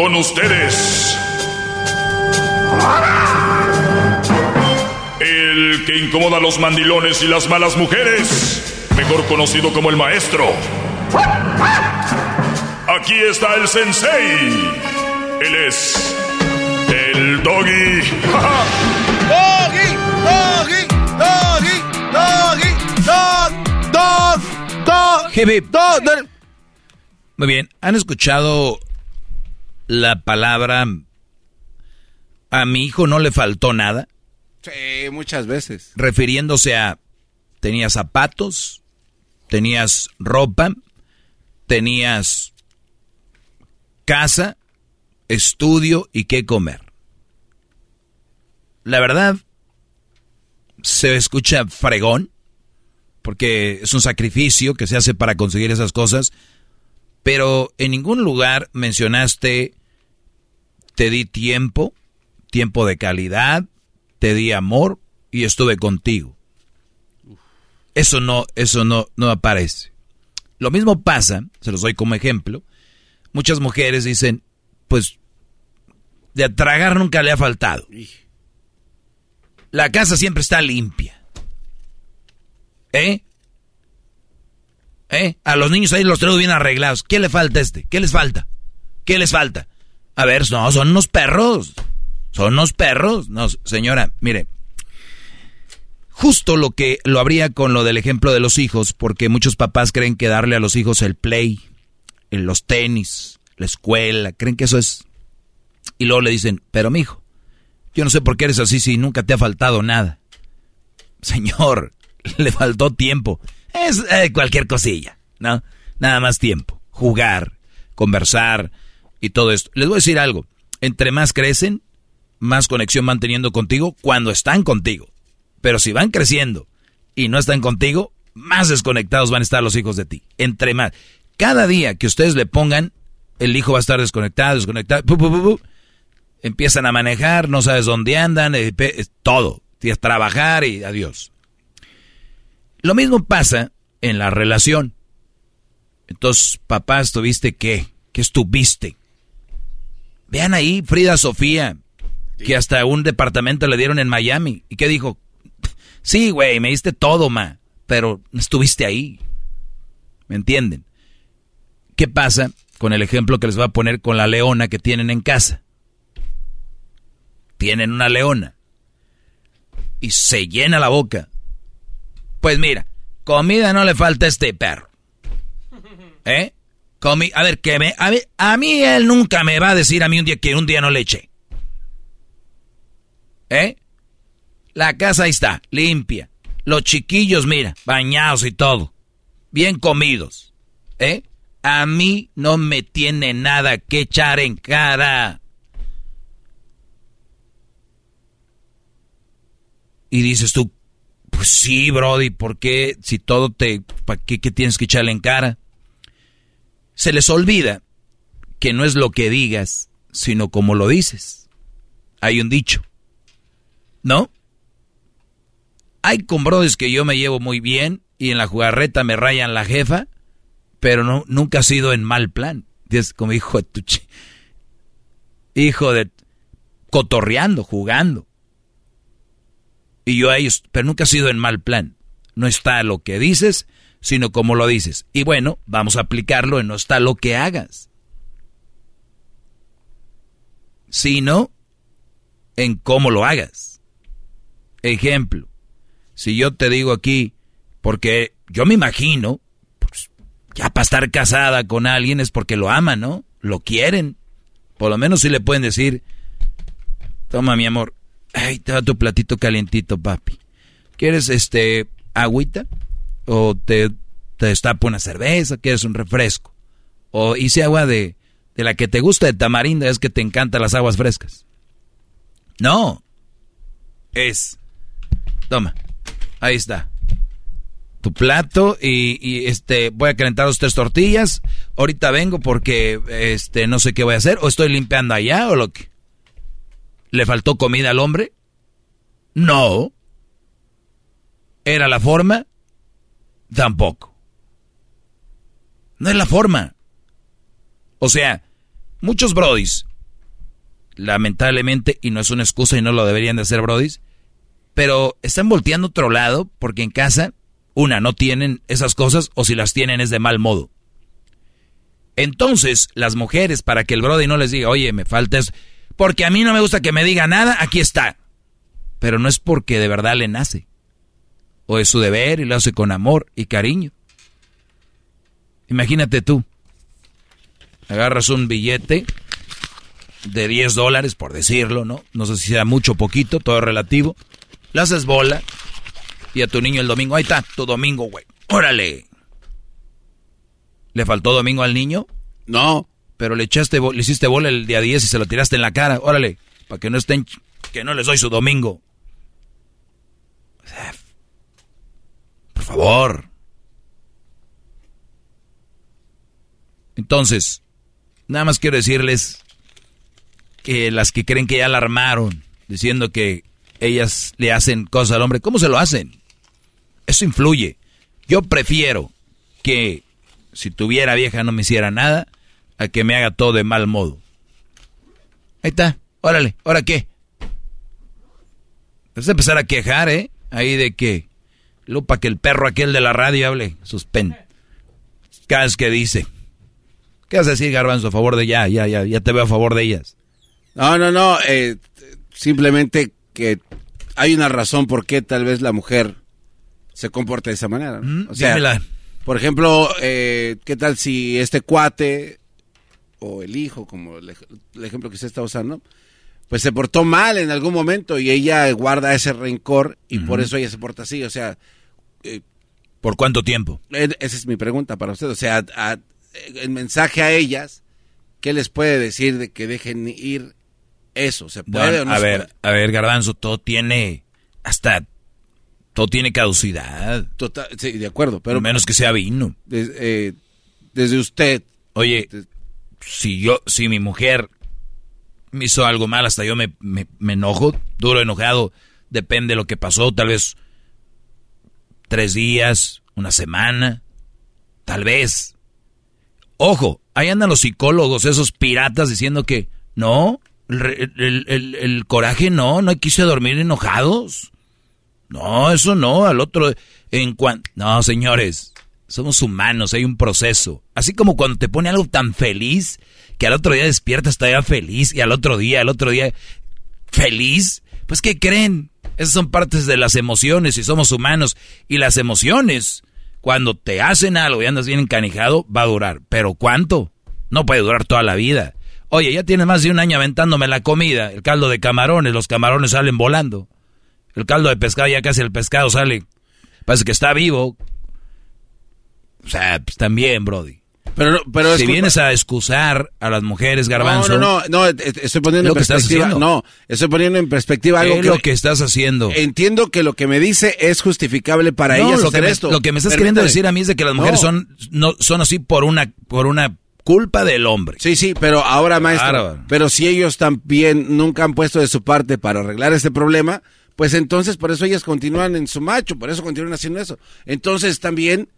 Con ustedes. El que incomoda a los mandilones y las malas mujeres, mejor conocido como el maestro. Aquí está el sensei. Él es el doggy. doggy, doggy, doggy, doggy, dog, dog, dog, dog. Muy bien, ¿han escuchado la palabra a mi hijo no le faltó nada? Sí, muchas veces. Refiriéndose a tenías zapatos, tenías ropa, tenías casa, estudio y qué comer. La verdad, se escucha fregón, porque es un sacrificio que se hace para conseguir esas cosas, pero en ningún lugar mencionaste te di tiempo, tiempo de calidad, te di amor y estuve contigo. Eso no, eso no, no aparece. Lo mismo pasa, se los doy como ejemplo. Muchas mujeres dicen, pues, de tragar nunca le ha faltado. La casa siempre está limpia. ¿Eh? ¿Eh? A los niños ahí los traigo bien arreglados. ¿Qué le falta a este? ¿Qué les falta? ¿Qué les falta? A ver, no, son unos perros. Son unos perros. No, señora, mire. Justo lo que lo habría con lo del ejemplo de los hijos, porque muchos papás creen que darle a los hijos el play, los tenis, la escuela, creen que eso es... Y luego le dicen, pero mijo, yo no sé por qué eres así si nunca te ha faltado nada. Señor, le faltó tiempo. Es eh, cualquier cosilla, ¿no? Nada más tiempo. Jugar, conversar y todo esto. Les voy a decir algo. Entre más crecen, más conexión van teniendo contigo cuando están contigo. Pero si van creciendo y no están contigo, más desconectados van a estar los hijos de ti. Entre más. Cada día que ustedes le pongan, el hijo va a estar desconectado, desconectado. Empiezan a manejar, no sabes dónde andan, eh, todo. Tienes trabajar y adiós. Lo mismo pasa en la relación. Entonces, papá, ¿estuviste qué? ¿Qué estuviste? Vean ahí, Frida Sofía, que hasta un departamento le dieron en Miami. ¿Y qué dijo? Sí, güey, me diste todo, ma, pero estuviste ahí. ¿Me entienden? ¿Qué pasa con el ejemplo que les voy a poner con la leona que tienen en casa? Tienen una leona y se llena la boca. Pues mira, comida no le falta a este perro. ¿Eh? Comi a ver, que me, a, ver, a mí él nunca me va a decir a mí un día que un día no le eché. ¿Eh? La casa ahí está, limpia. Los chiquillos, mira, bañados y todo. Bien comidos. ¿Eh? A mí no me tiene nada que echar en cara. Y dices tú, pues sí, Brody, ¿por qué si todo te... ¿Para qué, qué tienes que echarle en cara? Se les olvida que no es lo que digas, sino como lo dices. Hay un dicho. ¿No? Hay con brodis que yo me llevo muy bien y en la jugarreta me rayan la jefa, pero no, nunca ha sido en mal plan. Es como hijo de tu... Hijo de... Cotorreando, jugando. Y yo a ellos, pero nunca ha sido en mal plan. No está lo que dices, sino como lo dices. Y bueno, vamos a aplicarlo en no está lo que hagas. Sino en cómo lo hagas. Ejemplo, si yo te digo aquí, porque yo me imagino, pues, ya para estar casada con alguien es porque lo aman, ¿no? Lo quieren. Por lo menos si le pueden decir, toma mi amor, ay, te da tu platito calientito, papi. ¿Quieres este agüita? ¿O te, te destapo una cerveza? ¿Quieres un refresco? ¿O hice agua de, de la que te gusta de tamarindo? Es que te encantan las aguas frescas. No. Es, Toma, ahí está. Tu plato y, este voy a calentar dos tres tortillas. Ahorita vengo porque este no sé qué voy a hacer o estoy limpiando allá o lo que. ¿Le faltó comida al hombre? No. ¿Era la forma? Tampoco. No es la forma. O sea, muchos brodis, lamentablemente, y no es una excusa y no lo deberían de hacer brodis, pero están volteando otro lado porque en casa, una, no tienen esas cosas o si las tienen es de mal modo. Entonces, las mujeres, para que el brody no les diga, oye, me faltas, porque a mí no me gusta que me diga nada, aquí está. Pero no es porque de verdad le nace. O es su deber y lo hace con amor y cariño. Imagínate tú, agarras un billete de 10 dólares, por decirlo, ¿no? No sé si sea mucho o poquito, todo relativo le haces bola y a tu niño el domingo, ahí está, tu domingo, güey. Órale. ¿Le faltó domingo al niño? No. Pero le echaste, le hiciste bola el día 10 y se lo tiraste en la cara. Órale, para que no estén, que no les doy su domingo. Favor. Entonces, nada más quiero decirles que las que creen que ya la armaron, diciendo que ellas le hacen cosas al hombre. ¿Cómo se lo hacen? Eso influye. Yo prefiero que si tuviera vieja no me hiciera nada a que me haga todo de mal modo. Ahí está. Órale, ¿ahora qué? Vas a empezar a quejar, ¿eh? Ahí de que... Lupa que el perro aquel de la radio hable. Suspen. Que dice. ¿Qué vas a decir, Garbanzo, a favor de ya, ya, ya, ya te veo a favor de ellas? No, no, no. Eh, simplemente que hay una razón por qué tal vez la mujer se comporta de esa manera. Mm, o sea, por ejemplo, eh, ¿qué tal si este cuate o el hijo, como el ejemplo que usted está usando, pues se portó mal en algún momento y ella guarda ese rencor y por eso ella se porta así. O sea, eh, ¿Por cuánto tiempo? eh, esa es mi pregunta para usted. O sea, a- el mensaje a ellas, ¿qué les puede decir de que dejen ir eso? ¿Se puede No, o no a se ver, puede? a ver, Garbanzo, todo tiene hasta todo tiene caducidad. Total, sí, de acuerdo, pero menos que sea vino. Des- eh, desde usted. Oye, si yo, si mi mujer me hizo algo mal, hasta yo me, me, me enojo, duro enojado, depende de lo que pasó, tal vez tres días, una semana, tal vez. Ojo, ahí andan los psicólogos, esos piratas diciendo que no, el, el- el- coraje no, no a dormir enojados. No, eso no, al otro, en cuanto... No, señores, somos humanos, hay un proceso. Así como cuando te pone algo tan feliz, que al otro día despiertas todavía feliz, y al otro día, al otro día feliz, pues ¿qué creen? Esas son partes de las emociones y somos humanos. Y las emociones, cuando te hacen algo y andas bien encanijado, va a durar. ¿Pero cuánto? No puede durar toda la vida. Oye, ya tienes más de un año aventándome la comida, el caldo de camarones, los camarones salen volando. El caldo de pescado, ya casi el pescado sale. Parece que está vivo. O sea, pues también, Brody. Pero, pero si vienes a excusar a las mujeres, Garbanzo. No, no, no, no, estoy poniendo lo en que estás perspectiva. haciendo. No, estoy poniendo en perspectiva algo ¿Qué es que, lo que estás haciendo? entiendo que lo que me dice es justificable para No, ellas lo hacer que me, esto. Lo que me estás Permítame. queriendo decir a mí es de que las mujeres No. son no son así por una por una culpa del hombre. Sí, sí, pero ahora, maestro, pero si ellos también nunca han puesto de su parte para arreglar este problema, pues entonces por eso ellas continúan en su macho, por eso continúan haciendo eso. Entonces también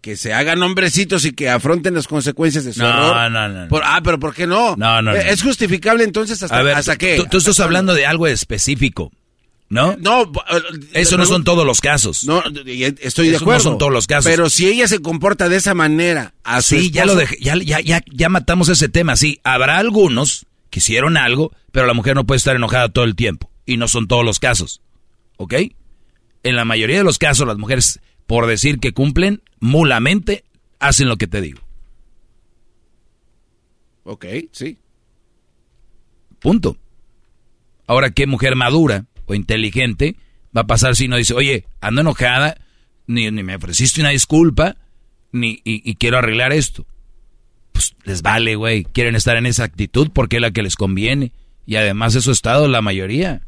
que se hagan hombrecitos y que afronten las consecuencias de su No, error. no, no, no. Por- ah, pero ¿por qué no? No, no, no. ¿Es justificable entonces hasta, a ver, hasta qué? tú, tú estás hablando de algo específico, ¿no? No, eh, eso no son todos los casos. No, y- estoy de Eso acuerdo. no son todos los casos. Pero si ella se comporta de esa manera a su Sí, ya lo dejé, ya, ya, ya, ya matamos ese tema. Sí, habrá algunos que hicieron algo, pero la mujer no puede estar enojada todo el tiempo. Y no son todos los casos. ¿Ok? En la mayoría de los casos, las mujeres, por decir que cumplen, mulamente hacen lo que te digo. Ok, sí. Punto. Ahora, ¿qué mujer madura o inteligente va a pasar si no dice, oye, ando enojada, ni, ni me ofreciste una disculpa, ni, y, y quiero arreglar esto? Pues les vale, güey. Quieren estar en esa actitud porque es la que les conviene. Y además eso estado la mayoría.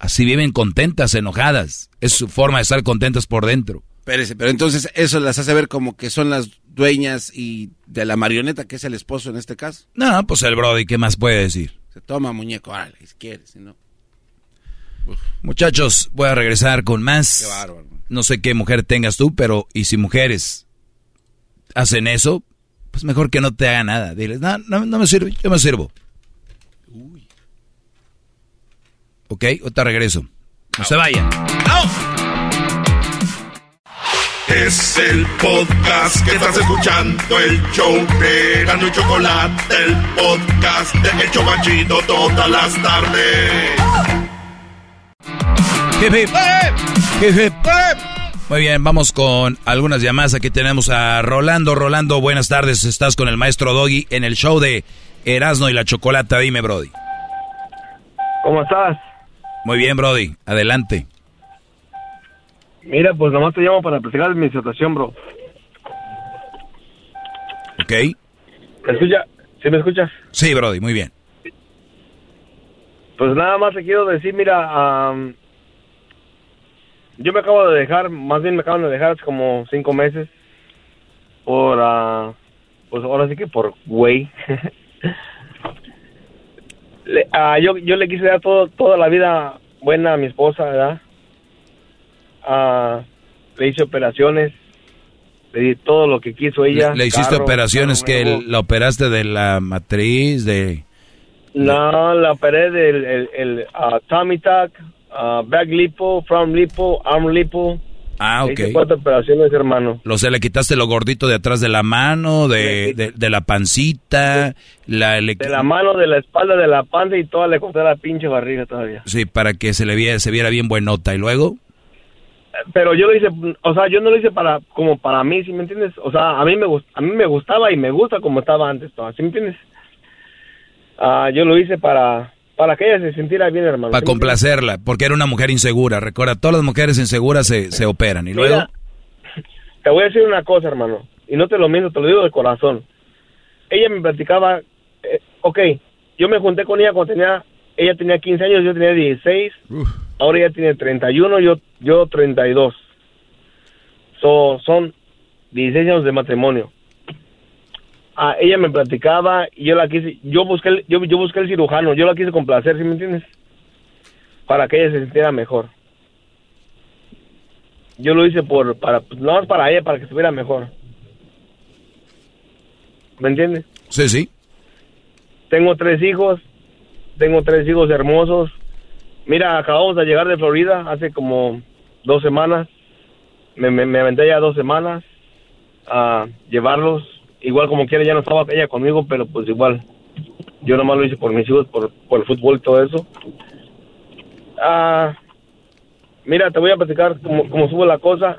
Así viven contentas, enojadas. Es su forma de estar contentas por dentro. Espérese, pero entonces eso las hace ver como que son las dueñas y de la marioneta que es el esposo en este caso. No, pues el Brody, ¿qué más puede decir? Se toma muñeco, órale, si quieres, si no. Muchachos, voy a regresar con más. Qué bárbaro. No sé qué mujer tengas tú, pero y si mujeres hacen eso, pues mejor que no te haga nada. Diles, no, no, no me sirve, yo me sirvo. Ok, ahorita regreso. No se vayan. Es el podcast que estás escuchando, el show de Gano y Chocolate, el podcast de El Chobachito todas las tardes. Hip, hip. Hip, hip. Muy bien, vamos con algunas llamadas. Aquí tenemos a Rolando. Rolando, buenas tardes. Estás con el maestro Doggy en el show de Erasmo y la Chocolata. Dime, Brody. ¿Cómo estás? Muy bien, Brody. Adelante. Mira, pues nomás te llamo para platicar mi situación, bro. ¿Ok? ¿Me escucha? ¿Sí me escuchas? Sí, Brody, muy bien. Pues nada más te quiero decir, mira, am, yo me acabo de dejar, más bien me acaban de dejar hace como cinco meses por, ah, pues ahora sí que por güey. Le- ah, yo, yo le quise dar todo, toda la vida buena a mi esposa, ¿verdad? Ah, le hice operaciones, le di todo lo que quiso ella. ¿Le, le hiciste carro, operaciones carro que el- la operaste de la matriz, de... No, la operé del el, el, ah, tummy tuck, ah, back lipo, front lipo, arm lipo. Ah, ok. Hice cuatro operaciones, hermano. O sea, le quitaste lo gordito de atrás de la mano, de, de, de la pancita, la, le- De la mano, de la espalda, de la panza y toda le corté la pinche barriga todavía. Sí, para que se le viera, se viera bien buenota. ¿Y luego? Pero yo lo hice, o sea, yo no lo hice para como para mí, ¿sí me entiendes? O sea, a mí me a mí me gustaba y me gusta como estaba antes, ¿sí me entiendes? Ah, yo lo hice para para que ella se sintiera bien, hermano. Para complacerla, porque era una mujer insegura. Recuerda, todas las mujeres inseguras se, se operan. Y luego... te voy a decir una cosa, hermano. Y no te lo miento, te lo digo de corazón. Ella me platicaba, eh, ok, yo me junté con ella cuando tenía, ella tenía 15 años, yo tenía 16. Ahora ella tiene 31, yo, yo 32. So, son 16 años de matrimonio ella me platicaba y yo la quise, yo busqué, yo, yo busqué el cirujano, yo la quise complacer, ¿sí me entiendes? Para que ella se sintiera mejor. Yo lo hice por, para, pues, no es para ella, para que estuviera mejor. ¿Me entiendes? Sí, sí. Tengo tres hijos, tengo tres hijos hermosos. Mira, acabamos de llegar de Florida hace como dos semanas. Me, me, aventé ya dos semanas a llevarlos igual como quiera ya no estaba ella conmigo, pero pues igual yo nomás lo hice por mis hijos, por, por el fútbol y todo eso. Ah, mira, te voy a platicar cómo, cómo estuvo la cosa.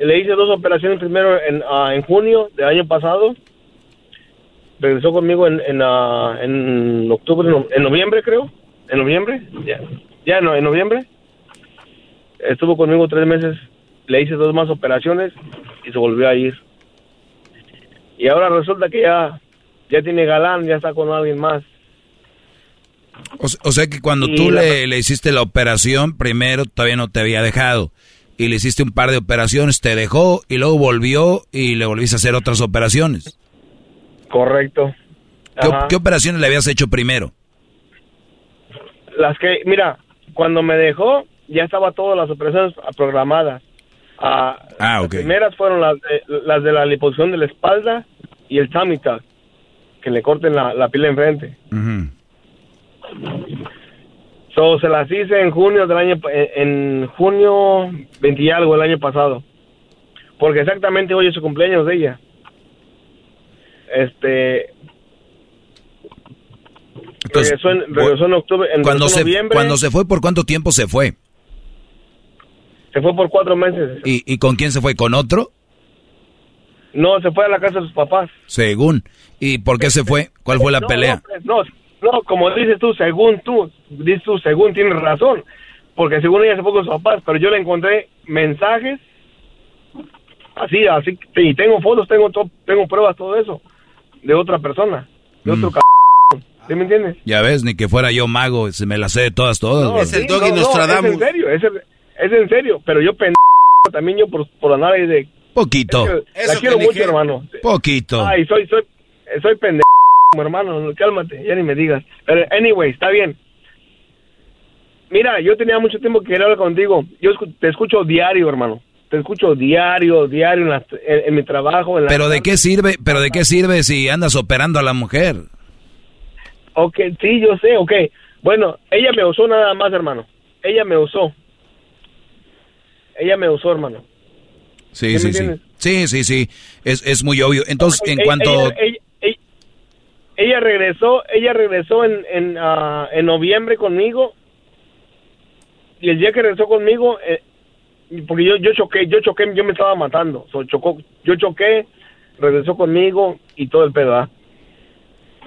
Le hice dos operaciones primero en, ah, en junio del año pasado. Regresó conmigo en, en, ah, en octubre, en noviembre creo. En noviembre, ya, ya no, en noviembre. Estuvo conmigo tres meses. Le hice dos más operaciones y se volvió a ir y ahora resulta que ya, ya tiene galán, ya está con alguien más. O, sea que cuando tú le, le, hiciste la operación, primero todavía no te había dejado. Y le hiciste un par de operaciones, te dejó y luego volvió y le volviste a hacer otras operaciones. Correcto. ¿Qué, operaciones le habías hecho primero? Las que, mira, cuando me dejó, ya estaba todas las operaciones programadas. Ah, ah, Las primeras fueron las de, las de la liposucción de la espalda y el tummy que le corten la, la piel enfrente. so, se las hice en junio del año, en, junio 20 y algo el año pasado. Porque exactamente hoy es su cumpleaños de ella. Este, regresó, en, octubre, en cuando se, Cuando se fue, ¿por cuánto tiempo se fue? Se fue por cuatro meses. ¿Y, ¿Y con quién se fue? ¿Con otro? No, se fue a la casa de sus papás. Según. ¿Y por qué se fue? ¿Cuál fue la pelea? No, no, como dices tú, según tú, dices tú, según tienes razón. Porque según ella se fue con sus papás, pero yo le encontré mensajes así, así, y tengo fotos, tengo tengo pruebas, todo eso, de otra persona, de otro mm. ¿Sí me entiendes? Ya ves, ni que fuera yo mago, se me las sé de todas, todas. es el doggy Nostradamus. es en serio, es, es en serio, pero yo pendejo también yo por, por andar ahí de... Poquito. la quiero mucho, hermano. Poquito. Ay, soy, soy, soy pendejo, hermano, cálmate, ya ni me digas. Pero, anyway, está bien. Mira, yo tenía mucho tiempo que quería hablar contigo. Yo te escucho diario, hermano. Te escucho diario, diario en, mi trabajo. pero de qué sirve, pero de qué sirve si andas operando a la mujer. Ok, sí, yo sé, ok. Bueno, ella me usó nada más, hermano. Ella me usó ella me usó, hermano. Sí, sí, sí. Sí, sí, sí. Es, es muy obvio. Entonces, en cuanto... Ella, regresó, ella regresó en, en, ah, en, noviembre conmigo. Y el día que regresó conmigo, eh, porque yo, yo choqué, yo choqué, yo me estaba matando. chocó, yo choqué, regresó conmigo y todo el pedo, ¿ah?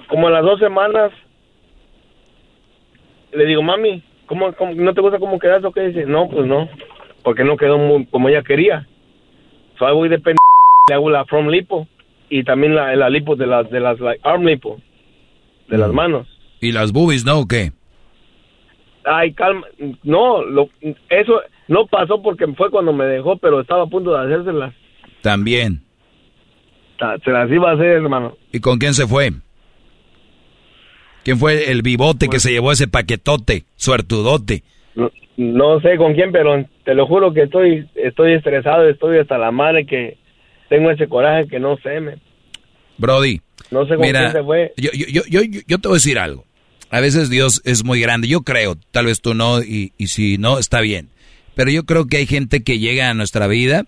Como a las dos semanas, le digo, mami, ¿cómo, no te gusta cómo quedas o qué? Dice, no, pues no porque no quedó muy, como ella quería. So voy de le hago la from lipo y también la, la lipo de las de las arm lipo de las mm. manos. ¿Y las boobies no o qué? Ay, calma, no, lo, eso no pasó porque fue cuando me dejó, pero estaba a punto de hacérselas. También. Se las iba a hacer, hermano. ¿Y con quién se fue? ¿Quién fue el bibote que se llevó ese paquetote, suertudote? No sé con quién, pero te lo juro que estoy estoy estresado, estoy hasta la madre que tengo ese coraje que no sé, me. Brody. No sé con quién se fue. Yo, yo, yo, yo, te voy a decir algo. A veces Dios es muy grande. Yo creo, tal vez tú no, y, y si no, está bien. Pero yo creo que hay gente que llega a nuestra vida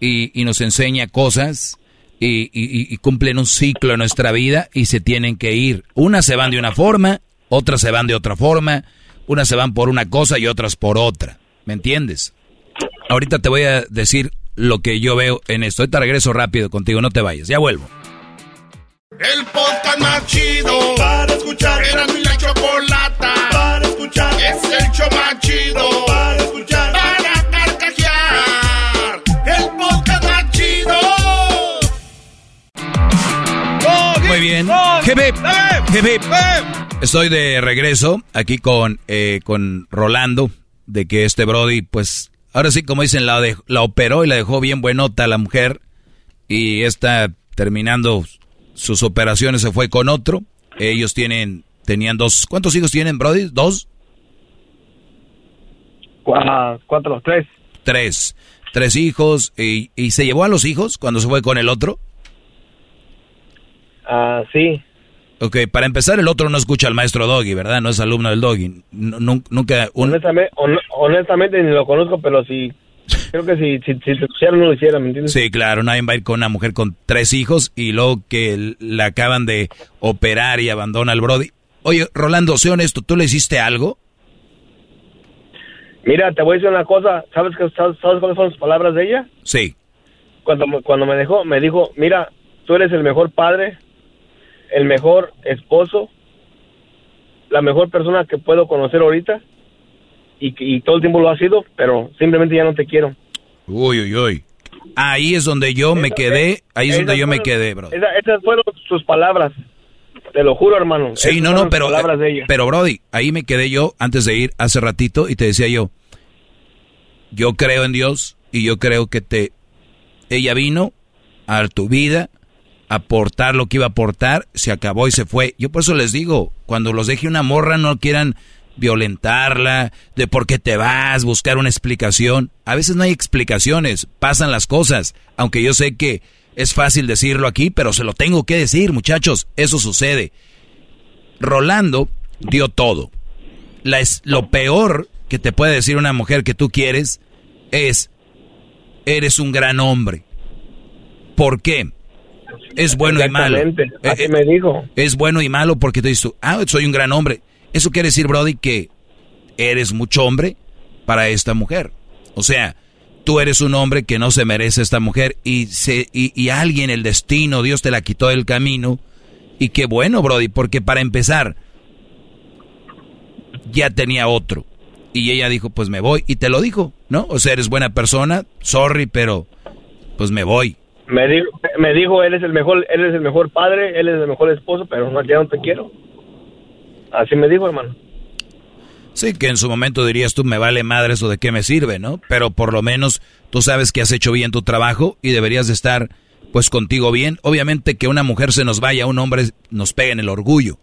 y, y nos enseña cosas y, y, y, cumplen un ciclo en nuestra vida y se tienen que ir. Unas se van de una forma, otras se van de otra forma unas se van por una cosa y otras por otra. ¿Me entiendes? Ahorita te voy a decir lo que yo veo en esto. Ahorita regreso rápido contigo, no te vayas, ya vuelvo. El podcast más chido para escuchar. Era mi la chocolata para escuchar. Es el show más chido bien. Estoy de regreso aquí con, eh, con Rolando, de que este Brody, pues, ahora sí, como dicen, la, de, la operó y la dejó bien buenota a la mujer. Y está terminando sus operaciones, se fue con otro. Ellos tienen, tenían dos, ¿cuántos hijos tienen, Brody? ¿Dos? Cuatro, tres. Tres. Tres hijos. Y, ¿Y se llevó a los hijos cuando se fue con el otro? Ah, sí. Ok, para empezar, el otro no escucha al maestro Doggy, ¿verdad? No es alumno del Doggy. Nunca. un- Honestamente, hon- honestamente ni lo conozco, pero sí. Creo que si, si, si no lo hiciera, ¿me entiendes? Sí, claro, nadie va a ir con una mujer con tres hijos y luego que la acaban de operar y abandona al Brody. Oye, Rolando, sé honesto, ¿tú le hiciste algo? Mira, te voy a decir una cosa. ¿Sabes, qué- sabes, sabes cuáles fueron las palabras de ella? Sí. Cuando, cuando me dejó, me dijo, mira, tú eres el mejor padre, el mejor esposo, la mejor persona que puedo conocer ahorita. Y, y todo el tiempo lo ha sido, pero simplemente ya no te quiero. Uy, uy, uy. Ahí es donde yo me quedé, ahí es donde yo me quedé, bro. esa- esas fueron sus palabras. Te lo juro, hermano. Sí, Esas no, no, pero, pero Brody, ahí me quedé yo antes de ir hace ratito y te decía yo, yo creo en Dios y yo creo que te, ella vino a tu vida aportar lo que iba a aportar, se acabó y se fue. Yo por eso les digo, cuando los deje una morra no quieran violentarla, de por qué te vas, buscar una explicación. A veces no hay explicaciones, pasan las cosas, aunque yo sé que es fácil decirlo aquí, pero se lo tengo que decir, muchachos, eso sucede. Rolando dio todo. La es, lo peor que te puede decir una mujer que tú quieres es, eres un gran hombre. ¿Por qué? Es bueno y malo. Exactamente, Eh, así eh, me dijo. Es bueno y malo porque te dices tú, ah, soy un gran hombre. Eso quiere decir, Brody, que eres mucho hombre para esta mujer. O sea, tú eres un hombre que no se merece esta mujer y, se, y, y alguien, el destino, Dios te la quitó del camino. Y qué bueno, Brody, porque para empezar, ya tenía otro. Y ella dijo, pues me voy. Y te lo dijo, ¿no? O sea, eres buena persona, sorry, pero pues me voy. Me dijo, me dijo, él es el mejor, él es el mejor padre, él es el mejor esposo, pero no, ya no te quiero. Así me dijo, hermano. Sí, que en su momento dirías tú, me vale madre eso de qué me sirve, ¿no? Pero por lo menos tú sabes que has hecho bien tu trabajo y deberías de estar pues contigo bien. Obviamente que una mujer se nos vaya, un hombre nos pega en el orgullo.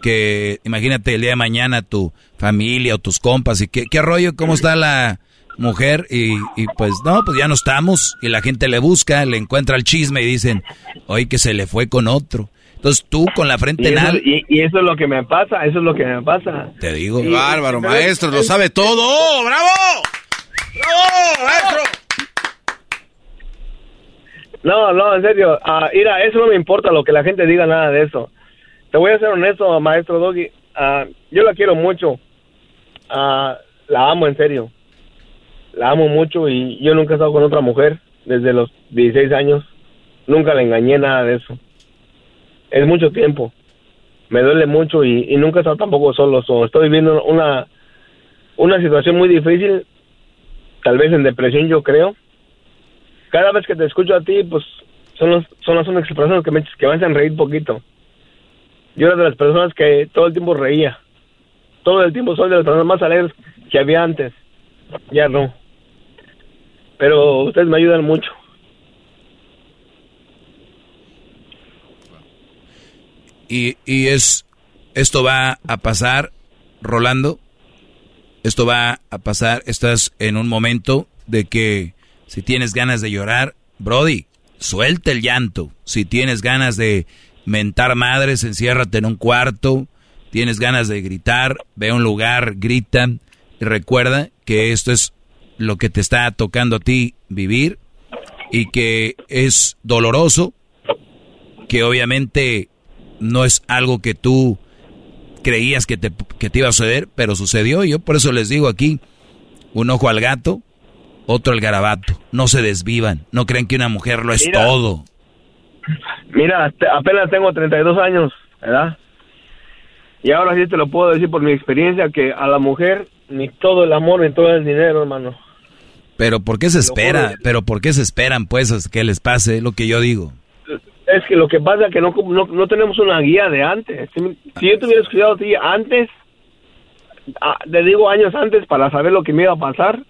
Que imagínate el día de mañana tu familia o tus compas y qué, qué rollo, cómo está la mujer y, y pues no, pues ya no estamos y la gente le busca, le encuentra el chisme y dicen, oye que se le fue con otro. Entonces tú con la Y frente en eso, alto, y, y eso es lo que me pasa, eso es lo que me pasa. te digo. Y- Bárbaro, maestro, lo sabe todo. ¡Oh, bravo! ¡Bravo, maestro! No, no, en serio. Ah, mira, eso no me importa lo que la gente diga, nada de eso. Te voy a ser honesto, maestro Doggy. Ah, yo la quiero mucho. Ah, la amo, en serio. La amo mucho y yo nunca he estado con otra mujer desde los 16 años. Nunca le engañé nada de eso. Es mucho tiempo. Me duele mucho y, nunca he estado tampoco solo. So, estoy viviendo una, una situación muy difícil. Tal vez en depresión, yo creo cada vez que te escucho a ti, pues son, los, son las únicas personas que me, que me hacen reír poquito. Yo era de las personas que todo el tiempo reía. Todo el tiempo soy de las personas más alegres que había antes. Ya no. Pero ustedes me ayudan mucho. Y, y es, esto va a pasar, Rolando, esto va a pasar, estás en un momento de que si tienes ganas de llorar, Brody, suelta el llanto. Si tienes ganas de mentar madres, enciérrate en un cuarto. Tienes ganas de gritar, ve un lugar, grita. Y recuerda que esto es lo que te está tocando a ti vivir y que es doloroso, que obviamente no es algo que tú creías que te, que te iba a suceder, pero sucedió. Y yo por eso les digo aquí, un ojo al gato, otro el garabato. No se desvivan, no crean que una mujer lo es todo. Mira, apenas tengo 32 años, ¿verdad? Y ahora sí te lo puedo decir por mi experiencia que a la mujer ni todo el amor ni todo el dinero, hermano. Pero ¿por qué se espera? Pero ¿por qué se esperan pues que les pase lo que yo digo? Es que lo que pasa es que no, no, tenemos una guía de antes. Si, yo te hubiera escuchado a ti antes, te digo años antes para saber lo que me iba a pasar,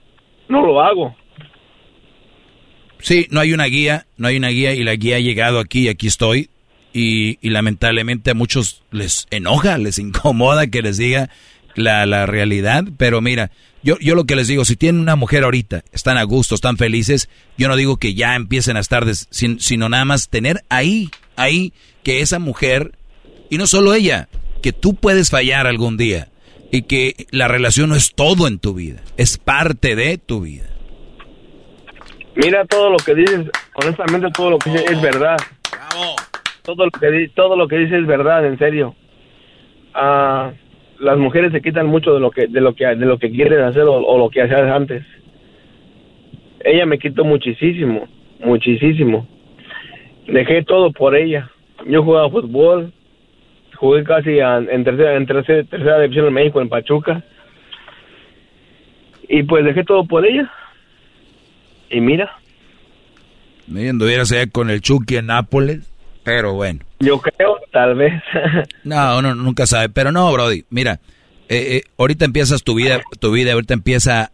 no lo hago. Sí, no hay una guía, no hay una guía y la guía ha llegado aquí y aquí estoy. Y, y lamentablemente a muchos les enoja, les incomoda que les diga la, la realidad. Pero mira, yo, yo lo que les digo, si tienen una mujer ahorita, están a gusto, están felices, yo no digo que ya empiecen a estar, sino nada más tener ahí, ahí, que esa mujer, y no solo ella, que tú puedes fallar algún día, y que la relación no es todo en tu vida, es parte de tu vida. Mira todo lo que dices, honestamente todo lo que dices es verdad. Todo lo que, todo lo que dices es verdad, en serio. Ah las mujeres se quitan mucho de lo que de lo que de lo que quieren hacer o, lo que hacían antes. Ella me quitó muchísimo, muchísimo. Dejé todo por ella. Yo jugaba fútbol, jugué casi en tercera en tercera, tercera división en México en Pachuca. Y pues dejé todo por ella. Y mira. Me anduvieras allá con el Chucky en Nápoles. Pero bueno. Yo creo, tal vez. no, uno nunca sabe. Pero no, Brody, mira, eh, eh, ahorita empiezas tu vida, tu vida ahorita empieza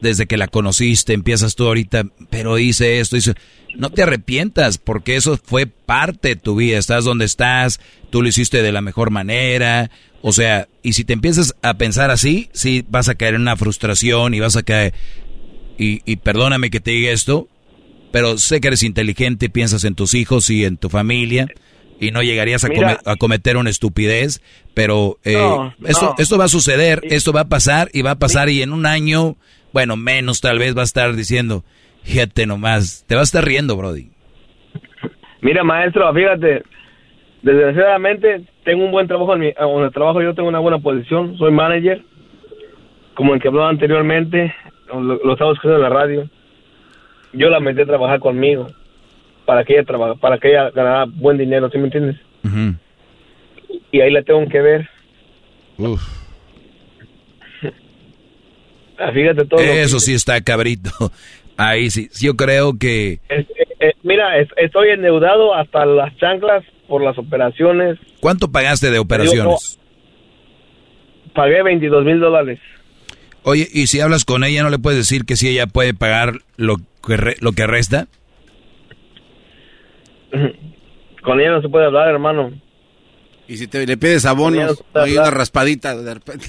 desde que la conociste, empiezas tú ahorita, pero hice esto, hice... No te arrepientas, porque eso fue parte de tu vida, estás donde estás, tú lo hiciste de la mejor manera, o sea, y si te empiezas a pensar así, sí vas a caer en una frustración y vas a caer... Y, y perdóname que te diga esto, pero sé que eres inteligente, piensas en tus hijos y en tu familia y no llegarías a, cometer una estupidez, pero eh, esto, esto va a suceder, esto va a pasar y va a pasar y en un año, bueno, menos tal vez va a estar diciendo, fíjate nomás, te vas a estar riendo, Brody. Mira, maestro, fíjate, desgraciadamente tengo un buen trabajo en mi donde trabajo yo tengo una buena posición, soy manager, como el que hablaba anteriormente, lo, lo estaba escuchando en la radio yo la metí a trabajar conmigo para que ella trabaja, para que ella ganara buen dinero, ¿sí me entiendes? Y ahí la tengo que ver. Uf. Ah, fíjate todo. Eso sí está cabrito. Ahí sí, yo creo que... Eh, mira, estoy endeudado hasta las chanclas por las operaciones. ¿Cuánto pagaste de operaciones? pagué 22 mil dólares. Oye, y si hablas con ella, ¿no le puedes decir que si ella puede pagar lo lo que resta? Con ella no se puede hablar, hermano. Y si te le pides abonos, hay una raspadita de repente.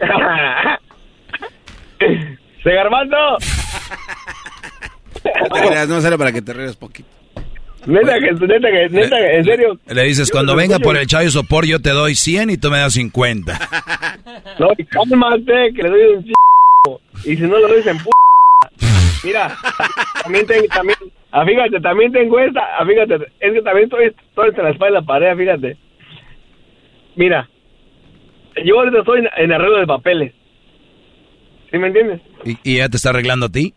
¡Se garmando! no no sale para que te rías poquito. Neta que, neta que, neta que, en serio. Le dices, cuando venga por el Chayo Sopor, yo te doy 100 y tú me das 50. No, cálmate, que le doy un Y si no lo doy en p Mira, también tengo, también, ah, fíjate, también tengo esta, ah, fíjate, es que también estoy, estoy entre la espalda y la pared, fíjate. Mira, yo ahorita estoy en, arreglo de papeles. ¿Sí me entiendes? ¿Y, ¿Y, ella te está arreglando a ti?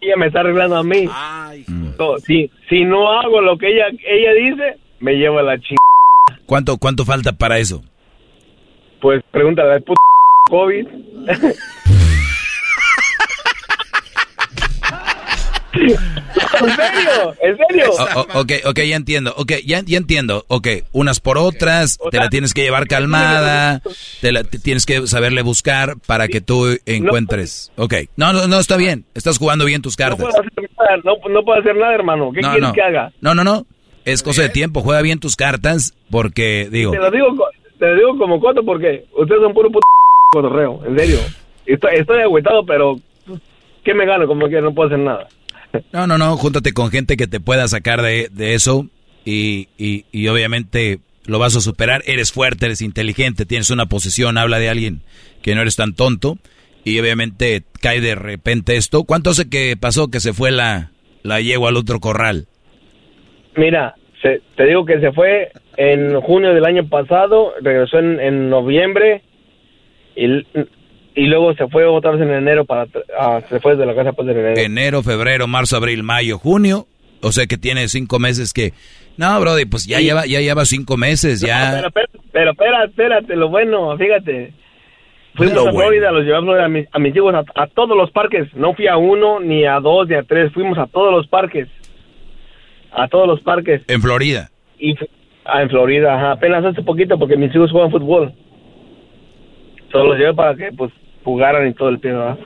Ella me está arreglando a mí. si, si no hago lo que ella, ella dice, me lleva la chingada. ¿Cuánto, ¿Cuánto falta para eso? Pues pregúntale al puto COVID. ¿En serio? ¿En serio? ok, ok, ya entiendo. Ok, ya, ya entiendo. Ok, unas por otras, te la tienes que llevar calmada, te la tienes que saberle buscar para que tú encuentres. Ok, no, no, no, está bien. Estás jugando bien tus cartas. No puedo hacer nada, no, puedo hacer nada hermano. ¿Qué quieres que haga? No, no, no. Es cosa de tiempo. Juega bien tus cartas porque, digo... Te lo digo, te lo digo como cuatro porque ustedes son puro puto cotorreo, en serio. Estoy, estoy agüetado, pero ¿qué me gano? Como que no puedo hacer nada. No, no, no, júntate con gente que te pueda sacar de, eso y, y, obviamente lo vas a superar. Eres fuerte, eres inteligente, tienes una posición, habla de alguien que no eres tan tonto y obviamente cae de repente esto. ¿Cuánto hace que pasó que se fue la, la yegua al otro corral? Mira, te digo que se fue en junio del año pasado, regresó en, en noviembre y y luego se fue otra vez en enero para ah, se fue de la casa pues en enero. Enero, febrero, marzo, abril, mayo, junio. O sea que tiene cinco meses que. No, Brody, pues ya lleva, ya lleva cinco meses, ya. pero, pero, pero, espera, espérate, lo bueno, fíjate. Fuimos Lo a Florida, los llevamos a mis, a mis hijos a, a todos los parques. No fui a uno, ni a dos, ni a tres. Fuimos a todos los parques. A todos los parques. En Florida. Y ah, en Florida, ajá. Apenas hace poquito porque mis hijos juegan fútbol. Solo los llevé para que pues jugaran y todo el pedo, ¿verdad?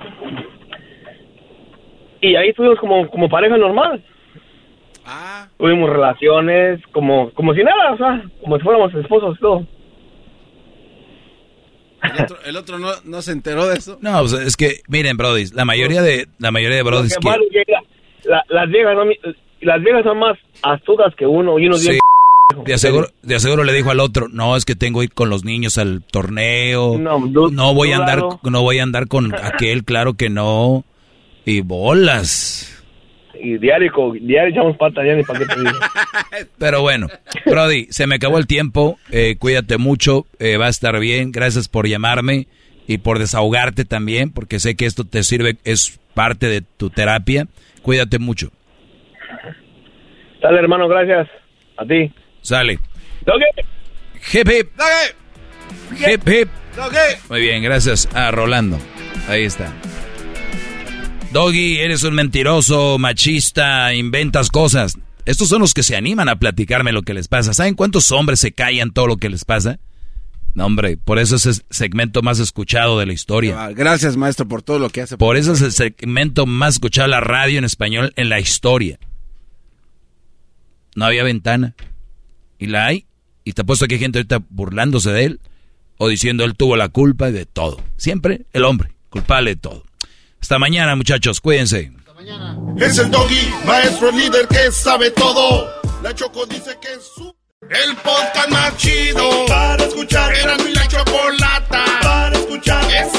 Y ahí estuvimos como, como pareja normal. Tuvimos relaciones como, como si nada, o sea, como si fuéramos esposos y todo. El otro, el otro no, no se enteró de eso. No, pues es que, miren, Brody, la mayoría de, la mayoría de Brody Lo que malo llega- la- las viejas son, mi- las viejas son más astutas que uno y uno Sí. De aseguro, de aseguro le dijo al otro, no, es que tengo que ir con los niños al torneo. No, No, voy a andar, no voy a andar con aquel, claro que no. Y bolas. y diario, diario echamos patas, ya ni para qué te digo. Pero bueno, Brody, se me acabó el tiempo. eh, cuídate mucho, eh, va a estar bien. Gracias por llamarme y por desahogarte también, porque sé que esto te sirve, es parte de tu terapia. Cuídate mucho. Dale, hermano, gracias. A ti. Sale. Doggy. Hip hip. Hip hip. Muy bien, gracias a Rolando. Ahí está. Doggy, eres un mentiroso, machista, inventas cosas. Estos son los que se animan a platicarme lo que les pasa. ¿Saben cuántos hombres se callan todo lo que les pasa? No, hombre, por eso es el segmento más escuchado de la historia. Ah, Gracias, maestro, por todo lo que hace. Por eso es el segmento más escuchado de la radio en español en la historia. No había ventana. Y la hay. Y te apuesto que hay gente ahorita burlándose de él o diciendo él tuvo la culpa de todo. Siempre el hombre, culpable de todo. Hasta mañana, muchachos. Cuídense. Es el doggy, maestro líder que sabe todo. La Choco dice que es su... El podcast más chido para escuchar. Era mi la chocolata para escuchar. Es